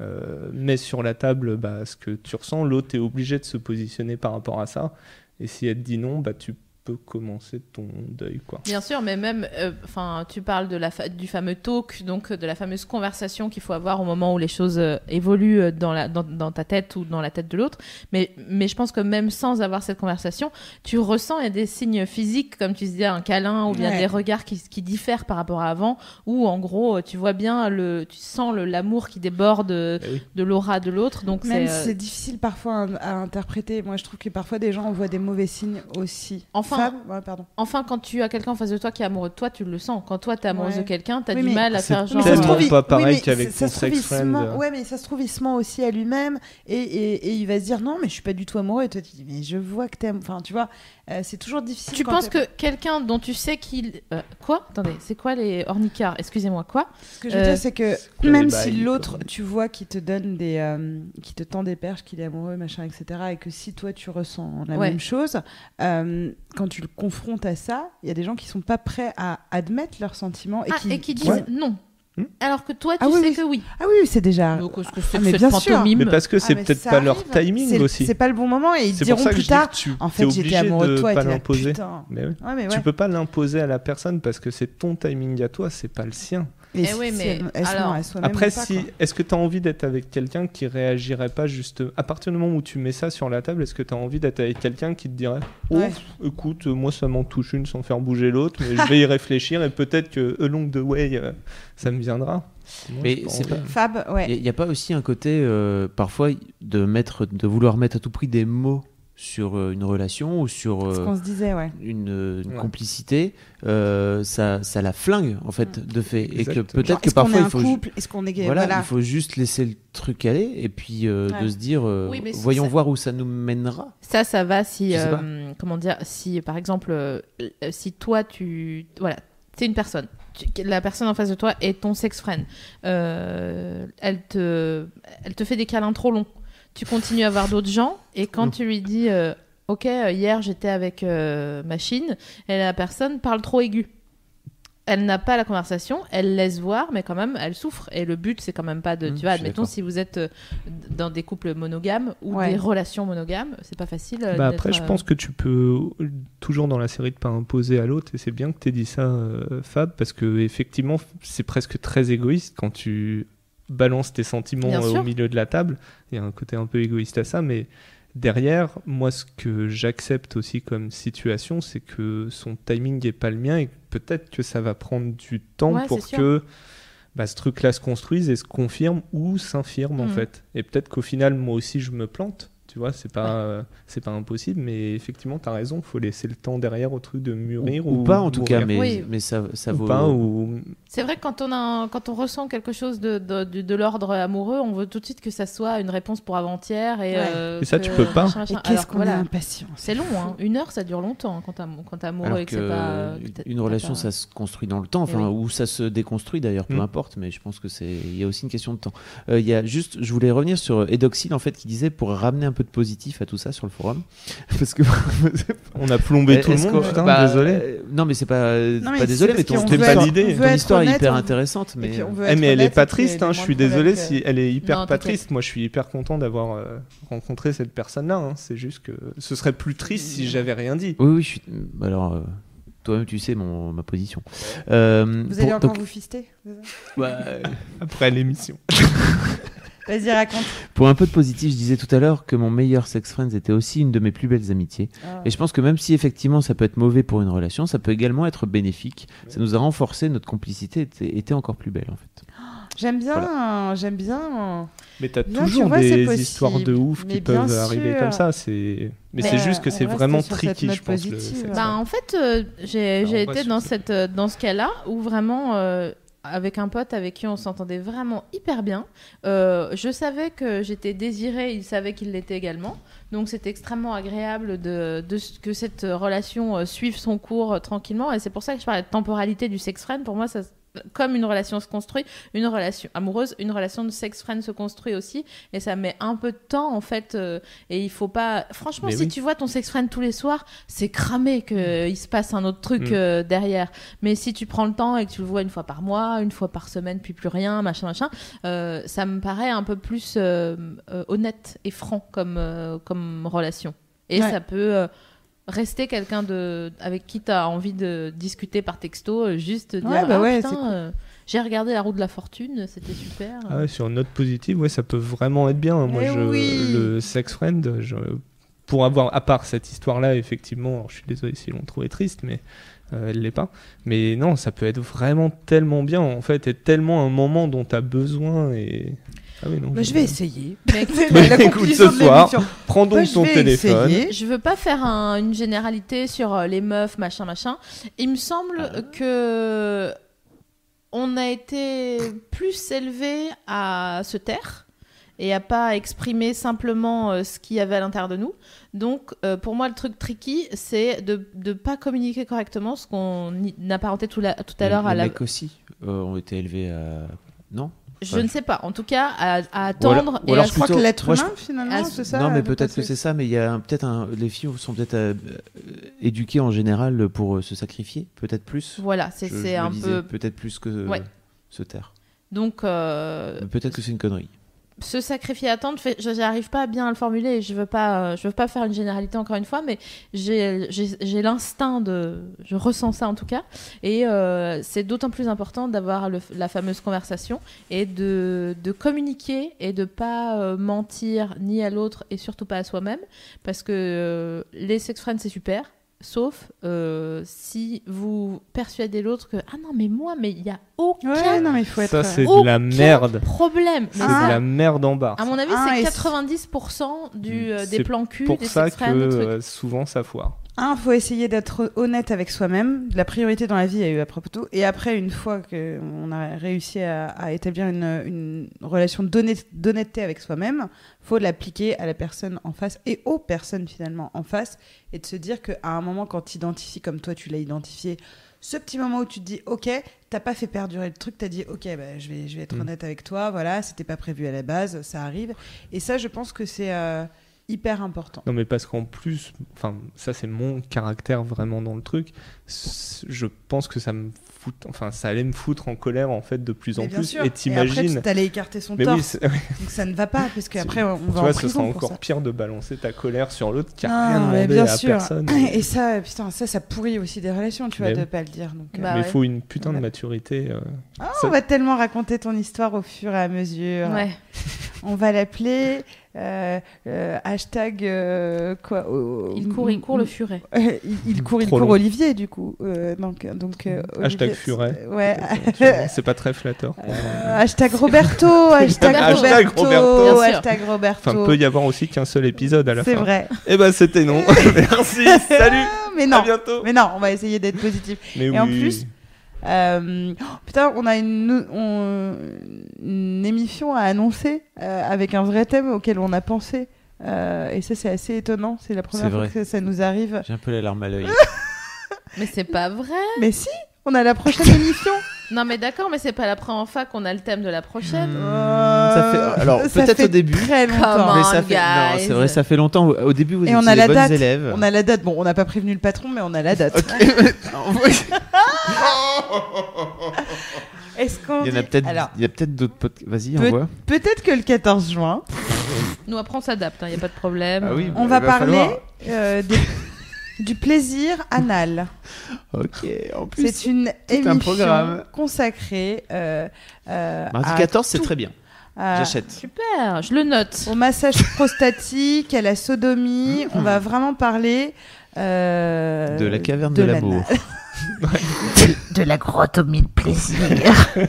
euh, mets sur la table bah, ce que tu ressens, l'autre est obligé de se positionner par rapport à ça. Et si elle te dit non, bah, tu peux commencer ton deuil. Quoi. Bien sûr, mais même, euh, enfin, tu parles de la fa- du fameux talk, donc de la fameuse conversation qu'il faut avoir au moment où les choses euh, évoluent euh, dans, la, dans, dans ta tête ou dans la tête de l'autre. Mais, mais je pense que même sans avoir cette conversation, tu ressens il y a des signes physiques, comme tu disais, un câlin ou bien Ouais. des regards qui, qui diffèrent par rapport à avant, où en gros, tu vois bien, le, tu sens le- l'amour qui déborde Eh oui. de l'aura de l'autre. Donc Même c'est. si euh, c'est difficile parfois à, à interpréter, moi je trouve que parfois des gens voient des mauvais signes aussi. Enfin- Fab Ouais, pardon. Enfin, quand tu as quelqu'un en face de toi qui est amoureux de toi, tu le sens. Quand toi, t'es amoureuse Ouais. de quelqu'un, t'as Oui, du mal à C'est faire genre. tellement euh, pas pareil mais qu'avec ton se trouve, il se sex-friend. ment- Ouais, mais ça se trouve, il se ment aussi à lui-même et, et, et il va se dire non, mais je suis pas du tout amoureux. Et toi, tu dis, mais je vois que t'aimes. Enfin, tu vois, euh, c'est toujours difficile. Tu quand penses que quelqu'un dont tu sais qu'il. euh, quoi? Attendez, c'est quoi les ornicards Excusez-moi, quoi? Ce que je veux euh, dire, c'est que même si l'autre, tu vois, qui te donne des. euh, qui te tend des perches, qu'il est amoureux, machin, etc. Et que si toi, tu ressens la Ouais. même chose, euh, quand tu le confrontes à ça, il y a des gens qui sont pas prêts à admettre leurs sentiments et Ah, qui. et qui disent Ouais. non. Hmm. Alors que toi, tu Ah oui, sais oui. que oui. Ah oui, c'est déjà. Donc, que c'est Ah, mais cette bien sûr. Mais parce que c'est Ah, mais peut-être pas leur timing C'est- aussi. C'est pas le bon moment et ils C'est diront plus tard. tu En fait, j'étais obligé amoureux de de toi et pas l'imposer. Mais oui. Ouais, mais Tu ouais. peux pas l'imposer à la personne parce que c'est ton timing à toi, c'est pas le sien. Et Eh si- oui, si mais elle- elle alors, Après, pas, si, est-ce que tu as envie d'être avec quelqu'un qui réagirait pas juste à partir du moment où tu mets ça sur la table, est-ce que tu as envie d'être avec quelqu'un qui te dirait "Oh, Ouais. écoute, euh, moi ça m'en touche une sans faire bouger l'autre, mais je vais y réfléchir et peut-être que along the way euh, ça me viendra." Moi, Mais c'est pas- Fab, ouais. Il n'y a, pas aussi un côté, euh, parfois, de, mettre, de vouloir mettre à tout prix des mots sur euh, une relation ou sur Ce euh, qu'on se disait, ouais. une, euh, une Ouais. complicité, euh, ça, ça la flingue, en fait, de fait. Et que peut-être que est-ce qu'on parfois, est il un faut, couple? Est-ce qu'on est gay? Voilà, Voilà. il faut juste laisser le truc aller et puis euh, Ouais. de se dire, euh, Oui, voyons ça- voir où ça nous mènera. Ça, ça va si, euh, comment dire, si par exemple, euh, si toi tu, voilà, t'es une personne, tu- la personne en face de toi est ton sex friend, euh, elle te, elle te fait des câlins trop longs, tu continues à voir d'autres gens et quand Mm. tu lui dis, euh, ok, euh, hier j'étais avec euh, machine, et la personne parle trop aigu. Elle n'a pas la conversation, elle laisse voir, mais quand même, elle souffre. Et le but, c'est quand même pas de. Mm, tu vois, admettons, si vous êtes euh, dans des couples monogames ou Ouais. des relations monogames, c'est pas facile. Bah après, je pense que tu peux toujours dans la série de pas imposer à l'autre, et c'est bien que tu aies dit ça, euh, Fab, parce que effectivement, c'est presque très égoïste quand tu balances tes sentiments euh, au milieu de la table. Il y a un côté un peu égoïste à ça, mais derrière, moi, ce que j'accepte aussi comme situation, c'est que son timing n'est pas le mien et peut-être que ça va prendre du temps Ouais, pour que bah, ce truc-là se construise et se confirme ou s'infirme en Mhm. fait. Et peut-être qu'au final, moi aussi, je me plante. Tu vois, c'est pas, euh, c'est pas impossible, mais effectivement, tu as raison, faut laisser le temps derrière au truc de mûrir ou, ou, ou pas, en tout mourir. cas, mais, Oui. mais ça, ça ou vaut. pas, ou C'est vrai que quand on, a un- quand on ressent quelque chose de, de, de- de l'ordre amoureux, on veut tout de suite que ça soit une réponse pour avant-hier. Et, Ouais. euh, Et ça, que tu peux pas. qu'est-ce qu'on voilà. est impatient. C'est long, hein. une heure ça dure longtemps hein, quand t'es amoureux Alors et que que pas. euh, que une relation, pas- ça se construit dans le temps, Eh enfin, oui. ou ça se déconstruit d'ailleurs, peu Mm. importe, mais je pense que c'est, il y a aussi une question de temps. Euh, Il y a juste, je voulais revenir sur Edoxil en fait, qui disait pour ramener un peu de positif à tout ça sur le forum, parce que on a plombé tout le monde, putain, bah, désolé. euh, non, mais c'est pas, Non, mais pas désolé, mais ton, histoire, être- l'idée. ton histoire est hyper on veut- intéressante, mais Eh, mais elle est pas triste, hein, je suis désolé que- si elle est hyper Non, pas triste. Moi, je suis hyper content d'avoir euh, rencontré cette personne-là. hein. C'est juste que ce serait plus triste si j'avais rien dit. oui, oui, je suis. Alors, euh, toi-même, tu sais mon, ma position. Euh, Vous allez pour- encore donc, vous fister bah, Après l'émission. Vas-y, raconte. pour un peu de positif, je disais tout à l'heure que mon meilleur sex friend était aussi une de mes plus belles amitiés. Ah. Et je pense que même si effectivement ça peut être mauvais pour une relation, ça peut également être bénéfique. Ça nous a renforcé, notre complicité était, était encore plus belle en fait. J'aime bien, j'aime bien. Mais t'as tu toujours vois, c'est des histoires de ouf Mais qui bien peuvent arriver comme ça. C'est. Mais, Mais, c'est juste que c'est vraiment tricky, je pense. le. Bah, en fait, euh, j'ai Bah, j'ai été dans, ce- cette, euh, dans ce cas-là où vraiment, euh, avec un pote avec qui on s'entendait vraiment hyper bien, euh, je savais que j'étais désirée, il savait qu'il l'était également. Donc c'était extrêmement agréable de, que cette relation euh, suive son cours euh, tranquillement. Et c'est pour ça que je parlais de temporalité du sex friend. Pour moi, ça, comme une relation se construit, une relation amoureuse, une relation de sex friend se construit aussi. Et ça met un peu de temps en fait. euh, et il faut pas. Franchement, Mais si oui. tu vois ton sex friend tous les soirs, c'est cramé qu'il se passe un autre truc Mm. euh, derrière. Mais si tu prends le temps et que tu le vois une fois par mois, une fois par semaine, puis plus rien, machin, machin, euh, ça me paraît un peu plus euh, euh, honnête et franc comme, euh, comme relation. Et Ouais. ça peut euh, rester quelqu'un de avec qui tu as envie de discuter par texto, euh, juste dire Ouais, bah Ah, ouais, putain, cool. euh, j'ai regardé la roue de la fortune, c'était super. Ah ouais, sur une note positive, ouais, ça peut vraiment être bien. Moi, Eh je, oui. le sex friend, je, pour avoir, à part cette histoire-là, effectivement, je suis désolé si l'on trouvait triste, mais euh, elle l'est pas. Mais non, ça peut être vraiment tellement bien, en fait, et tellement un moment dont tu as besoin. Et... Ah oui, non, Bah, je vais essayer. Mais La écoute, ce soir. Prends donc Bah, je ton vais téléphone. essayer. Je veux pas faire un- une généralité sur euh, les meufs, machin, machin. Il me semble Ah. que on a été plus élevé à se taire et à pas exprimer simplement euh, ce qu'il y avait à l'intérieur de nous. Donc, euh, pour moi, le truc tricky, c'est de ne pas communiquer correctement, ce qu'on apparentait tout, la- tout à l'heure à les la. mecs aussi euh, ont été élevés à. Non? Je Ouais. ne sais pas. En tout cas, à, à Ou alors- attendre ou et alors à Je crois que plutôt- l'être je- humain, finalement, Ah, c'est ça Non, mais peut-être que c'est ça, mais il y a peut-être un. Les filles sont peut-être euh, éduquées en général pour euh, se sacrifier, peut-être plus. Voilà, c'est un disais, peu. Peut-être plus que euh, Ouais. se taire. Donc, euh, Peut-être que c'est une connerie. Se sacrifier à attendre, n'arrive pas à bien le formuler je veux pas, euh, je veux pas faire une généralité encore une fois, mais j'ai l'instinct de, je ressens ça en tout cas, et euh, c'est d'autant plus important d'avoir la fameuse conversation et de, de communiquer et de pas euh, mentir ni à l'autre et surtout pas à soi-même, parce que euh, les sex friends c'est super. Sauf euh, si vous persuadez l'autre que ah non mais moi mais il y a aucun Ouais, non, mais il faut être. Ça, c'est de la merde. problème. C'est Ah. de la merde en barre. à mon avis, Ah, c'est et 90% du, euh, des C'est plans cul, pour des ça que des trucs. euh, souvent ça foire. Un, faut essayer d'être honnête avec soi-même. La priorité dans la vie est eu à propos de tout. Et après, une fois qu'on a réussi à, à établir une, une relation d'honnêt- d'honnêteté avec soi-même, faut l'appliquer à la personne en face et aux personnes finalement en face. Et de se dire qu'à un moment, quand tu identifies comme toi, tu l'as identifié, ce petit moment où tu te dis, ok, t'as pas fait perdurer le truc, t'as dit, ok, bah, je, vais, je vais être Mm. honnête avec toi, voilà, c'était pas prévu à la base, ça arrive. Et ça, je pense que c'est euh, hyper important. Non, mais parce qu'en plus, enfin, ça c'est mon caractère vraiment dans le truc. Je pense que ça me fout, enfin, ça allait me foutre en colère en fait de plus en plus. sûr. Et après, t'imagines. tu t'allais écarter son Mais torse. oui, Donc ça ne va pas, parce qu'après on tu va vois, en ce prison sera pour encore ça. pire de balancer ta colère sur l'autre qui a Non, rien mais demandé bien à sûr. personne. Et ça, putain, ça, ça pourrit aussi des relations, tu vois, Mais de pas le dire. Donc, euh, Bah mais il ouais. faut une putain de maturité. euh. ah, ça- on va tellement raconter ton histoire au fur et à mesure. Ouais. On va l'appeler euh, euh, hashtag euh, quoi oh, Il court, il court le furet. il, il court, il Trop court long. Olivier du coup. Euh, donc, donc euh, Hashtag Olivier, furet. c'est- Ouais. C'est pas très flatteur. Euh, hashtag Roberto, hashtag Hashtag Roberto, Roberto. Hashtag Roberto. Enfin, peut y avoir aussi qu'un seul épisode à la C'est fin. vrai. Eh ben, c'était non. Merci. Salut. Mais À non. bientôt. Mais non, on va essayer d'être positif. Mais Et oui. en plus, Euh, oh, putain, on a une, on- une émission à annoncer euh, avec un vrai thème auquel on a pensé. Euh, et ça, c'est assez étonnant. C'est la première fois vrai. que ça nous arrive. J'ai un peu les larmes à l'œil. Mais c'est pas vrai. Mais si, on a la prochaine émission. Non, mais d'accord, mais c'est pas la première fois qu'on a le thème de la prochaine. Euh, Ça fait- alors, ça peut-être fait au début. Très longtemps. Comment Mais on ça fait, non, c'est vrai, ça fait longtemps. Au début, vous Et étiez on a les la bonnes date. élèves. On a la date. Bon, on n'a pas prévenu le patron, mais on a la date. Est-ce qu'on Il y en a peut-être, Alors, il y a peut-être d'autres podcasts. Vas-y, Peut- envoie. peut-être que le 14 juin, Nous, après, on s'adapte, il n'y a pas de problème. Ah oui. on va parler falloir. euh, des, du plaisir anal. Ok, en plus. C'est une tout un émission programme. consacrée euh, euh, Mardi à 14, c'est tout. très bien. à- J'achète. Super, je le note. au massage prostatique, à la sodomie. On va vraiment parler euh, De la caverne de, l'anal. l'amour. de la grotte au mille plaisirs.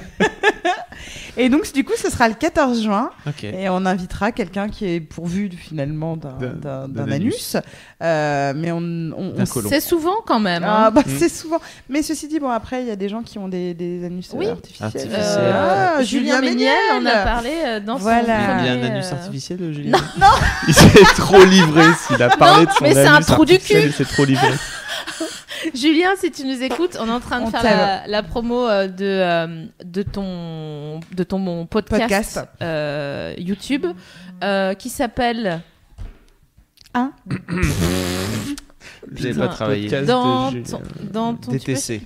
Et donc, du coup, ce sera le 14 juin. Et on invitera quelqu'un qui est pourvu finalement d'un- D'un- d'un d'un d'un anus. Euh, mais on, on, D'un on colon. C'est souvent quand même. Ah, hein. bah, c'est souvent. Mais ceci dit, bon, après, il y a des gens qui ont des, des anus euh, Oui. artificiels. Artificiels. Ah, Euh, Julien Méniel on a parlé dans Voilà. son Il a premier, bien un anus artificiel, Julien Il s'est trop livré s'il a parlé de son mais c'est un anus trou du cul. Il s'est trop livré. Julien, si tu nous écoutes, on est en train de On faire la, la promo de, de ton, de ton mon podcast, Podcast. euh, YouTube euh, qui s'appelle J'ai Putain. pas travaillé. Dans ton, dans ton tu peux- DTC.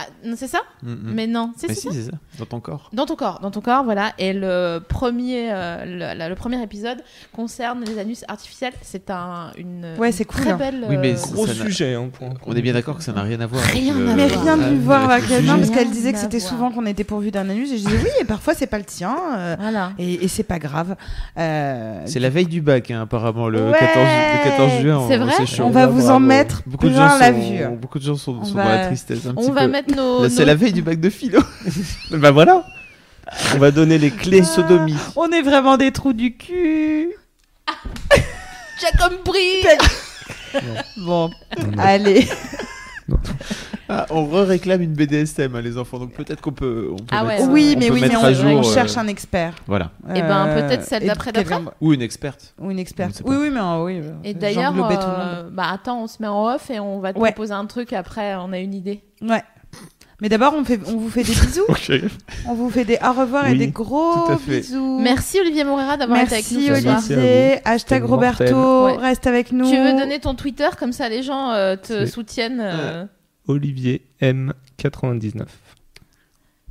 Ah, c'est ça Mm, mm. Mais non, c'est Mais c'est si, ça c'est ça. Dans ton corps. Dans ton corps, dans ton corps, voilà. Et le premier, euh, le, la- le premier épisode concerne les anus artificiels. C'est un, une, Ouais, une c'est cool, très hein. belle. Oui, mais euh, c'est- Gros Ça sujet. Hein, pour On est bien d'accord que ça n'a rien à voir. Rien avec à Mais rien de lui voir avec le parce qu'elle disait que c'était souvent qu'on était pourvu d'un anus. Et je disais oui, et parfois c'est pas le tien. euh, Voilà. et et c'est pas grave. Euh, C'est la veille du bac, hein, apparemment, le, Ouais. 14, le 14 juin. C'est vrai chaud. on va vous en mettre Beaucoup de gens plein la sont, vue. beaucoup de gens sont, dans la tristesse un petit On va peu. Nos. C'est nos- la veille du bac de philo. bah voilà. On va donner les clés sodomie. On est vraiment des trous du cul. J'ai compris Bon, allez. Ah, on réclame une BDSM, hein, les enfants, donc peut-être qu'on peut, on peut Ah mettre, ouais, oui, on mais peut oui, mais on, à jour, on euh, cherche un expert. Voilà. Eh ben, Euh, peut-être celle et d'après quelqu'un- Ou une experte. Ou une experte. Oui, oui, mais euh, oui. euh, Et d'ailleurs, euh, bah attends, on se met en off et on va te Ouais. proposer un truc après. On a une idée. Ouais. Mais d'abord, on, fait, on vous fait des bisous. On vous fait des au revoir et des gros bisous. Merci Olivier Morera d'avoir été avec nous Merci Olivier. Hashtag Roberto. Ouais. Reste avec nous. Tu veux donner ton Twitter comme ça les gens euh, te soutiennent euh, Olivier M99.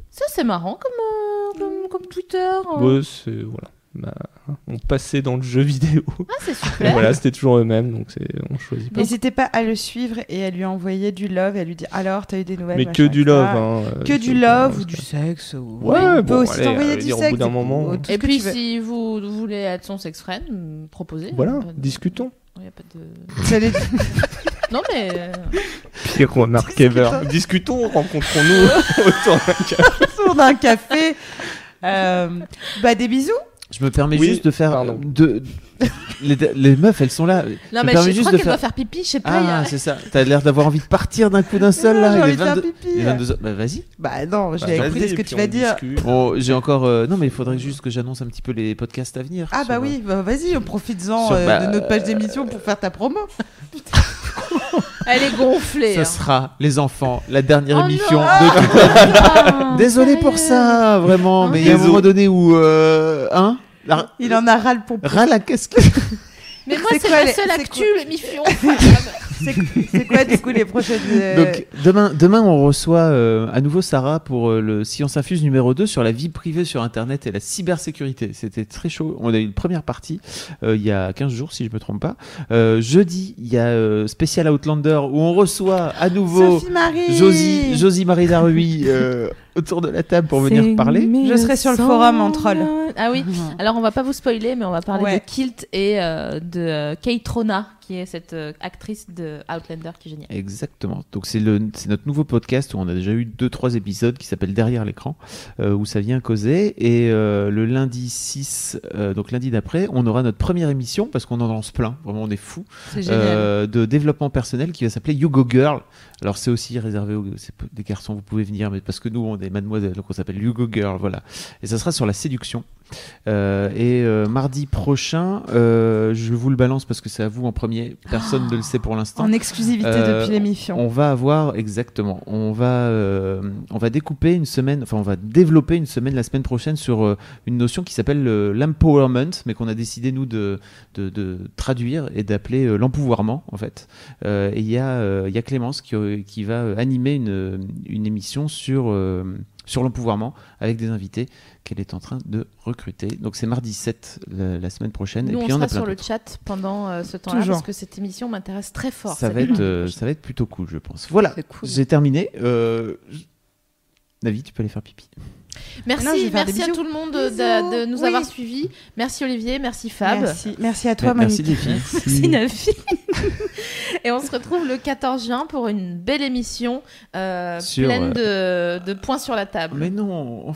Ça c'est marrant comme, euh, comme, comme Twitter. hein. Ouais, c'est voilà. Bah, on passait dans le jeu vidéo. Ah c'est Et super. voilà, c'était toujours eux-mêmes, donc c'est on choisit pas. N'hésitez pas à le suivre et à lui envoyer du love et à lui dire alors, t'as eu des nouvelles Mais que du love. Hein, euh, Que du love ou du sexe. Ou... Ouais, on peut bon, aussi t'envoyer du dire, au sexe. bout d'un et- moment, Et puis si vous voulez être son sex friend, proposez. Voilà, pas de- discutons. y a pas de... J'allais- Non mais euh, Pire remarque ever. Discutons, rencontrons-nous autour d'un café. autour d'un café. Euh, bah des bisous. Je me permets Oui, juste de faire. pardon. De, les, les meufs, elles sont là. non me mais je juste crois de qu'elle faire- doit faire pipi. Je sais pas. Ah, a- c'est ça. T'as l'air d'avoir envie de partir d'un coup d'un seul là. j'ai envie de faire 22 pipi. 22. Bah vas-y. Bah non, je Bah, vais écouter ce que tu vas dire. Bon, j'ai encore. euh, Non, mais il faudrait juste que j'annonce un petit peu les podcasts à venir. Ah bah oui, bah, vas-y, profites-en Sur- euh, bah, de notre page d'émission pour faire ta promo. Elle est gonflée. Ça hein. sera, les enfants, la dernière Oh émission non. de toute la vie. Ah, Désolé pour ça, vraiment. Oh, mais il y a un moment donné où. Euh, hein la, Il en a ras le pompon. ras la casquette. Mais moi C'est ma les- seule actu quoi l'émission. C'est quoi du coup les prochaines. euh, Donc demain, demain on reçoit euh, à nouveau Sarah pour euh, le Science Infuse numéro 2 sur la vie privée sur Internet et la cybersécurité. C'était très chaud. On a eu une première partie euh, il y a 15 jours si je me trompe pas. Euh, jeudi, il y a euh, Special Outlander où on reçoit à nouveau Marie. Josie, Josie Marie Darui euh, autour de la table pour venir parler. Je serai sur le forum en troll. Ah oui. Mhm. Alors on va pas vous spoiler, mais on va parler Ouais. de Kilt et euh, de Kate Rona, qui est cette euh, actrice de Outlander qui est géniale. Exactement. Donc c'est le c'est notre nouveau podcast où on a déjà eu deux trois épisodes qui s'appelle Derrière l'écran euh, où ça vient causer et euh, le lundi 6 euh, donc lundi d'après on aura notre première émission parce qu'on en lance plein vraiment on est fou C'est génial. de développement personnel qui va s'appeler You Go Girl. Alors c'est aussi réservé aux des garçons vous pouvez venir mais parce que nous on est mademoiselle donc on s'appelle You Go Girl voilà et ça sera sur la séduction. Euh, et euh, mardi prochain euh, je vous le balance parce que c'est à vous en premier personne ne le sait pour l'instant. En exclusivité depuis l'émission. On va avoir exactement. On va on va découper une semaine. Enfin, on va développer une semaine la semaine prochaine sur une notion qui s'appelle l'empowerment, mais qu'on a décidé nous de, de, de traduire et d'appeler l'empouvoirment en fait. Et il y a il y a Clémence qui, euh, qui va euh, animer une une émission sur euh, sur l'empouvoirment avec des invités qu'elle est en train de recruter. Donc c'est mardi 7 la, la semaine prochaine. Nous, et puis on on, sera sur le chat pendant euh, ce temps-là parce que cette émission m'intéresse très fort. Ça va, être, euh, ça va être plutôt cool, je pense. Voilà, C'est cool. j'ai terminé. Euh, David, tu peux aller faire pipi. Merci, Non, merci à tout le monde de, nous Oui. avoir suivis. Merci Olivier, merci Fab. Merci, merci à toi, Merci Monique. les filles. Merci Nafi. Et on se retrouve le 14 juin pour une belle émission euh, Sur, pleine de, de points sur la table. Mais non.